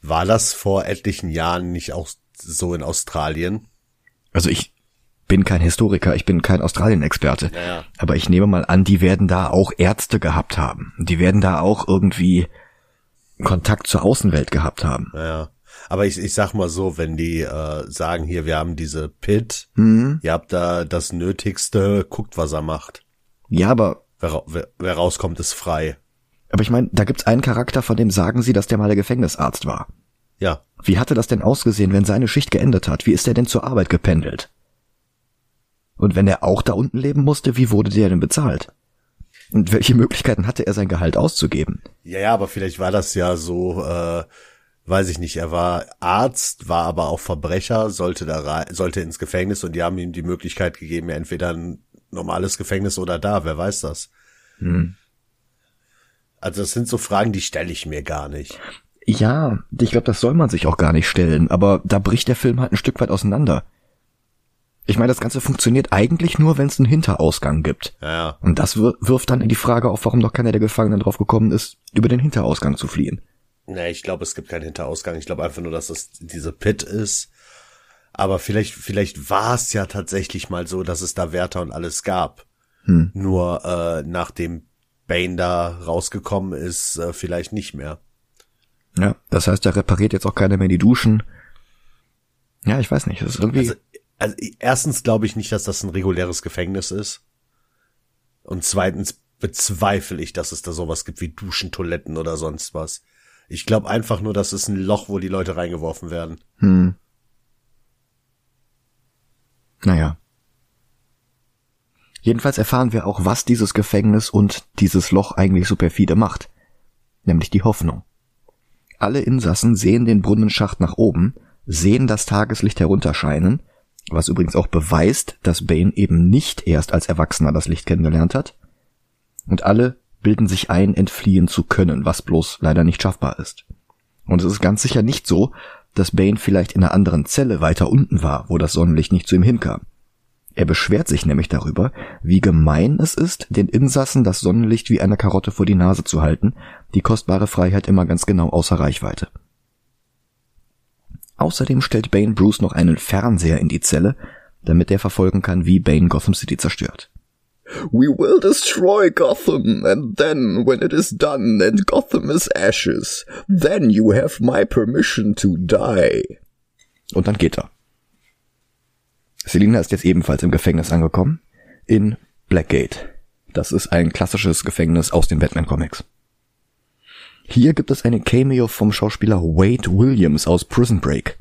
War das vor etlichen Jahren nicht auch so in Australien? Also ich bin kein Historiker, ich bin kein Australien-Experte. Ja, ja. Aber ich nehme mal an, die werden da auch Ärzte gehabt haben. Die werden da auch irgendwie Kontakt zur Außenwelt gehabt haben. Ja. Aber ich, ich sag mal so, wenn die äh, sagen, hier, wir haben diese Pit, Mhm. ihr habt da das Nötigste, guckt, was er macht. Ja, aber Wer, wer, wer rauskommt, ist frei. aber ich meine, da gibt's einen Charakter, von dem sagen sie, dass der mal der Gefängnisarzt war. Ja. Wie hatte das denn ausgesehen, wenn seine Schicht geendet hat? Wie ist er denn zur Arbeit gependelt? Und wenn er auch da unten leben musste, wie wurde der denn bezahlt? Und welche Möglichkeiten hatte er sein Gehalt auszugeben? Ja, ja, aber vielleicht war das ja so, äh, weiß ich nicht, er war Arzt, war aber auch Verbrecher, sollte da rein, sollte ins Gefängnis und die haben ihm die Möglichkeit gegeben, ja, entweder ein normales Gefängnis oder da, wer weiß das. Also das sind so Fragen, die stelle ich mir gar nicht. Ja, ich glaube, das soll man sich auch gar nicht stellen, aber da bricht der Film halt ein Stück weit auseinander. Ich meine, das Ganze funktioniert eigentlich nur, wenn es einen Hinterausgang gibt. Ja, ja. Und das wir- wirft dann in die Frage auf, warum noch keiner der Gefangenen drauf gekommen ist, über den Hinterausgang zu fliehen. Nee, ich glaube, es gibt keinen Hinterausgang. Ich glaube einfach nur, dass es diese Pit ist. Aber vielleicht, vielleicht war es ja tatsächlich mal so, dass es da Wärter und alles gab. Nur äh, nachdem Bane da rausgekommen ist, äh, vielleicht nicht mehr. Ja, das heißt, er repariert jetzt auch keiner mehr die Duschen. Ja, ich weiß nicht, das ist irgendwie... Also, also erstens glaube ich nicht, dass das ein reguläres Gefängnis ist. Und zweitens bezweifle ich, dass es da sowas gibt wie Duschen, Toiletten oder sonst was. Ich glaube einfach nur, das ist ein Loch, wo die Leute reingeworfen werden. Hm. Naja. Jedenfalls erfahren wir auch, was dieses Gefängnis und dieses Loch eigentlich so perfide macht. Nämlich die Hoffnung. Alle Insassen sehen den Brunnenschacht nach oben, sehen das Tageslicht herunterscheinen, was übrigens auch beweist, dass Bane eben nicht erst als Erwachsener das Licht kennengelernt hat. Und alle bilden sich ein, entfliehen zu können, was bloß leider nicht schaffbar ist. Und es ist ganz sicher nicht so, dass Bane vielleicht in einer anderen Zelle weiter unten war, wo das Sonnenlicht nicht zu ihm hinkam. Er beschwert sich nämlich darüber, wie gemein es ist, den Insassen das Sonnenlicht wie eine Karotte vor die Nase zu halten, die kostbare Freiheit immer ganz genau außer Reichweite. Außerdem stellt Bane Bruce noch einen Fernseher in die Zelle, damit er verfolgen kann, wie Bane Gotham City zerstört. We will destroy Gotham, and then, when it is done and Gotham is ashes, then you have my permission to die. Und dann geht er. Selina ist jetzt ebenfalls im Gefängnis angekommen. In Blackgate. Das ist ein klassisches Gefängnis aus den Batman-Comics. Hier gibt es eine Cameo vom Schauspieler Wade Williams aus Prison Break.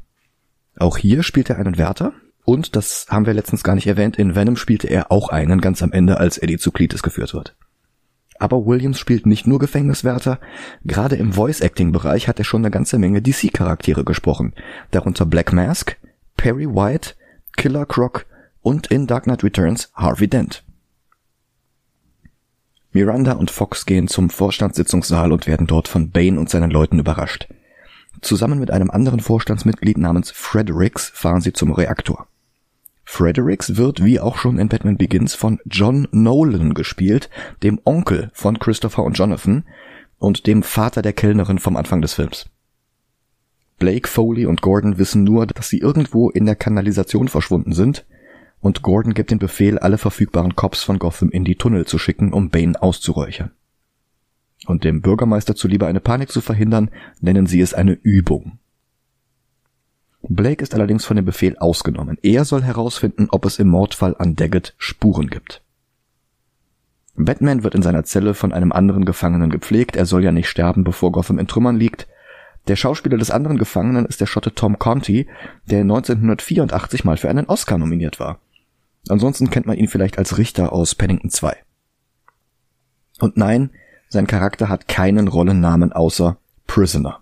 Auch hier spielt er einen Wärter. Und, das haben wir letztens gar nicht erwähnt, in Venom spielte er auch einen ganz am Ende, als Eddie zu Cletus geführt wird. Aber Williams spielt nicht nur Gefängniswärter, gerade im Voice-Acting-Bereich hat er schon eine ganze Menge DC-Charaktere gesprochen, darunter Black Mask, Perry White, Killer Croc und in Dark Knight Returns Harvey Dent. Miranda und Fox gehen zum Vorstandssitzungssaal und werden dort von Bane und seinen Leuten überrascht. Zusammen mit einem anderen Vorstandsmitglied namens Fredericks fahren sie zum Reaktor. Fredericks wird wie auch schon in Batman Begins von John Nolan gespielt, dem Onkel von Christopher und Jonathan und dem Vater der Kellnerin vom Anfang des Films. Blake, Foley und Gordon wissen nur, dass sie irgendwo in der Kanalisation verschwunden sind und Gordon gibt den Befehl, alle verfügbaren Cops von Gotham in die Tunnel zu schicken, um Bane auszuräuchern. Und dem Bürgermeister zuliebe eine Panik zu verhindern, nennen sie es eine Übung. Blake ist allerdings von dem Befehl ausgenommen. Er soll herausfinden, ob es im Mordfall an Daggett Spuren gibt. Batman wird in seiner Zelle von einem anderen Gefangenen gepflegt, er soll ja nicht sterben, bevor Gotham in Trümmern liegt. Der Schauspieler des anderen Gefangenen ist der Schotte Tom Conti, der 1984 mal für einen Oscar nominiert war. Ansonsten kennt man ihn vielleicht als Richter aus Pennington 2. Und nein, sein Charakter hat keinen Rollennamen außer Prisoner.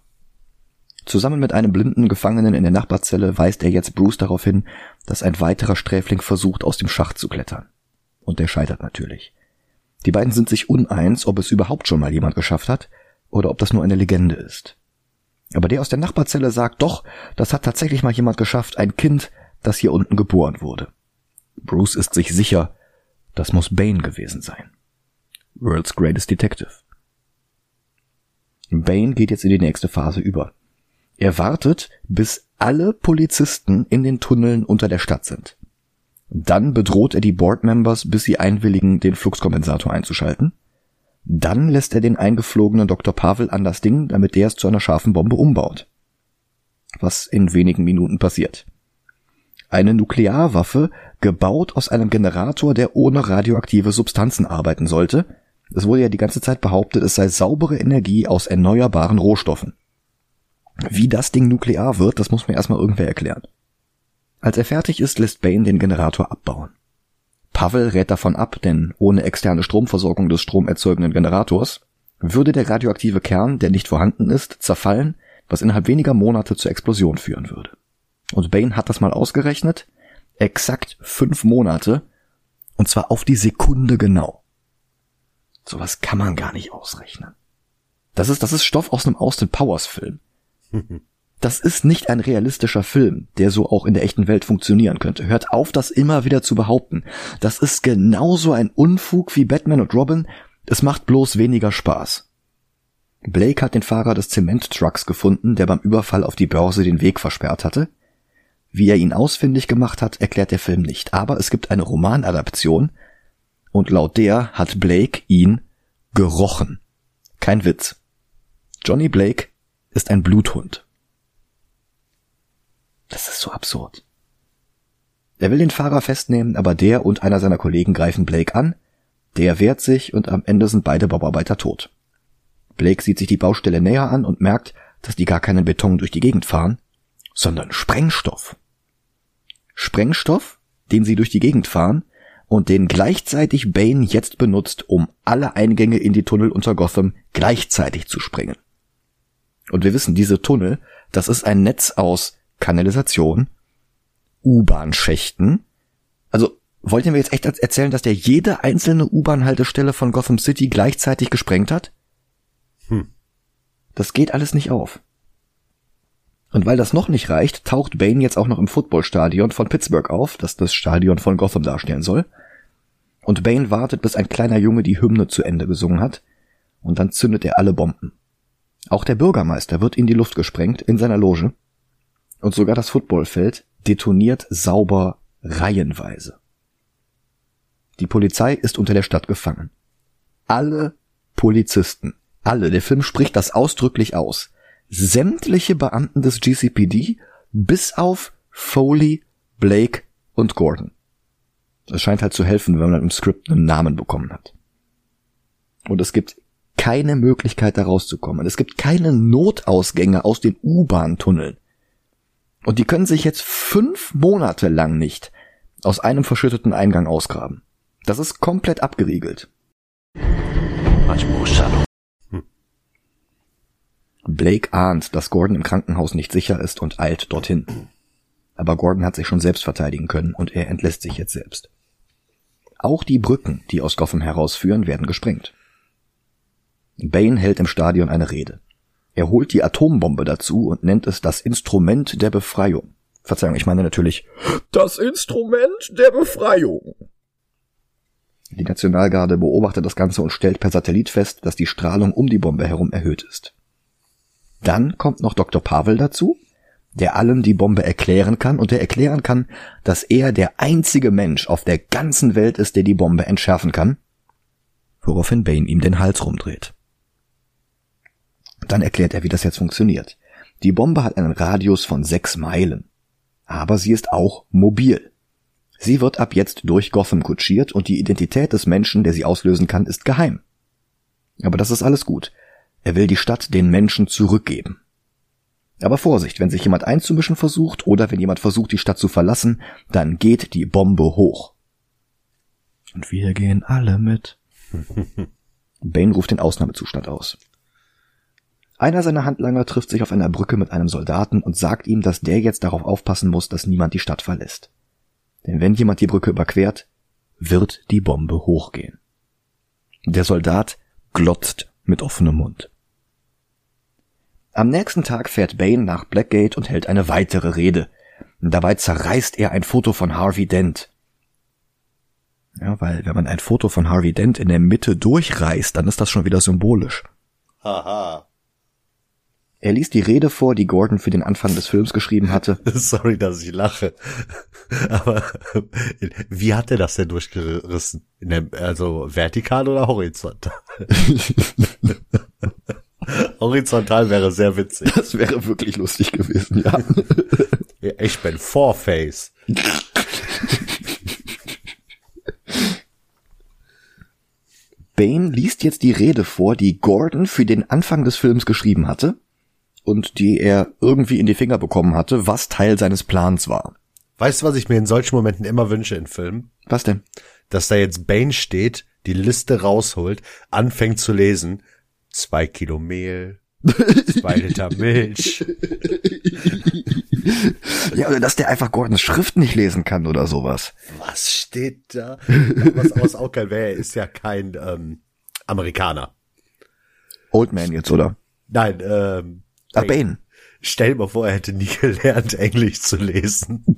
Zusammen mit einem blinden Gefangenen in der Nachbarzelle weist er jetzt Bruce darauf hin, dass ein weiterer Sträfling versucht, aus dem Schacht zu klettern. Und der scheitert natürlich. Die beiden sind sich uneins, ob es überhaupt schon mal jemand geschafft hat oder ob das nur eine Legende ist. Aber der aus der Nachbarzelle sagt doch, das hat tatsächlich mal jemand geschafft, ein Kind, das hier unten geboren wurde. Bruce ist sich sicher, das muss Bane gewesen sein. World's Greatest Detective. Bane geht jetzt in die nächste Phase über. Er wartet, bis alle Polizisten in den Tunneln unter der Stadt sind. Dann bedroht er die Boardmembers, bis sie einwilligen, den Fluxkompensator einzuschalten. Dann lässt er den eingeflogenen Dr. Pavel an das Ding, damit der es zu einer scharfen Bombe umbaut. Was in wenigen Minuten passiert. Eine Nuklearwaffe, gebaut aus einem Generator, der ohne radioaktive Substanzen arbeiten sollte. Es wurde ja die ganze Zeit behauptet, es sei saubere Energie aus erneuerbaren Rohstoffen. Wie das Ding nuklear wird, das muss mir erstmal irgendwer erklären. Als er fertig ist, lässt Bane den Generator abbauen. Pavel rät davon ab, denn ohne externe Stromversorgung des stromerzeugenden Generators würde der radioaktive Kern, der nicht vorhanden ist, zerfallen, was innerhalb weniger Monate zur Explosion führen würde. Und Bane hat das mal ausgerechnet. Exakt fünf Monate. Und zwar auf die Sekunde genau. Sowas kann man gar nicht ausrechnen. Das ist, das ist Stoff aus einem Austin Powers Film. *laughs* Das ist nicht ein realistischer Film, der so auch in der echten Welt funktionieren könnte. Hört auf, das immer wieder zu behaupten. Das ist genauso ein Unfug wie Batman und Robin. Es macht bloß weniger Spaß. Blake hat den Fahrer des Zementtrucks gefunden, der beim Überfall auf die Börse den Weg versperrt hatte. Wie er ihn ausfindig gemacht hat, erklärt der Film nicht, aber es gibt eine Romanadaption und laut der hat Blake ihn gerochen. Kein Witz. Johnny Blake ist ein Bluthund. Das ist so absurd. Er will den Fahrer festnehmen, aber der und einer seiner Kollegen greifen Blake an, der wehrt sich und am Ende sind beide Bauarbeiter tot. Blake sieht sich die Baustelle näher an und merkt, dass die gar keinen Beton durch die Gegend fahren, sondern Sprengstoff. Sprengstoff, den sie durch die Gegend fahren und den gleichzeitig Bane jetzt benutzt, um alle Eingänge in die Tunnel unter Gotham gleichzeitig zu sprengen. Und wir wissen, diese Tunnel, das ist ein Netz aus Kanalisation, U-Bahn-Schächten. Also wollten wir jetzt echt erzählen, dass der jede einzelne U-Bahn-Haltestelle von Gotham City gleichzeitig gesprengt hat? Hm. Das geht alles nicht auf. Und weil das noch nicht reicht, taucht Bane jetzt auch noch im Footballstadion von Pittsburgh auf, das das Stadion von Gotham darstellen soll. Und Bane wartet, bis ein kleiner Junge die Hymne zu Ende gesungen hat, und dann zündet er alle Bomben. Auch der Bürgermeister wird in die Luft gesprengt in seiner Loge, und sogar das Footballfeld detoniert sauber reihenweise. Die Polizei ist unter der Stadt gefangen. Alle Polizisten, alle, der Film spricht das ausdrücklich aus, sämtliche Beamten des GCPD bis auf Foley, Blake und Gordon. Das scheint halt zu helfen, wenn man im Skript einen Namen bekommen hat. Und es gibt keine Möglichkeit da rauszukommen. Es gibt keine Notausgänge aus den U-Bahn-Tunneln. Und die können sich jetzt fünf Monate lang nicht aus einem verschütteten Eingang ausgraben. Das ist komplett abgeriegelt. Blake ahnt, dass Gordon im Krankenhaus nicht sicher ist und eilt dorthin. Aber Gordon hat sich schon selbst verteidigen können und er entlässt sich jetzt selbst. Auch die Brücken, die aus Gotham herausführen, werden gesprengt. Bane hält im Stadion eine Rede. Er holt die Atombombe dazu und nennt es das Instrument der Befreiung. Verzeihung, ich meine natürlich Das Instrument der Befreiung. Die Nationalgarde beobachtet das Ganze und stellt per Satellit fest, dass die Strahlung um die Bombe herum erhöht ist. Dann kommt noch Dr. Pavel dazu, der allen die Bombe erklären kann und der erklären kann, dass er der einzige Mensch auf der ganzen Welt ist, der die Bombe entschärfen kann, woraufhin Bane ihm den Hals rumdreht. Dann erklärt er, wie das jetzt funktioniert. Die Bombe hat einen Radius von sechs Meilen. Aber sie ist auch mobil. Sie wird ab jetzt durch Gotham kutschiert und die Identität des Menschen, der sie auslösen kann, ist geheim. Aber das ist alles gut. Er will die Stadt den Menschen zurückgeben. Aber Vorsicht, wenn sich jemand einzumischen versucht oder wenn jemand versucht, die Stadt zu verlassen, dann geht die Bombe hoch. Und wir gehen alle mit. *laughs* Bane ruft den Ausnahmezustand aus. Einer seiner Handlanger trifft sich auf einer Brücke mit einem Soldaten und sagt ihm, dass der jetzt darauf aufpassen muss, dass niemand die Stadt verlässt. Denn wenn jemand die Brücke überquert, wird die Bombe hochgehen. Der Soldat glotzt mit offenem Mund. Am nächsten Tag fährt Bane nach Blackgate und hält eine weitere Rede. Dabei zerreißt er ein Foto von Harvey Dent. Ja, weil wenn man ein Foto von Harvey Dent in der Mitte durchreißt, dann ist das schon wieder symbolisch. Haha. Er liest die Rede vor, die Gordon für den Anfang des Films geschrieben hatte. *laughs* Sorry, dass ich lache. Aber wie hat er das denn durchgerissen? Der, also vertikal oder horizontal? *laughs* horizontal wäre sehr witzig. *laughs* Das wäre wirklich lustig gewesen, *laughs* ja. Ich bin Four-Face. Bane liest jetzt die Rede vor, die Gordon für den Anfang des Films geschrieben hatte und die er irgendwie in die Finger bekommen hatte, was Teil seines Plans war. Weißt du, was ich mir in solchen Momenten immer wünsche in Filmen? Was denn? Dass da jetzt Bane steht, die Liste rausholt, anfängt zu lesen. Zwei Kilo Mehl, zwei Liter Milch. Ja, oder dass der einfach Gordons Schrift nicht lesen kann oder sowas. Was steht da? Was aus auch kein wäre, er ist ja kein ähm, Amerikaner. Old Man jetzt, oder? Nein, ähm, Ah, Bane. stell dir mal vor, er hätte nie gelernt, Englisch zu lesen. *laughs*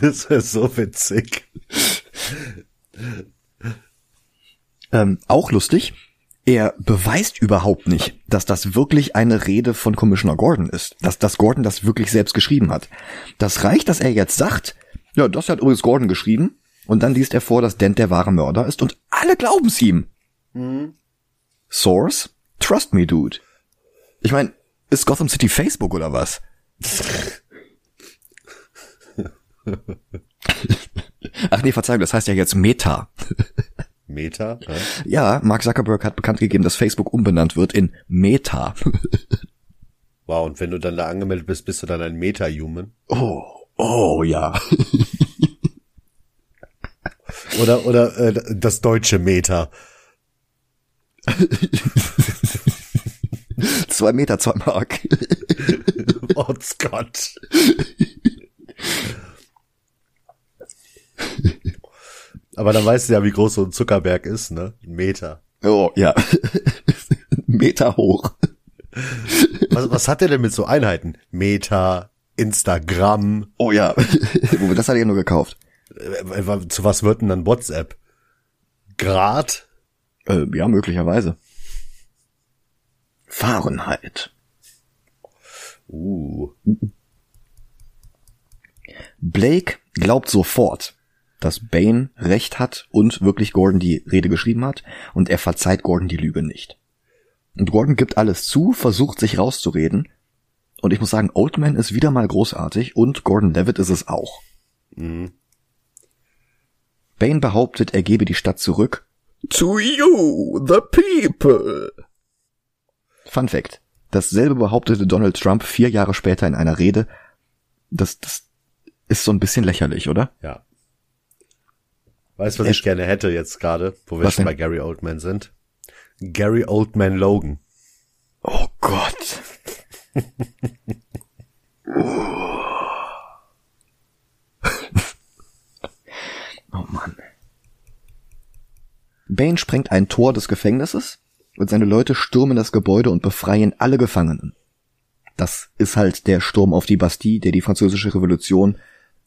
*laughs* das wäre so witzig. Ähm, auch lustig. Er beweist überhaupt nicht, dass das wirklich eine Rede von Commissioner Gordon ist, dass, dass Gordon das wirklich selbst geschrieben hat. Das reicht, dass er jetzt sagt, ja, das hat übrigens Gordon geschrieben, und dann liest er vor, dass Dent der wahre Mörder ist, und alle glauben's ihm. Source? Trust me, dude. Ich meine, ist Gotham City Facebook oder was? *laughs* *laughs* Ach nee, Verzeihung, das heißt ja jetzt Meta. Meta? Ja? Ja, Mark Zuckerberg hat bekannt gegeben, dass Facebook umbenannt wird in Meta. Wow, und wenn du dann da angemeldet bist, bist du dann ein Meta-Human? Oh, oh ja. Oder, oder äh, das deutsche Meta. Zwei Meter, zwei Mark. *laughs* Oh Gott. Aber dann weißt du ja, wie groß so ein Zuckerberg ist, ne? Ein Meter. Oh, ja. *laughs* Meter hoch. Was, was hat der denn mit so Einheiten? Meter, Instagram, Oh ja. Das hat er ja nur gekauft. äh, zu was wird denn dann WhatsApp? Grad? Äh, ja, möglicherweise. Fahrenheit. Uh. Blake glaubt sofort, dass Bane recht hat und wirklich Gordon die Rede geschrieben hat und er verzeiht Gordon die Lüge nicht. Und Gordon gibt alles zu, versucht sich rauszureden und ich muss sagen, Oldman ist wieder mal großartig und Gordon Levitt ist es auch. Mhm. Bane behauptet, er gebe die Stadt zurück. To you, the people. Fun Fact. Dasselbe behauptete Donald Trump vier Jahre später in einer Rede. Das, das ist so ein bisschen lächerlich, oder? Ja. Weißt du, was ich gerne hätte jetzt gerade, wo wir Was schon denn? bei Gary Oldman sind? Gary Oldman Logan. Oh Gott. *laughs* oh Mann. Bane sprengt ein Tor des Gefängnisses und seine Leute stürmen das Gebäude und befreien alle Gefangenen. Das ist halt der Sturm auf die Bastille, der die französische Revolution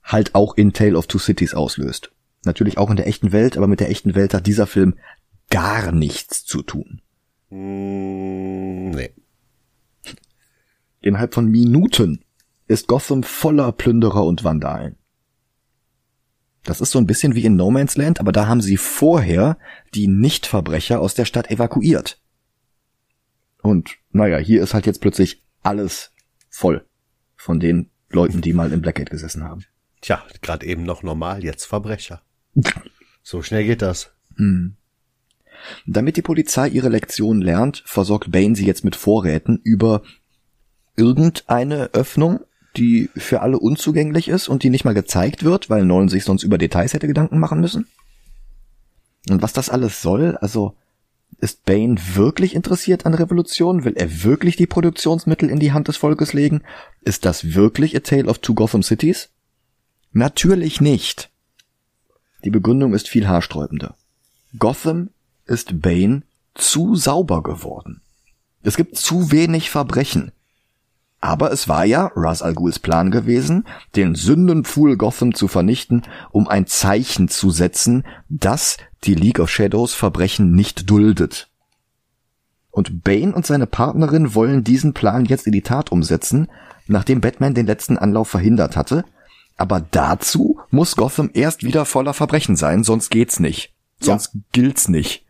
halt auch in Tale of Two Cities auslöst. Natürlich auch in der echten Welt, aber mit der echten Welt hat dieser Film gar nichts zu tun. Mm, nee. Innerhalb von Minuten ist Gotham voller Plünderer und Vandalen. Das ist so ein bisschen wie in No Man's Land, aber da haben sie vorher die Nichtverbrecher aus der Stadt evakuiert. Und naja, hier ist halt jetzt plötzlich alles voll von den Leuten, die mal im Blackgate gesessen haben. Tja, gerade eben noch normal, jetzt Verbrecher. So schnell geht das. Damit die Polizei ihre Lektion lernt, versorgt Bane sie jetzt mit Vorräten über irgendeine Öffnung, die für alle unzugänglich ist und die nicht mal gezeigt wird, weil Nolan sich sonst über Details hätte Gedanken machen müssen. Und was das alles soll, also ist Bane wirklich interessiert an Revolution? Will er wirklich die Produktionsmittel in die Hand des Volkes legen? Ist das wirklich A Tale of Two Gotham Cities? Natürlich nicht. Die Begründung ist viel haarsträubender. Gotham ist Bane zu sauber geworden. Es gibt zu wenig Verbrechen. Aber es war ja Ras Al Ghuls Plan gewesen, den Sündenpfuhl Gotham zu vernichten, um ein Zeichen zu setzen, dass die League of Shadows Verbrechen nicht duldet. Und Bane und seine Partnerin wollen diesen Plan jetzt in die Tat umsetzen, nachdem Batman den letzten Anlauf verhindert hatte. Aber dazu muss Gotham erst wieder voller Verbrechen sein, sonst geht's nicht. Sonst gilt's nicht.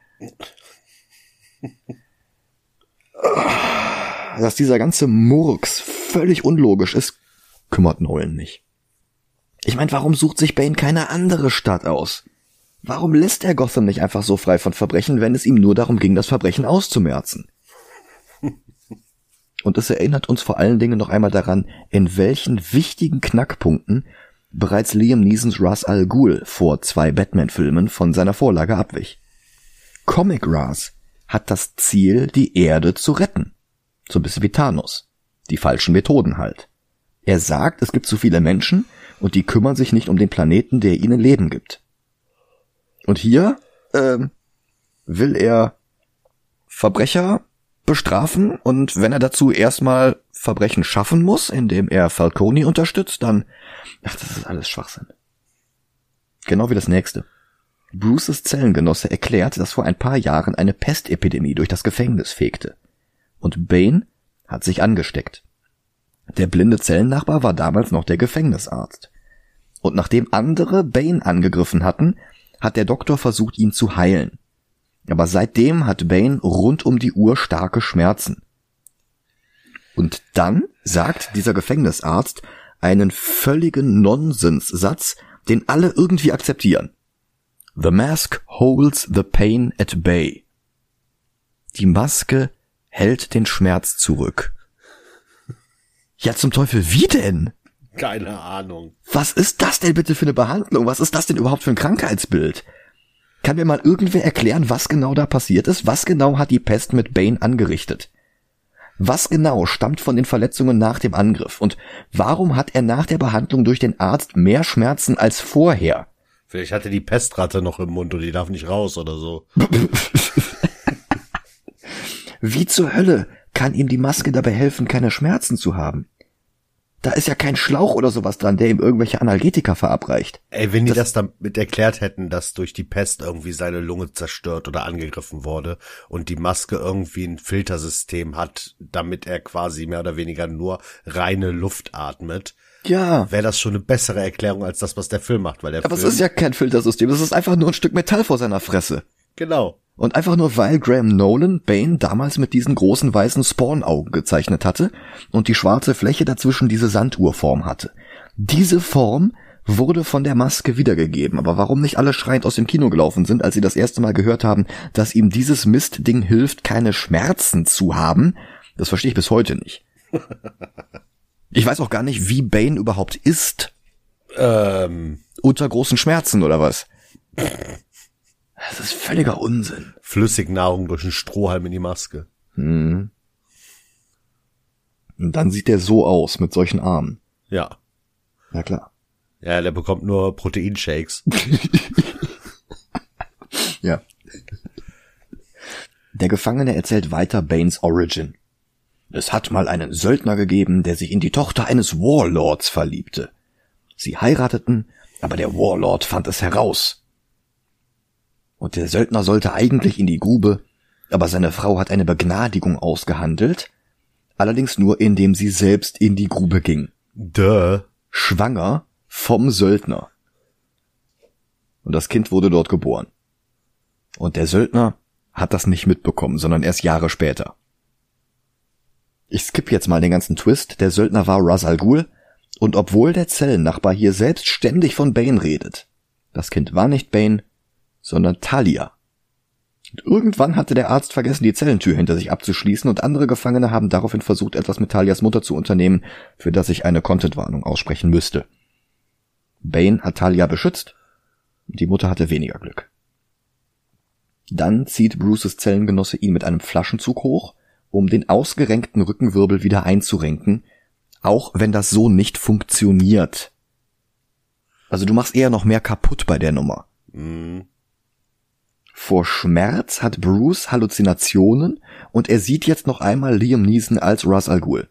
Dass dieser ganze Murks völlig unlogisch ist, kümmert Nolan nicht. Ich meine, warum sucht sich Bane keine andere Stadt aus? Warum lässt er Gotham nicht einfach so frei von Verbrechen, wenn es ihm nur darum ging, das Verbrechen auszumerzen? Und es erinnert uns vor allen Dingen noch einmal daran, in welchen wichtigen Knackpunkten bereits Liam Neesons Ras Al Ghul vor zwei Batman-Filmen von seiner Vorlage abwich. Comic Ras hat das Ziel, die Erde zu retten. So ein bisschen wie Thanos. Die falschen Methoden halt. Er sagt, es gibt zu viele Menschen und die kümmern sich nicht um den Planeten, der ihnen Leben gibt. Und hier ähm, will er Verbrecher bestrafen und wenn er dazu erstmal Verbrechen schaffen muss, indem er Falcone unterstützt, dann ach, das ist alles Schwachsinn. Genau wie das nächste. Bruces Zellengenosse erklärt, dass vor ein paar Jahren eine Pestepidemie durch das Gefängnis fegte. Und Bane hat sich angesteckt. Der blinde Zellennachbar war damals noch der Gefängnisarzt. Und nachdem andere Bane angegriffen hatten, hat der Doktor versucht, ihn zu heilen. Aber seitdem hat Bane rund um die Uhr starke Schmerzen. Und dann sagt dieser Gefängnisarzt einen völligen Nonsenssatz, den alle irgendwie akzeptieren. The mask holds the pain at bay. Die Maske hält den Schmerz zurück. Ja, zum Teufel, wie denn? Keine Ahnung. Was ist das denn bitte für eine Behandlung? Was ist das denn überhaupt für ein Krankheitsbild? Kann mir mal irgendwer erklären, was genau da passiert ist? Was genau hat die Pest mit Bane angerichtet? Was genau stammt von den Verletzungen nach dem Angriff? Und warum hat er nach der Behandlung durch den Arzt mehr Schmerzen als vorher? Vielleicht hatte die Pestratte noch im Mund und die darf nicht raus oder so. *laughs* Wie zur Hölle kann ihm die Maske dabei helfen, keine Schmerzen zu haben? Da ist ja kein Schlauch oder sowas dran, der ihm irgendwelche Analgetika verabreicht. Ey, wenn die das, damit erklärt hätten, dass durch die Pest irgendwie seine Lunge zerstört oder angegriffen wurde und die Maske irgendwie ein Filtersystem hat, damit er quasi mehr oder weniger nur reine Luft atmet, Ja, wäre das schon eine bessere Erklärung als das, was der Film macht, weil der aber es Film ist ja kein Filtersystem, es ist einfach nur ein Stück Metall vor seiner Fresse. Genau. Und einfach nur weil Graham Nolan Bane damals mit diesen großen weißen Spawn-Augen gezeichnet hatte und die schwarze Fläche dazwischen diese Sanduhrform hatte. Diese Form wurde von der Maske wiedergegeben, aber warum nicht alle schreiend aus dem Kino gelaufen sind, als sie das erste Mal gehört haben, dass ihm dieses Mistding hilft, keine Schmerzen zu haben, das verstehe ich bis heute nicht. *laughs* Ich weiß auch gar nicht, wie Bane überhaupt ist. Ähm, Unter großen Schmerzen oder was? *laughs* Das ist völliger Unsinn. Flüssignahrung durch einen Strohhalm in die Maske. Und dann sieht der so aus, mit solchen Armen. Ja. Ja klar. Ja, der bekommt nur Proteinshakes. *laughs* Ja. Der Gefangene erzählt weiter Banes Origin. Es hat mal einen Söldner gegeben, der sich in die Tochter eines Warlords verliebte. Sie heirateten, aber der Warlord fand es heraus. Und der Söldner sollte eigentlich in die Grube, aber seine Frau hat eine Begnadigung ausgehandelt, allerdings nur indem sie selbst in die Grube ging. Duh. Schwanger vom Söldner. Und das Kind wurde dort geboren. Und der Söldner hat das nicht mitbekommen, sondern erst Jahre später. Ich skippe jetzt mal den ganzen Twist. Der Söldner war Ras Al Ghul. Und obwohl der Zellennachbar hier selbst ständig von Bane redet, das Kind war nicht Bane, sondern Talia. Und irgendwann hatte der Arzt vergessen, die Zellentür hinter sich abzuschließen und andere Gefangene haben daraufhin versucht, etwas mit Talias Mutter zu unternehmen, für das ich eine Content-Warnung aussprechen müsste. Bane hat Talia beschützt, die Mutter hatte weniger Glück. Dann zieht Bruces Zellengenosse ihn mit einem Flaschenzug hoch, um den ausgerenkten Rückenwirbel wieder einzurenken, auch wenn das so nicht funktioniert. Also du machst eher noch mehr kaputt bei der Nummer. Vor Schmerz hat Bruce Halluzinationen und er sieht jetzt noch einmal Liam Neeson als Ras Al Ghul.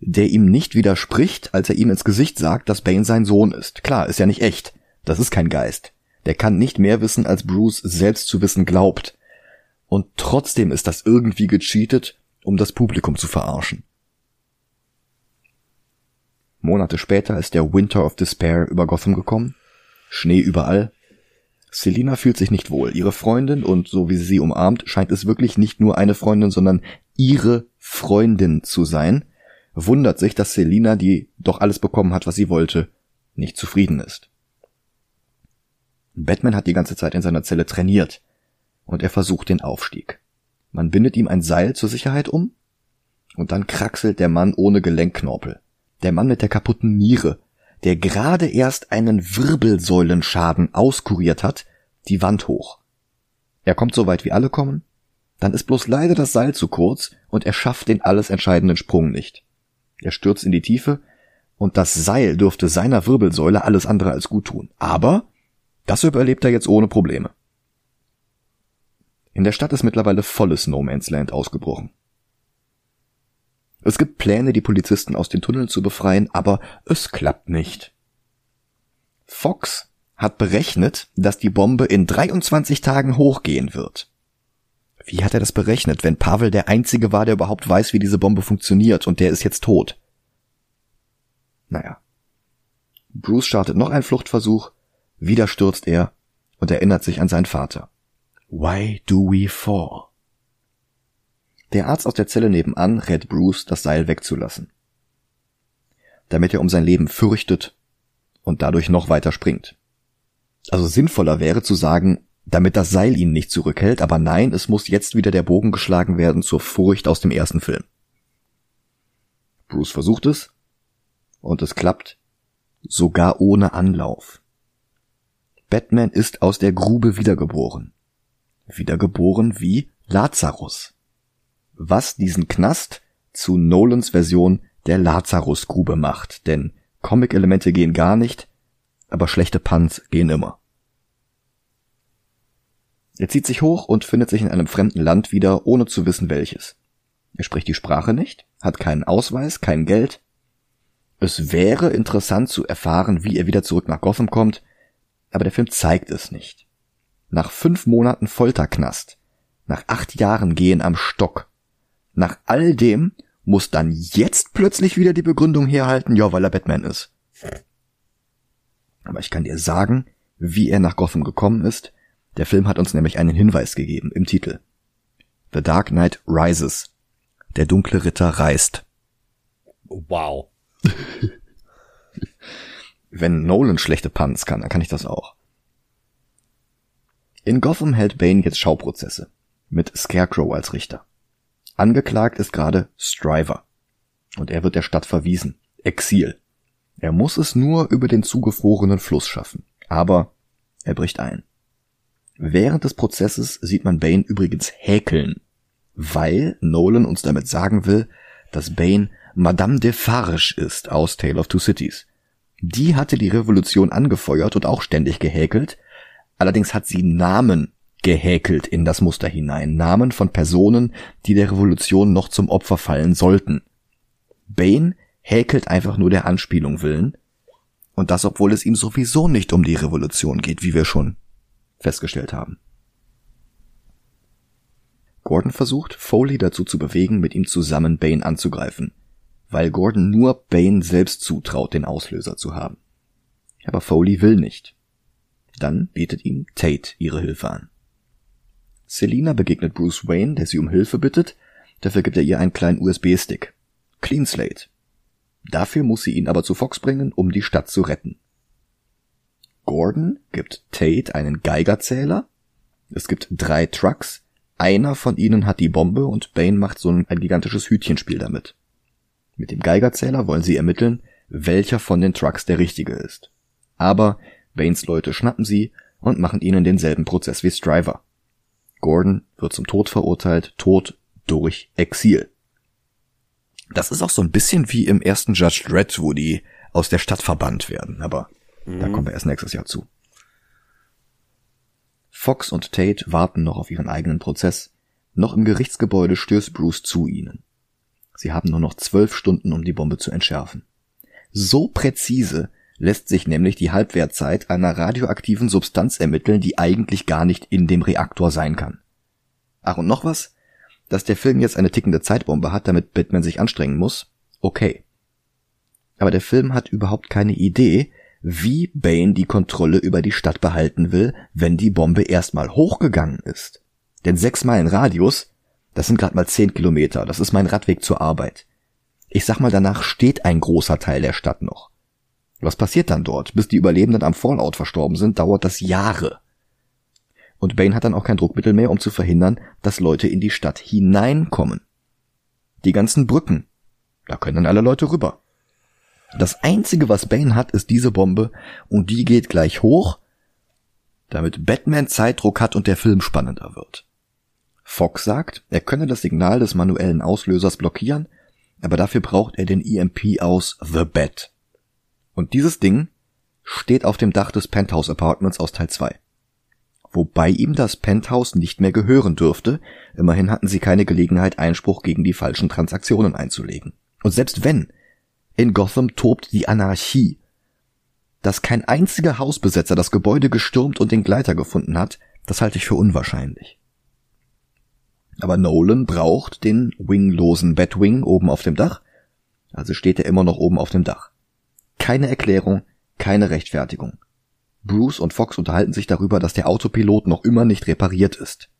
Der ihm nicht widerspricht, als er ihm ins Gesicht sagt, dass Bane sein Sohn ist. Klar, ist ja nicht echt. Das ist kein Geist. Der kann nicht mehr wissen, als Bruce selbst zu wissen glaubt. Und trotzdem ist das irgendwie gecheatet, um das Publikum zu verarschen. Monate später ist der Winter of Despair über Gotham gekommen. Schnee überall. Selina fühlt sich nicht wohl. Ihre Freundin und so wie sie sie umarmt, scheint es wirklich nicht nur eine Freundin, sondern ihre Freundin zu sein. Wundert sich, dass Selina, die doch alles bekommen hat, was sie wollte, nicht zufrieden ist. Batman hat die ganze Zeit in seiner Zelle trainiert und er versucht den Aufstieg. Man bindet ihm ein Seil zur Sicherheit um und dann kraxelt der Mann ohne Gelenkknorpel. Der Mann mit der kaputten Niere, der gerade erst einen Wirbelsäulenschaden auskuriert hat, die Wand hoch. Er kommt so weit wie alle kommen, dann ist bloß leider das Seil zu kurz und er schafft den alles entscheidenden Sprung nicht. Er stürzt in die Tiefe und das Seil dürfte seiner Wirbelsäule alles andere als gut tun. Aber das überlebt er jetzt ohne Probleme. In der Stadt ist mittlerweile volles No Man's Land ausgebrochen. Es gibt Pläne, die Polizisten aus den Tunneln zu befreien, aber es klappt nicht. Fox hat berechnet, dass die Bombe in 23 Tagen hochgehen wird. Wie hat er das berechnet, wenn Pavel der Einzige war, der überhaupt weiß, wie diese Bombe funktioniert und der ist jetzt tot? Naja. Bruce startet noch einen Fluchtversuch, wieder stürzt er und erinnert sich an seinen Vater. Why do we fall? Der Arzt aus der Zelle nebenan rät Bruce, das Seil wegzulassen. Damit er um sein Leben fürchtet und dadurch noch weiter springt. Also sinnvoller wäre zu sagen, damit das Seil ihn nicht zurückhält, aber nein, es muss jetzt wieder der Bogen geschlagen werden zur Furcht aus dem ersten Film. Bruce versucht es und es klappt, sogar ohne Anlauf. Batman ist aus der Grube wiedergeboren. Wiedergeboren wie Lazarus. Was diesen Knast zu Nolans Version der Lazarus-Grube macht, denn Comic-Elemente gehen gar nicht, aber schlechte Punts gehen immer. Er zieht sich hoch und findet sich in einem fremden Land wieder, ohne zu wissen welches. Er spricht die Sprache nicht, hat keinen Ausweis, kein Geld. Es wäre interessant zu erfahren, wie er wieder zurück nach Gotham kommt, aber der Film zeigt es nicht. Nach fünf Monaten Folterknast, nach acht Jahren Gehen am Stock, nach all dem muss dann jetzt plötzlich wieder die Begründung herhalten, ja, weil er Batman ist. Aber ich kann dir sagen, wie er nach Gotham gekommen ist. Der Film hat uns nämlich einen Hinweis gegeben im Titel. The Dark Knight Rises. Der dunkle Ritter reist. Wow. *laughs* Wenn Nolan schlechte Punts kann, dann kann ich das auch. In Gotham hält Bane jetzt Schauprozesse. Mit Scarecrow als Richter. Angeklagt ist gerade Striver. Und er wird der Stadt verwiesen. Exil. Er muss es nur über den zugefrorenen Fluss schaffen. Aber er bricht ein. Während des Prozesses sieht man Bane übrigens häkeln. Weil Nolan uns damit sagen will, dass Bane Madame Defarge ist aus Tale of Two Cities. Die hatte die Revolution angefeuert und auch ständig gehäkelt. Allerdings hat sie Namen gehäkelt in das Muster hinein. Namen von Personen, die der Revolution noch zum Opfer fallen sollten. Bane häkelt einfach nur der Anspielung willen. Und das, obwohl es ihm sowieso nicht um die Revolution geht, wie wir schon festgestellt haben. Gordon versucht, Foley dazu zu bewegen, mit ihm zusammen Bane anzugreifen, weil Gordon nur Bane selbst zutraut, den Auslöser zu haben. Aber Foley will nicht. Dann bietet ihm Tate ihre Hilfe an. Selina begegnet Bruce Wayne, der sie um Hilfe bittet, dafür gibt er ihr einen kleinen USB-Stick. Clean Slate. Dafür muss sie ihn aber zu Fox bringen, um die Stadt zu retten. Gordon gibt Tate einen Geigerzähler. Es gibt drei Trucks. Einer von ihnen hat die Bombe und Bane macht so ein, gigantisches Hütchenspiel damit. Mit dem Geigerzähler wollen sie ermitteln, welcher von den Trucks der richtige ist. Aber Banes Leute schnappen sie und machen ihnen denselben Prozess wie Striver. Gordon wird zum Tod verurteilt, Tod durch Exil. Das ist auch so ein bisschen wie im ersten Judge Dredd, wo die aus der Stadt verbannt werden, aber mhm. da kommen wir erst nächstes Jahr zu. Fox und Tate warten noch auf ihren eigenen Prozess. Noch im Gerichtsgebäude stößt Bruce zu ihnen. Sie haben nur noch zwölf Stunden, um die Bombe zu entschärfen. So präzise lässt sich nämlich die Halbwertzeit einer radioaktiven Substanz ermitteln, die eigentlich gar nicht in dem Reaktor sein kann. Ach und noch was? Dass der Film jetzt eine tickende Zeitbombe hat, damit Batman sich anstrengen muss, okay. Aber der Film hat überhaupt keine Idee, wie Bane die Kontrolle über die Stadt behalten will, wenn die Bombe erstmal hochgegangen ist. Denn sechs Meilen Radius, das sind gerade mal zehn Kilometer, das ist mein Radweg zur Arbeit. Ich sag mal, danach steht ein großer Teil der Stadt noch. Was passiert dann dort? Bis die Überlebenden am Fallout verstorben sind, dauert das Jahre. Und Bane hat dann auch kein Druckmittel mehr, um zu verhindern, dass Leute in die Stadt hineinkommen. Die ganzen Brücken. Da können dann alle Leute rüber. Das einzige, was Bane hat, ist diese Bombe und die geht gleich hoch, damit Batman Zeitdruck hat und der Film spannender wird. Fox sagt, er könne das Signal des manuellen Auslösers blockieren, aber dafür braucht er den EMP aus The Bat. Und dieses Ding steht auf dem Dach des Penthouse Apartments aus Teil 2 wobei ihm das Penthouse nicht mehr gehören dürfte, immerhin hatten sie keine Gelegenheit, Einspruch gegen die falschen Transaktionen einzulegen. Und selbst wenn, in Gotham tobt die Anarchie. Dass kein einziger Hausbesetzer das Gebäude gestürmt und den Gleiter gefunden hat, das halte ich für unwahrscheinlich. Aber Nolan braucht den winglosen Batwing oben auf dem Dach, also steht er immer noch oben auf dem Dach. Keine Erklärung, keine Rechtfertigung. Bruce und Fox unterhalten sich darüber, dass der Autopilot noch immer nicht repariert ist.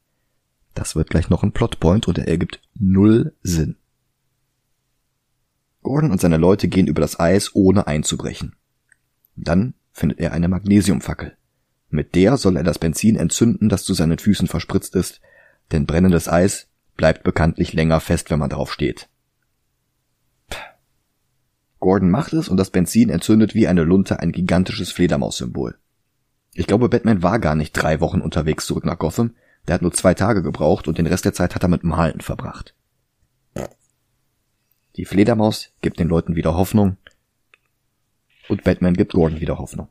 Das wird gleich noch ein Plotpoint und er ergibt null Sinn. Gordon und seine Leute gehen über das Eis, ohne einzubrechen. Dann findet er eine Magnesiumfackel. Mit der soll er das Benzin entzünden, das zu seinen Füßen verspritzt ist, denn brennendes Eis bleibt bekanntlich länger fest, wenn man darauf steht. Gordon macht es und das Benzin entzündet wie eine Lunte ein gigantisches Fledermaussymbol. Ich glaube, Batman war gar nicht drei Wochen unterwegs zurück nach Gotham. Der hat nur zwei Tage gebraucht und den Rest der Zeit hat er mit Malen verbracht. Die Fledermaus gibt den Leuten wieder Hoffnung. Und Batman gibt Gordon wieder Hoffnung.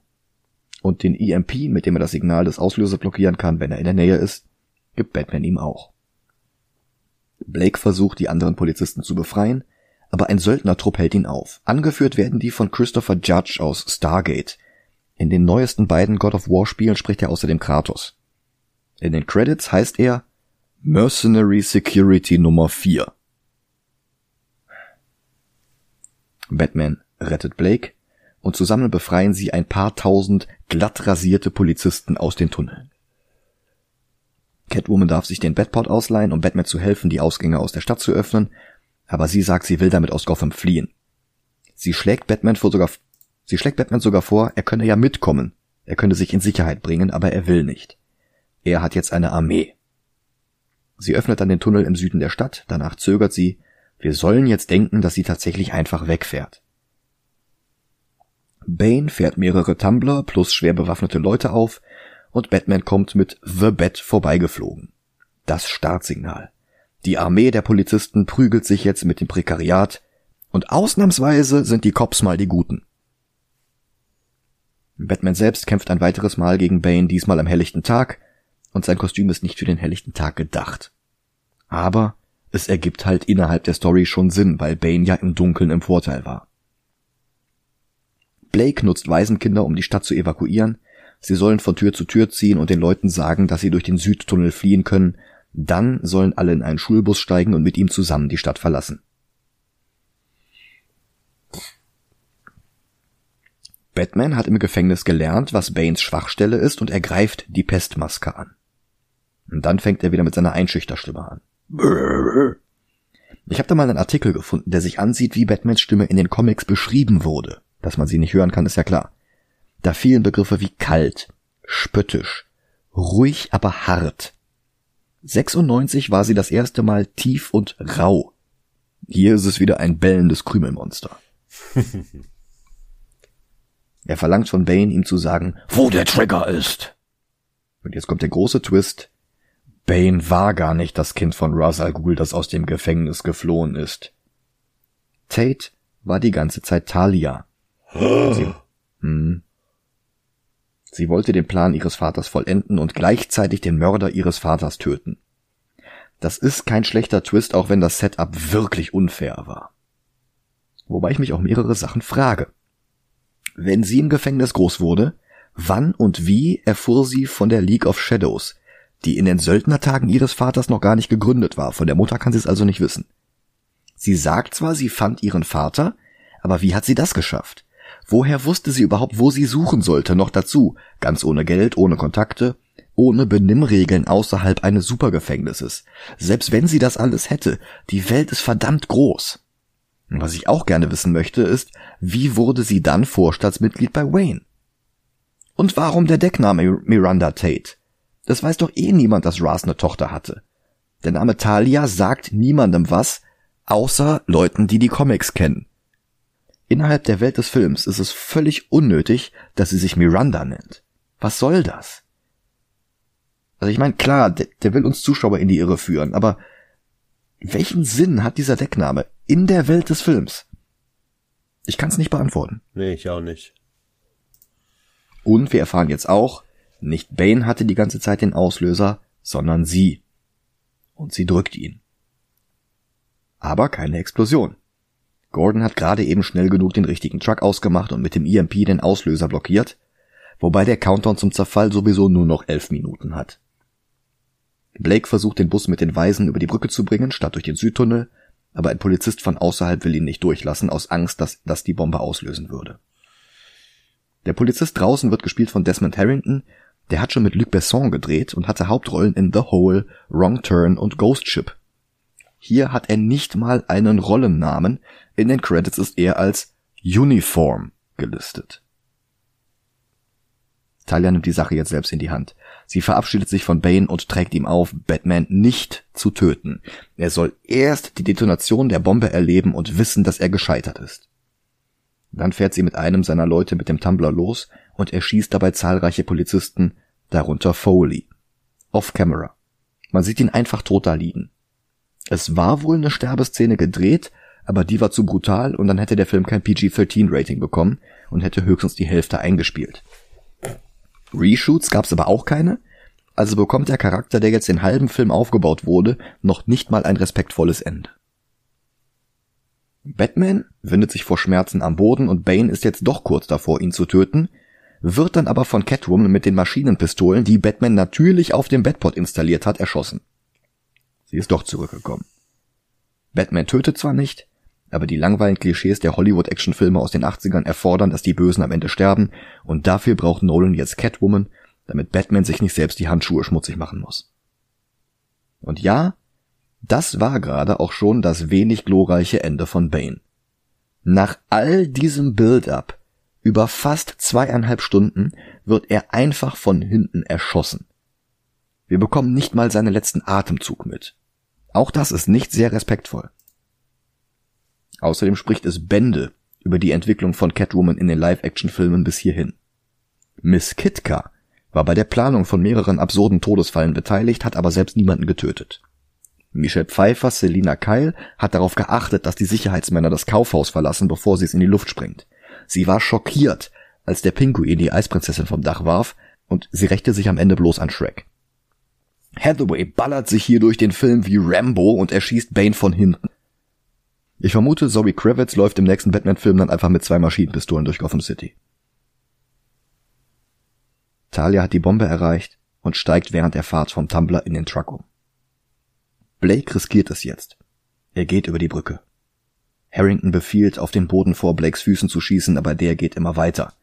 Und den EMP, mit dem er das Signal des Auslösers blockieren kann, wenn er in der Nähe ist, gibt Batman ihm auch. Blake versucht, die anderen Polizisten zu befreien, aber ein Söldnertrupp hält ihn auf. Angeführt werden die von Christopher Judge aus Stargate, in den neuesten beiden God of War Spielen spricht er außerdem Kratos. In den Credits heißt er Mercenary Security Nummer 4. Batman rettet Blake und zusammen befreien sie ein paar tausend glatt rasierte Polizisten aus den Tunneln. Catwoman darf sich den Batpod ausleihen, um Batman zu helfen, die Ausgänge aus der Stadt zu öffnen, aber sie sagt, sie will damit aus Gotham fliehen. Sie schlägt Batman vor sogar Sie schlägt Batman sogar vor, er könne ja mitkommen. Er könne sich in Sicherheit bringen, aber er will nicht. Er hat jetzt eine Armee. Sie öffnet dann den Tunnel im Süden der Stadt, danach zögert sie, wir sollen jetzt denken, dass sie tatsächlich einfach wegfährt. Bane fährt mehrere Tumbler plus schwer bewaffnete Leute auf und Batman kommt mit The Bat vorbeigeflogen. Das Startsignal. Die Armee der Polizisten prügelt sich jetzt mit dem Prekariat und ausnahmsweise sind die Cops mal die Guten. Batman selbst kämpft ein weiteres Mal gegen Bane, diesmal am helllichten Tag. und sein Kostüm ist nicht für den helllichten Tag gedacht. Aber es ergibt halt innerhalb der Story schon Sinn, weil Bane ja im Dunkeln im Vorteil war. Blake nutzt Waisenkinder, um die Stadt zu evakuieren. Sie sollen von Tür zu Tür ziehen und den Leuten sagen, dass sie durch den Südtunnel fliehen können. Dann sollen alle in einen Schulbus steigen und mit ihm zusammen die Stadt verlassen. Batman hat im Gefängnis gelernt, was Banes Schwachstelle ist und er greift die Pestmaske an. Und dann fängt er wieder mit seiner Einschüchterstimme an. Ich habe da mal einen Artikel gefunden, der sich ansieht, wie Batmans Stimme in den Comics beschrieben wurde. Dass man sie nicht hören kann, ist ja klar. Da fielen Begriffe wie kalt, spöttisch, ruhig, aber hart. 96 war sie das erste Mal tief und rau. Hier ist es wieder ein bellendes Krümelmonster. *laughs* er verlangt von Bane, ihm zu sagen, wo der Trigger ist. Und jetzt kommt der große Twist. Bane war gar nicht das Kind von Ra's al Ghul, das aus dem Gefängnis geflohen ist. Tate war die ganze Zeit Talia. *gasps* Sie, hm. Sie wollte den Plan ihres Vaters vollenden und gleichzeitig den Mörder ihres Vaters töten. Das ist kein schlechter Twist, auch wenn das Setup wirklich unfair war. Wobei ich mich auch mehrere Sachen frage. Wenn sie im Gefängnis groß wurde, wann und wie erfuhr sie von der League of Shadows, die in den Söldnertagen ihres Vaters noch gar nicht gegründet war. Von der Mutter kann sie es also nicht wissen. Sie sagt zwar, sie fand ihren Vater, aber wie hat sie das geschafft? Woher wusste sie überhaupt, wo sie suchen sollte, noch dazu, ganz ohne Geld, ohne Kontakte, ohne Benimmregeln außerhalb eines Supergefängnisses. Selbst wenn sie das alles hätte, die Welt ist verdammt groß. Was ich auch gerne wissen möchte, ist, wie wurde sie dann Vorstandsmitglied bei Wayne? Und warum der Deckname Miranda Tate? Das weiß doch eh niemand, dass Ras eine Tochter hatte. Der Name Talia sagt niemandem was, außer Leuten, die die Comics kennen. Innerhalb der Welt des Films ist es völlig unnötig, dass sie sich Miranda nennt. Was soll das? Also ich meine, klar, der, der will uns Zuschauer in die Irre führen, aber welchen Sinn hat dieser Deckname in der Welt des Films? Ich kann es nicht beantworten. Nee, ich auch nicht. Und wir erfahren jetzt auch, nicht Bane hatte die ganze Zeit den Auslöser, sondern sie. Und sie drückt ihn. Aber keine Explosion. Gordon hat gerade eben schnell genug den richtigen Truck ausgemacht und mit dem EMP den Auslöser blockiert, wobei der Countdown zum Zerfall sowieso nur noch elf Minuten hat. Blake versucht den Bus mit den Weisen über die Brücke zu bringen, statt durch den Südtunnel, aber ein Polizist von außerhalb will ihn nicht durchlassen, aus Angst, dass das die Bombe auslösen würde. Der Polizist draußen wird gespielt von Desmond Harrington, der hat schon mit Luc Besson gedreht und hatte Hauptrollen in The Hole, Wrong Turn und Ghost Ship. Hier hat er nicht mal einen Rollennamen, in den Credits ist er als Uniform gelistet. Talia nimmt die Sache jetzt selbst in die Hand. Sie verabschiedet sich von Bane und trägt ihm auf, Batman nicht zu töten. Er soll erst die Detonation der Bombe erleben und wissen, dass er gescheitert ist. Dann fährt sie mit einem seiner Leute mit dem Tumbler los und erschießt dabei zahlreiche Polizisten, darunter Foley. Off-Camera. Man sieht ihn einfach tot da liegen. Es war wohl eine Sterbeszene gedreht, aber die war zu brutal und dann hätte der Film kein PG-13-Rating bekommen und hätte höchstens die Hälfte eingespielt. Reshoots gab's aber auch keine, also bekommt der Charakter, der jetzt den halben Film aufgebaut wurde, noch nicht mal ein respektvolles Ende. Batman windet sich vor Schmerzen am Boden und Bane ist jetzt doch kurz davor, ihn zu töten, wird dann aber von Catwoman mit den Maschinenpistolen, die Batman natürlich auf dem Bedpot installiert hat, erschossen. Sie ist doch zurückgekommen. Batman tötet zwar nicht, aber die langweiligen Klischees der Hollywood-Actionfilme aus den 80ern erfordern, dass die Bösen am Ende sterben, und dafür braucht Nolan jetzt Catwoman, damit Batman sich nicht selbst die Handschuhe schmutzig machen muss. Und ja, das war gerade auch schon das wenig glorreiche Ende von Bane. Nach all diesem Build-up über fast zweieinhalb Stunden wird er einfach von hinten erschossen. Wir bekommen nicht mal seinen letzten Atemzug mit. Auch das ist nicht sehr respektvoll. Außerdem spricht es Bände über die Entwicklung von Catwoman in den Live-Action-Filmen bis hierhin. Miss Kitka war bei der Planung von mehreren absurden Todesfallen beteiligt, hat aber selbst niemanden getötet. Michelle Pfeiffer, Selina Kyle, hat darauf geachtet, dass die Sicherheitsmänner das Kaufhaus verlassen, bevor sie es in die Luft springt. Sie war schockiert, als der Pinguin die Eisprinzessin vom Dach warf, und sie rächte sich am Ende bloß an Shrek. Hathaway ballert sich hier durch den Film wie Rambo und erschießt Bane von hinten. Ich vermute, Zoe Kravitz läuft im nächsten Batman-Film dann einfach mit zwei Maschinenpistolen durch Gotham City. Talia hat die Bombe erreicht und steigt während der Fahrt vom Tumblr in den Truck um. Blake riskiert es jetzt. Er geht über die Brücke. Harrington befiehlt, auf den Boden vor Blakes Füßen zu schießen, aber der geht immer weiter.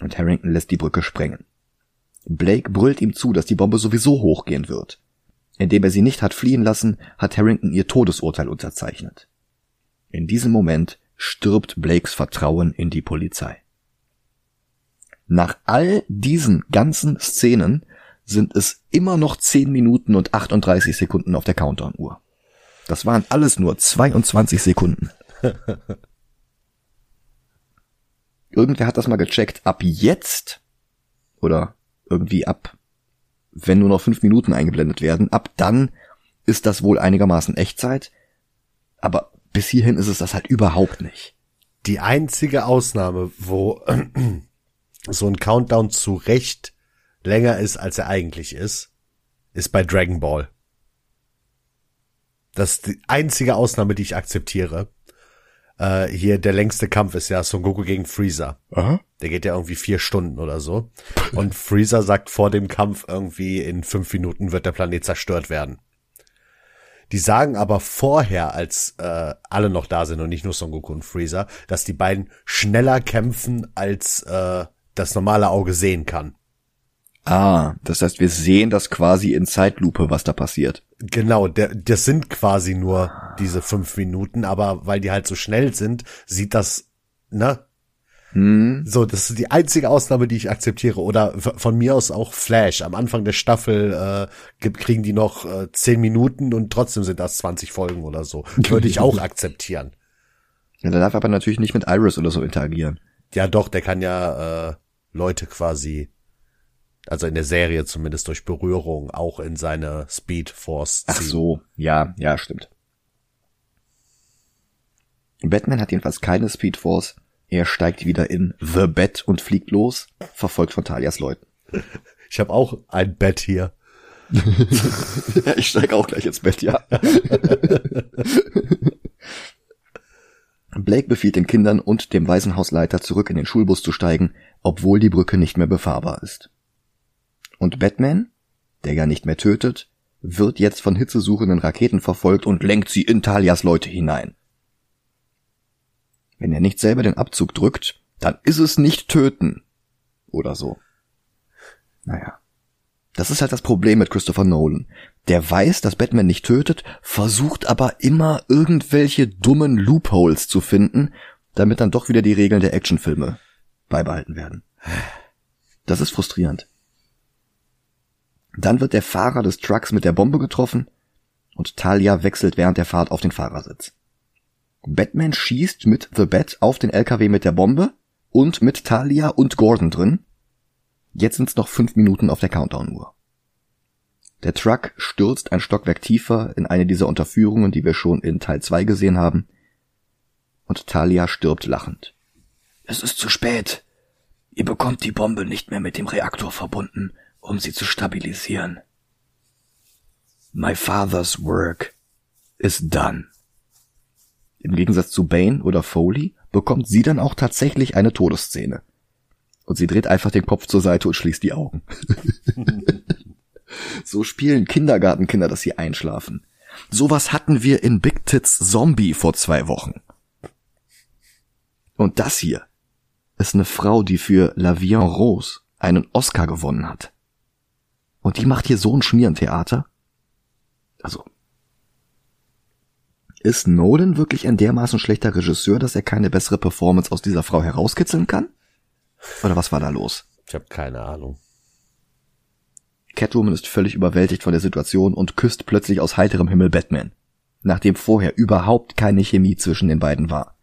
Und Harrington lässt die Brücke sprengen. Blake brüllt ihm zu, dass die Bombe sowieso hochgehen wird. Indem er sie nicht hat fliehen lassen, hat Harrington ihr Todesurteil unterzeichnet. In diesem Moment stirbt Blakes Vertrauen in die Polizei. Nach all diesen ganzen Szenen sind es immer noch 10 Minuten und 38 Sekunden auf der Countdown-Uhr. Das waren alles nur 22 Sekunden. *laughs* Irgendwer hat das mal gecheckt. Ab jetzt oder irgendwie ab, wenn nur noch fünf Minuten eingeblendet werden, ab dann ist das wohl einigermaßen Echtzeit. Aber bis hierhin ist es das halt überhaupt nicht. Die einzige Ausnahme, wo *clears throat* so ein Countdown zu Recht länger ist, als er eigentlich ist, ist bei Dragon Ball. Das ist die einzige Ausnahme, die ich akzeptiere. Äh, hier der längste Kampf ist ja Son Goku gegen Freezer. Aha. Der geht ja irgendwie vier Stunden oder so. Und Freezer sagt vor dem Kampf irgendwie, in fünf Minuten wird der Planet zerstört werden. Die sagen aber vorher, als äh, alle noch da sind und nicht nur Son Goku und Freezer, dass die beiden schneller kämpfen, als äh, das normale Auge sehen kann. Ah, das heißt, wir sehen das quasi in Zeitlupe, was da passiert. Genau, der, das sind quasi nur diese fünf Minuten, aber weil die halt so schnell sind, sieht das, ne? Hm. So, das ist die einzige Ausnahme, die ich akzeptiere. Oder von mir aus auch Flash. Am Anfang der Staffel äh, ge- kriegen die noch äh, zehn Minuten und trotzdem sind das 20 Folgen oder so. Würde ich auch *laughs* akzeptieren. Ja, der darf aber natürlich nicht mit Iris oder so interagieren. Ja, doch, der kann ja äh, Leute quasi, also in der Serie zumindest durch Berührung, auch in seine Speed Force ziehen. Ach so, ja, ja, stimmt. Batman hat jedenfalls keine Speed Force. Er steigt wieder in The Bat und fliegt los, verfolgt von Talias Leuten. Ich habe auch ein Bett hier. Ja, *laughs* ich steige auch gleich ins Bett, ja. *laughs* Blake befiehlt den Kindern und dem Waisenhausleiter zurück in den Schulbus zu steigen, obwohl die Brücke nicht mehr befahrbar ist. Und Batman, der ja nicht mehr tötet, wird jetzt von hitzesuchenden Raketen verfolgt und lenkt sie in Talias Leute hinein. Wenn er nicht selber den Abzug drückt, dann ist es nicht töten. Oder so. Naja. Das ist halt das Problem mit Christopher Nolan. Der weiß, dass Batman nicht tötet, versucht aber immer irgendwelche dummen Loopholes zu finden, damit dann doch wieder die Regeln der Actionfilme beibehalten werden. Das ist frustrierend. Dann wird der Fahrer des Trucks mit der Bombe getroffen und Talia wechselt während der Fahrt auf den Fahrersitz. Batman schießt mit The Bat auf den LKW mit der Bombe und mit Talia und Gordon drin. Jetzt sind's noch fünf Minuten auf der Countdown-Uhr. Der Truck stürzt ein Stockwerk tiefer in eine dieser Unterführungen, die wir schon in Teil 2 gesehen haben. Und Talia stirbt lachend. Es ist zu spät. Ihr bekommt die Bombe nicht mehr mit dem Reaktor verbunden, um sie zu stabilisieren. My father's work is done. Im Gegensatz zu Bane oder Foley bekommt sie dann auch tatsächlich eine Todesszene. Und sie dreht einfach den Kopf zur Seite und schließt die Augen. *laughs* so spielen Kindergartenkinder, dass sie einschlafen. Sowas hatten wir in Big Tits Zombie vor zwei Wochen. Und das hier ist eine Frau, die für La Vie en Rose einen Oscar gewonnen hat. Und die macht hier so ein Schmierentheater. Also, ist Nolan wirklich ein dermaßen schlechter Regisseur, dass er keine bessere Performance aus dieser Frau herauskitzeln kann? Oder was war da los? Ich habe keine Ahnung. Catwoman ist völlig überwältigt von der Situation und küsst plötzlich aus heiterem Himmel Batman, nachdem vorher überhaupt keine Chemie zwischen den beiden war.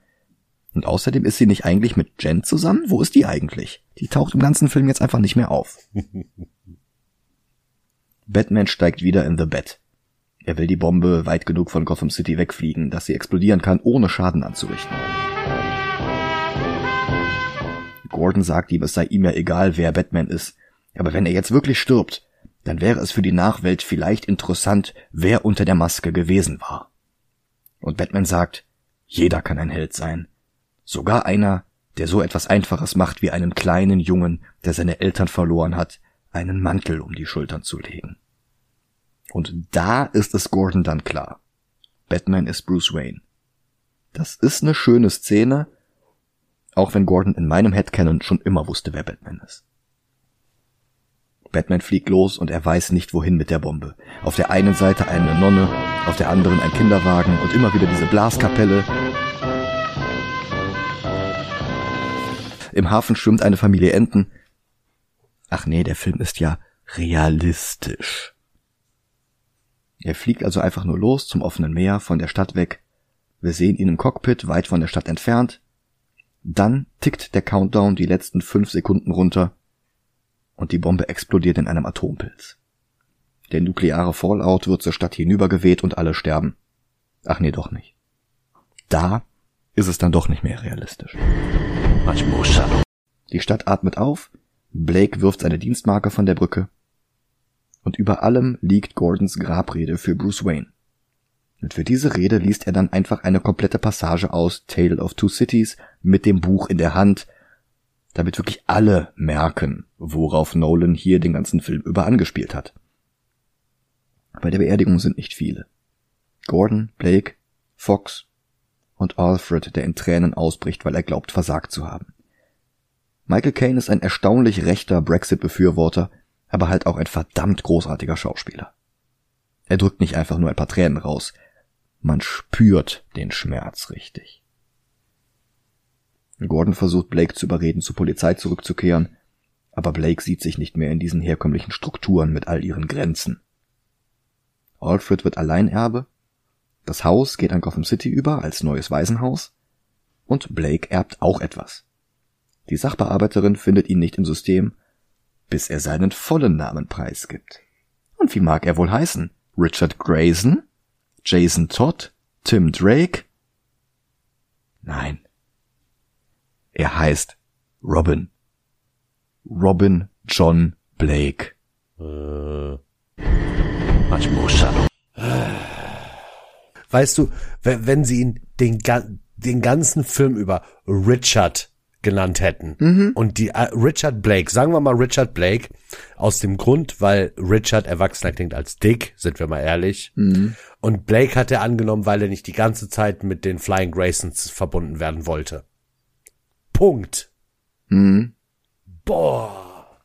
Und außerdem ist sie nicht eigentlich mit Jen zusammen? Wo ist die eigentlich? Die taucht im ganzen Film jetzt einfach nicht mehr auf. *laughs* Batman steigt wieder in The Bat. Er will die Bombe weit genug von Gotham City wegfliegen, dass sie explodieren kann, ohne Schaden anzurichten. Gordon sagt ihm, es sei ihm ja egal, wer Batman ist. Aber wenn er jetzt wirklich stirbt, dann wäre es für die Nachwelt vielleicht interessant, wer unter der Maske gewesen war. Und Batman sagt, jeder kann ein Held sein. Sogar einer, der so etwas Einfaches macht wie einen kleinen Jungen, der seine Eltern verloren hat, einen Mantel um die Schultern zu legen. Und da ist es Gordon dann klar. Batman ist Bruce Wayne. Das ist eine schöne Szene, auch wenn Gordon in meinem Headcanon schon immer wusste, wer Batman ist. Batman fliegt los und er weiß nicht wohin mit der Bombe. Auf der einen Seite eine Nonne, auf der anderen ein Kinderwagen und immer wieder diese Blaskapelle. Im Hafen schwimmt eine Familie Enten. Ach nee, der Film ist ja realistisch. Er fliegt also einfach nur los zum offenen Meer von der Stadt weg. Wir sehen ihn im Cockpit weit von der Stadt entfernt. Dann tickt der Countdown die letzten fünf Sekunden runter und die Bombe explodiert in einem Atompilz. Der nukleare Fallout wird zur Stadt hinübergeweht und alle sterben. Ach nee, doch nicht. Da ist es dann doch nicht mehr realistisch. Die Stadt atmet auf, Blake wirft seine Dienstmarke von der Brücke und über allem liegt Gordons Grabrede für Bruce Wayne. Und für diese Rede liest er dann einfach eine komplette Passage aus Tale of Two Cities mit dem Buch in der Hand, damit wirklich alle merken, worauf Nolan hier den ganzen Film über angespielt hat. Bei der Beerdigung sind nicht viele. Gordon, Blake, Fox und Alfred, der in Tränen ausbricht, weil er glaubt, versagt zu haben. Michael Caine ist ein erstaunlich rechter Brexit-Befürworter, aber halt auch ein verdammt großartiger Schauspieler. Er drückt nicht einfach nur ein paar Tränen raus, man spürt den Schmerz richtig. Gordon versucht Blake zu überreden, zur Polizei zurückzukehren, aber Blake sieht sich nicht mehr in diesen herkömmlichen Strukturen mit all ihren Grenzen. Alfred wird Alleinerbe, das Haus geht an Gotham City über als neues Waisenhaus und Blake erbt auch etwas. Die Sachbearbeiterin findet ihn nicht im System, bis er seinen vollen Namen preisgibt. Und wie mag er wohl heißen? Richard Grayson? Jason Todd? Tim Drake? Nein. Er heißt Robin. Robin John Blake. Äh. Weißt du, wenn sie ihn den, den ganzen Film über Richard genannt hätten mhm. und die äh, Richard Blake, sagen wir mal Richard Blake, aus dem Grund, weil Richard erwachsener klingt als Dick, sind wir mal ehrlich. Mhm. Und Blake hat er angenommen, weil er nicht die ganze Zeit mit den Flying Graysons verbunden werden wollte. Punkt. Mhm. Boah.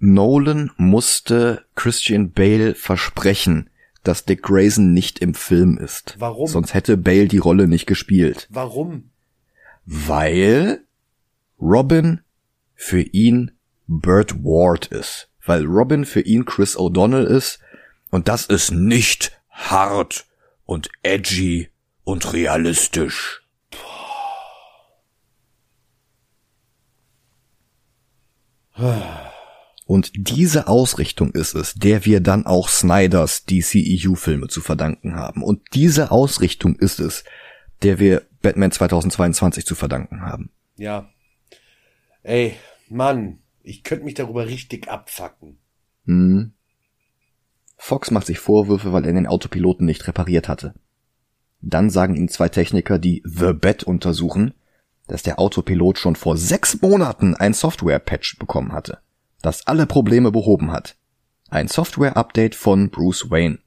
Nolan musste Christian Bale versprechen, dass Dick Grayson nicht im Film ist. Warum? Sonst hätte Bale die Rolle nicht gespielt. Warum? Weil Robin für ihn Burt Ward ist. Weil Robin für ihn Chris O'Donnell ist. Und das ist nicht hart und edgy und realistisch. Und diese Ausrichtung ist es, der wir dann auch Snyders DCEU-Filme zu verdanken haben. Und diese Ausrichtung ist es, der wir Batman 2022 zu verdanken haben. Ja. Ey, Mann, ich könnte mich darüber richtig abfacken. Hm. Fox macht sich Vorwürfe, weil er den Autopiloten nicht repariert hatte. Dann sagen ihm zwei Techniker, die The Bat untersuchen, dass der Autopilot schon vor sechs Monaten ein Software-Patch bekommen hatte, das alle Probleme behoben hat. Ein Software-Update von Bruce Wayne.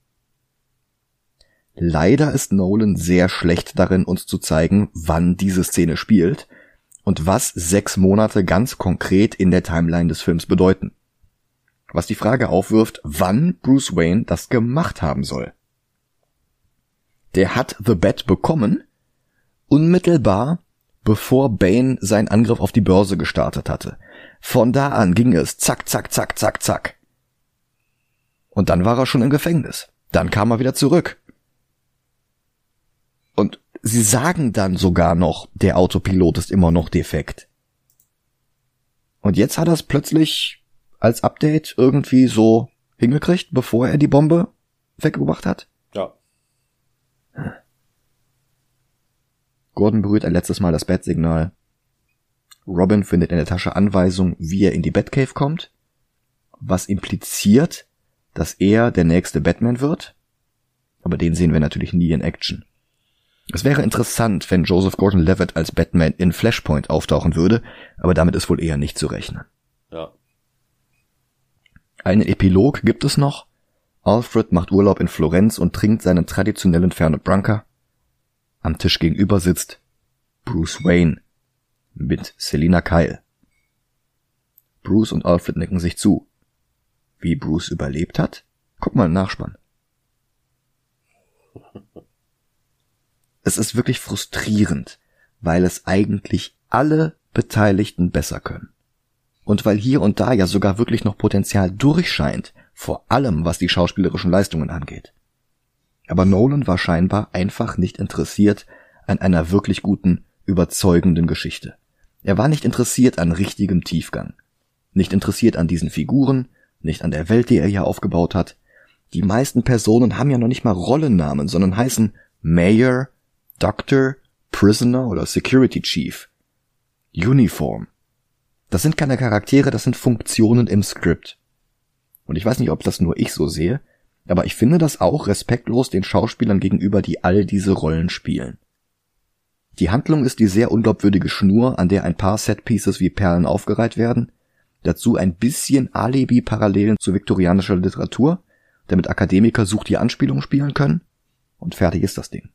Leider ist Nolan sehr schlecht darin, uns zu zeigen, wann diese Szene spielt und was sechs Monate ganz konkret in der Timeline des Films bedeuten. Was die Frage aufwirft, wann Bruce Wayne das gemacht haben soll. Der hat The Bat bekommen, unmittelbar bevor Bane seinen Angriff auf die Börse gestartet hatte. Von da an ging es zack, zack, zack, zack, zack. Und dann war er schon im Gefängnis. Dann kam er wieder zurück. Und sie sagen dann sogar noch, der Autopilot ist immer noch defekt. Und jetzt hat er es plötzlich als Update irgendwie so hingekriegt, bevor er die Bombe weggebracht hat. Ja. Gordon berührt ein letztes Mal das Bettsignal. Robin findet in der Tasche Anweisung, wie er in die Batcave kommt. was impliziert, dass er der nächste Batman wird. Aber den sehen wir natürlich nie in Action. Es wäre interessant, wenn Joseph Gordon-Levitt als Batman in Flashpoint auftauchen würde, aber damit ist wohl eher nicht zu rechnen. Ja. Einen Epilog gibt es noch. Alfred macht Urlaub in Florenz und trinkt seinen traditionellen Fernet Branca. Am Tisch gegenüber sitzt Bruce Wayne mit Selina Kyle. Bruce und Alfred nicken sich zu. Wie Bruce überlebt hat? Guck mal im Nachspann. *laughs* Es ist wirklich frustrierend, weil es eigentlich alle Beteiligten besser können. Und weil hier und da ja sogar wirklich noch Potenzial durchscheint, vor allem was die schauspielerischen Leistungen angeht. Aber Nolan war scheinbar einfach nicht interessiert an einer wirklich guten, überzeugenden Geschichte. Er war nicht interessiert an richtigem Tiefgang. Nicht interessiert an diesen Figuren, nicht an der Welt, die er hier aufgebaut hat. Die meisten Personen haben ja noch nicht mal Rollennamen, sondern heißen Mayor, Doctor, Prisoner oder Security Chief. Uniform. Das sind keine Charaktere, das sind Funktionen im Skript. Und ich weiß nicht, ob das nur ich so sehe, aber ich finde das auch respektlos den Schauspielern gegenüber, die all diese Rollen spielen. Die Handlung ist die sehr unglaubwürdige Schnur, an der ein paar Setpieces wie Perlen aufgereiht werden, dazu ein bisschen Alibi-Parallelen zu viktorianischer Literatur, damit Akademiker sucht die Anspielung spielen können, und fertig ist das Ding.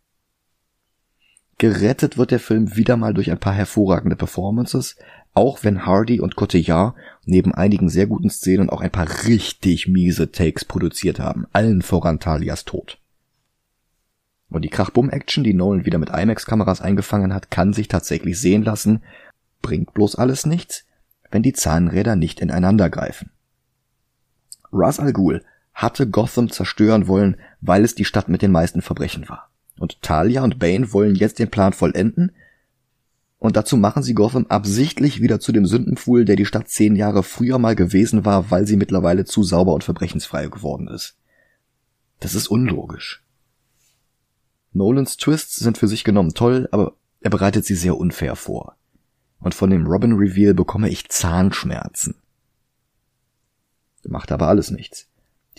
Gerettet wird der Film wieder mal durch ein paar hervorragende Performances, auch wenn Hardy und Cotillard neben einigen sehr guten Szenen auch ein paar richtig miese Takes produziert haben, allen voran Talias Tod. Und die Krachbumm-Action, die Nolan wieder mit IMAX-Kameras eingefangen hat, kann sich tatsächlich sehen lassen, bringt bloß alles nichts, wenn die Zahnräder nicht ineinander greifen. Ra's al Ghul hatte Gotham zerstören wollen, weil es die Stadt mit den meisten Verbrechen war. Und Talia und Bane wollen jetzt den Plan vollenden. Und dazu machen sie Gotham absichtlich wieder zu dem Sündenpfuhl, der die Stadt zehn Jahre früher mal gewesen war, weil sie mittlerweile zu sauber und verbrechensfrei geworden ist. Das ist unlogisch. Nolans Twists sind für sich genommen toll, aber er bereitet sie sehr unfair vor. Und von dem Robin Reveal bekomme ich Zahnschmerzen. Macht aber alles nichts.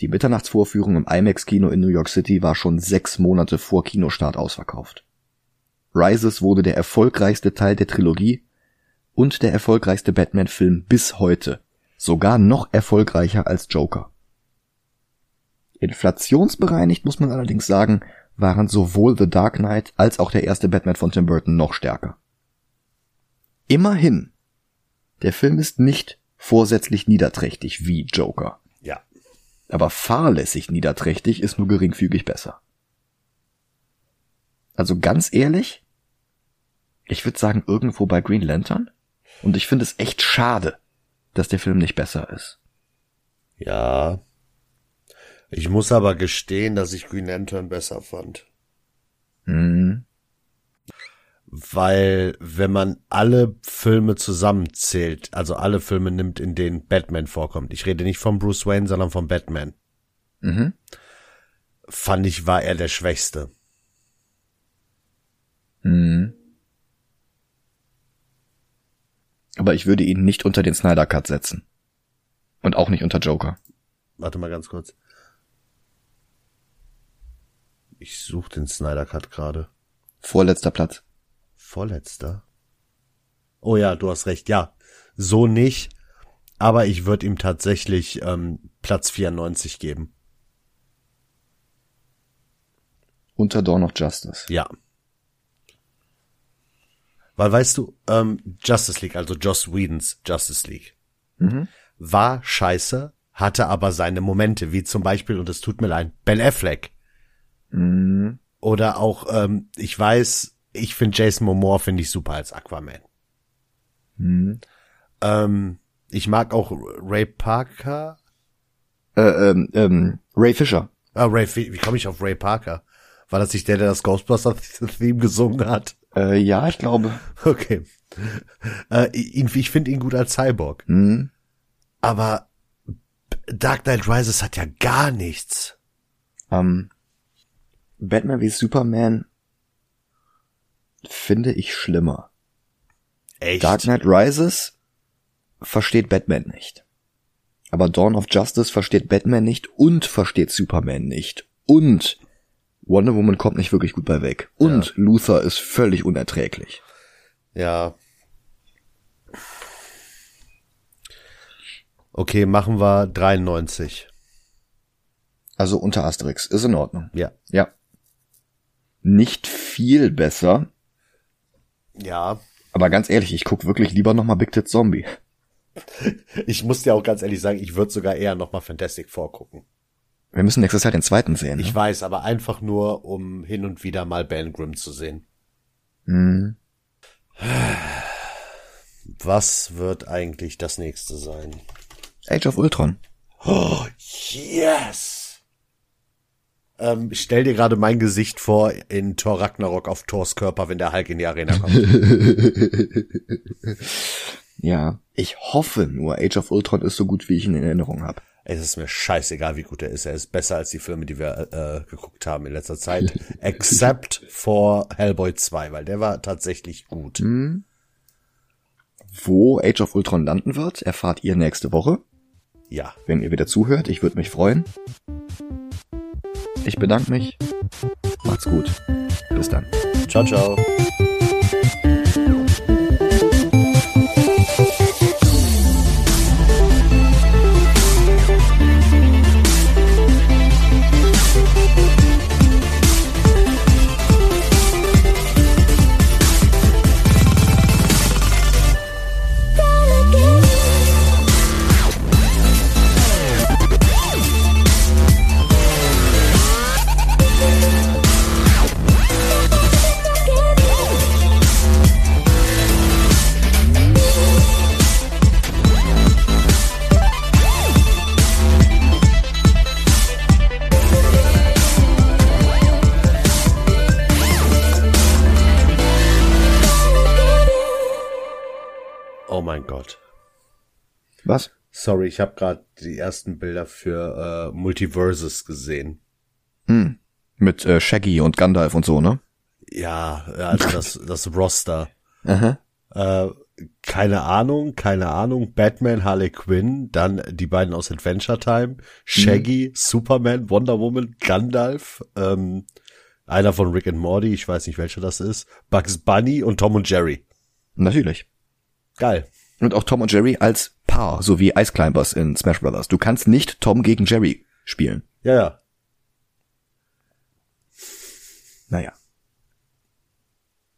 Die Mitternachtsvorführung im IMAX-Kino in New York City war schon sechs Monate vor Kinostart ausverkauft. Rises wurde der erfolgreichste Teil der Trilogie und der erfolgreichste Batman-Film bis heute, sogar noch erfolgreicher als Joker. Inflationsbereinigt muss man allerdings sagen, waren sowohl The Dark Knight als auch der erste Batman von Tim Burton noch stärker. Immerhin, der Film ist nicht vorsätzlich niederträchtig wie Joker. Aber fahrlässig niederträchtig ist nur geringfügig besser. Also ganz ehrlich, ich würde sagen irgendwo bei Green Lantern. Und ich finde es echt schade, dass der Film nicht besser ist. Ja. Ich muss aber gestehen, dass ich Green Lantern besser fand. Hm. Weil, wenn man alle Filme zusammenzählt, also alle Filme nimmt, in denen Batman vorkommt, ich rede nicht von Bruce Wayne, sondern von Batman, Mhm. fand ich, war er der Schwächste. Mhm. Aber ich würde ihn nicht unter den Snyder Cut setzen. Und auch nicht unter Joker. Warte mal ganz kurz. Ich suche den Snyder Cut gerade. Vorletzter Platz. Vorletzter? Oh ja, du hast recht. Ja, so nicht. Aber ich würde ihm tatsächlich ähm, Platz 94 geben. Unter Dawn of Justice. Ja. Weil weißt du, ähm, Justice League, also Joss Whedons Justice League, Mhm. war scheiße, hatte aber seine Momente, wie zum Beispiel, und es tut mir leid, Ben Affleck. Mhm. Oder auch, ähm, ich weiß, ich finde Jason Momoa finde ich super als Aquaman. Mhm. Ähm, ich mag auch Ray Parker. Äh, ähm, ähm, Ray Fisher. Ah, Ray, wie, komme ich auf Ray Parker? War das nicht der, der das Ghostbusters-Theme *laughs* gesungen hat? Äh, ja, ich glaube. Okay. Äh, ihn, ich finde ihn gut als Cyborg. Mhm. Aber Dark Knight Rises hat ja gar nichts. Ähm, Batman wie Superman finde ich schlimmer. Echt? Dark Knight Rises versteht Batman nicht. Aber Dawn of Justice versteht Batman nicht und versteht Superman nicht. Und Wonder Woman kommt nicht wirklich gut bei weg. Und Luther ist völlig unerträglich. Ja. Okay, machen wir 93. Also unter Asterix. Ist in Ordnung. Ja. Ja. Nicht viel besser. Ja. Aber ganz ehrlich, ich guck wirklich lieber nochmal Big Tit Zombie. *laughs* Ich muss dir auch ganz ehrlich sagen, ich würde sogar eher nochmal Fantastic vorgucken. Wir müssen nächstes Jahr den zweiten sehen. Ne? Ich weiß, aber einfach nur, um hin und wieder mal Ben Grimm zu sehen. Hm. *sighs* Was wird eigentlich das nächste sein? Age of Ultron. Oh, *gasps* yes! Ähm, stell dir gerade mein Gesicht vor in Thor Ragnarok auf Thors Körper, wenn der Hulk in die Arena kommt. *laughs* Ja. Ich hoffe nur, Age of Ultron ist so gut, wie ich ihn in Erinnerung habe. es ist mir scheißegal, wie gut er ist. Er ist besser als die Filme, die wir äh, geguckt haben in letzter Zeit. *laughs* Except for Hellboy 2, weil der war tatsächlich gut. Wo Age of Ultron landen wird, erfahrt ihr nächste Woche. Ja. Wenn ihr wieder zuhört, ich würde mich freuen. Ich bedanke mich. Macht's gut. Bis dann. Ciao, ciao. Was? Sorry, ich habe gerade die ersten Bilder für äh, Multiverses gesehen. Hm. Mit äh, Shaggy und Gandalf und so, ne? Ja, also das, *laughs* das Roster. Aha. Äh, keine Ahnung, keine Ahnung. Batman, Harley Quinn, dann die beiden aus Adventure Time, Shaggy, Superman, Wonder Woman, Gandalf, ähm, einer von Rick and Morty, ich weiß nicht welcher das ist, Bugs Bunny und Tom und Jerry. Natürlich. Geil. Und auch Tom und Jerry als Paar, so wie Ice Climbers in Smash Brothers. Du kannst nicht Tom gegen Jerry spielen. Ja, ja. Naja.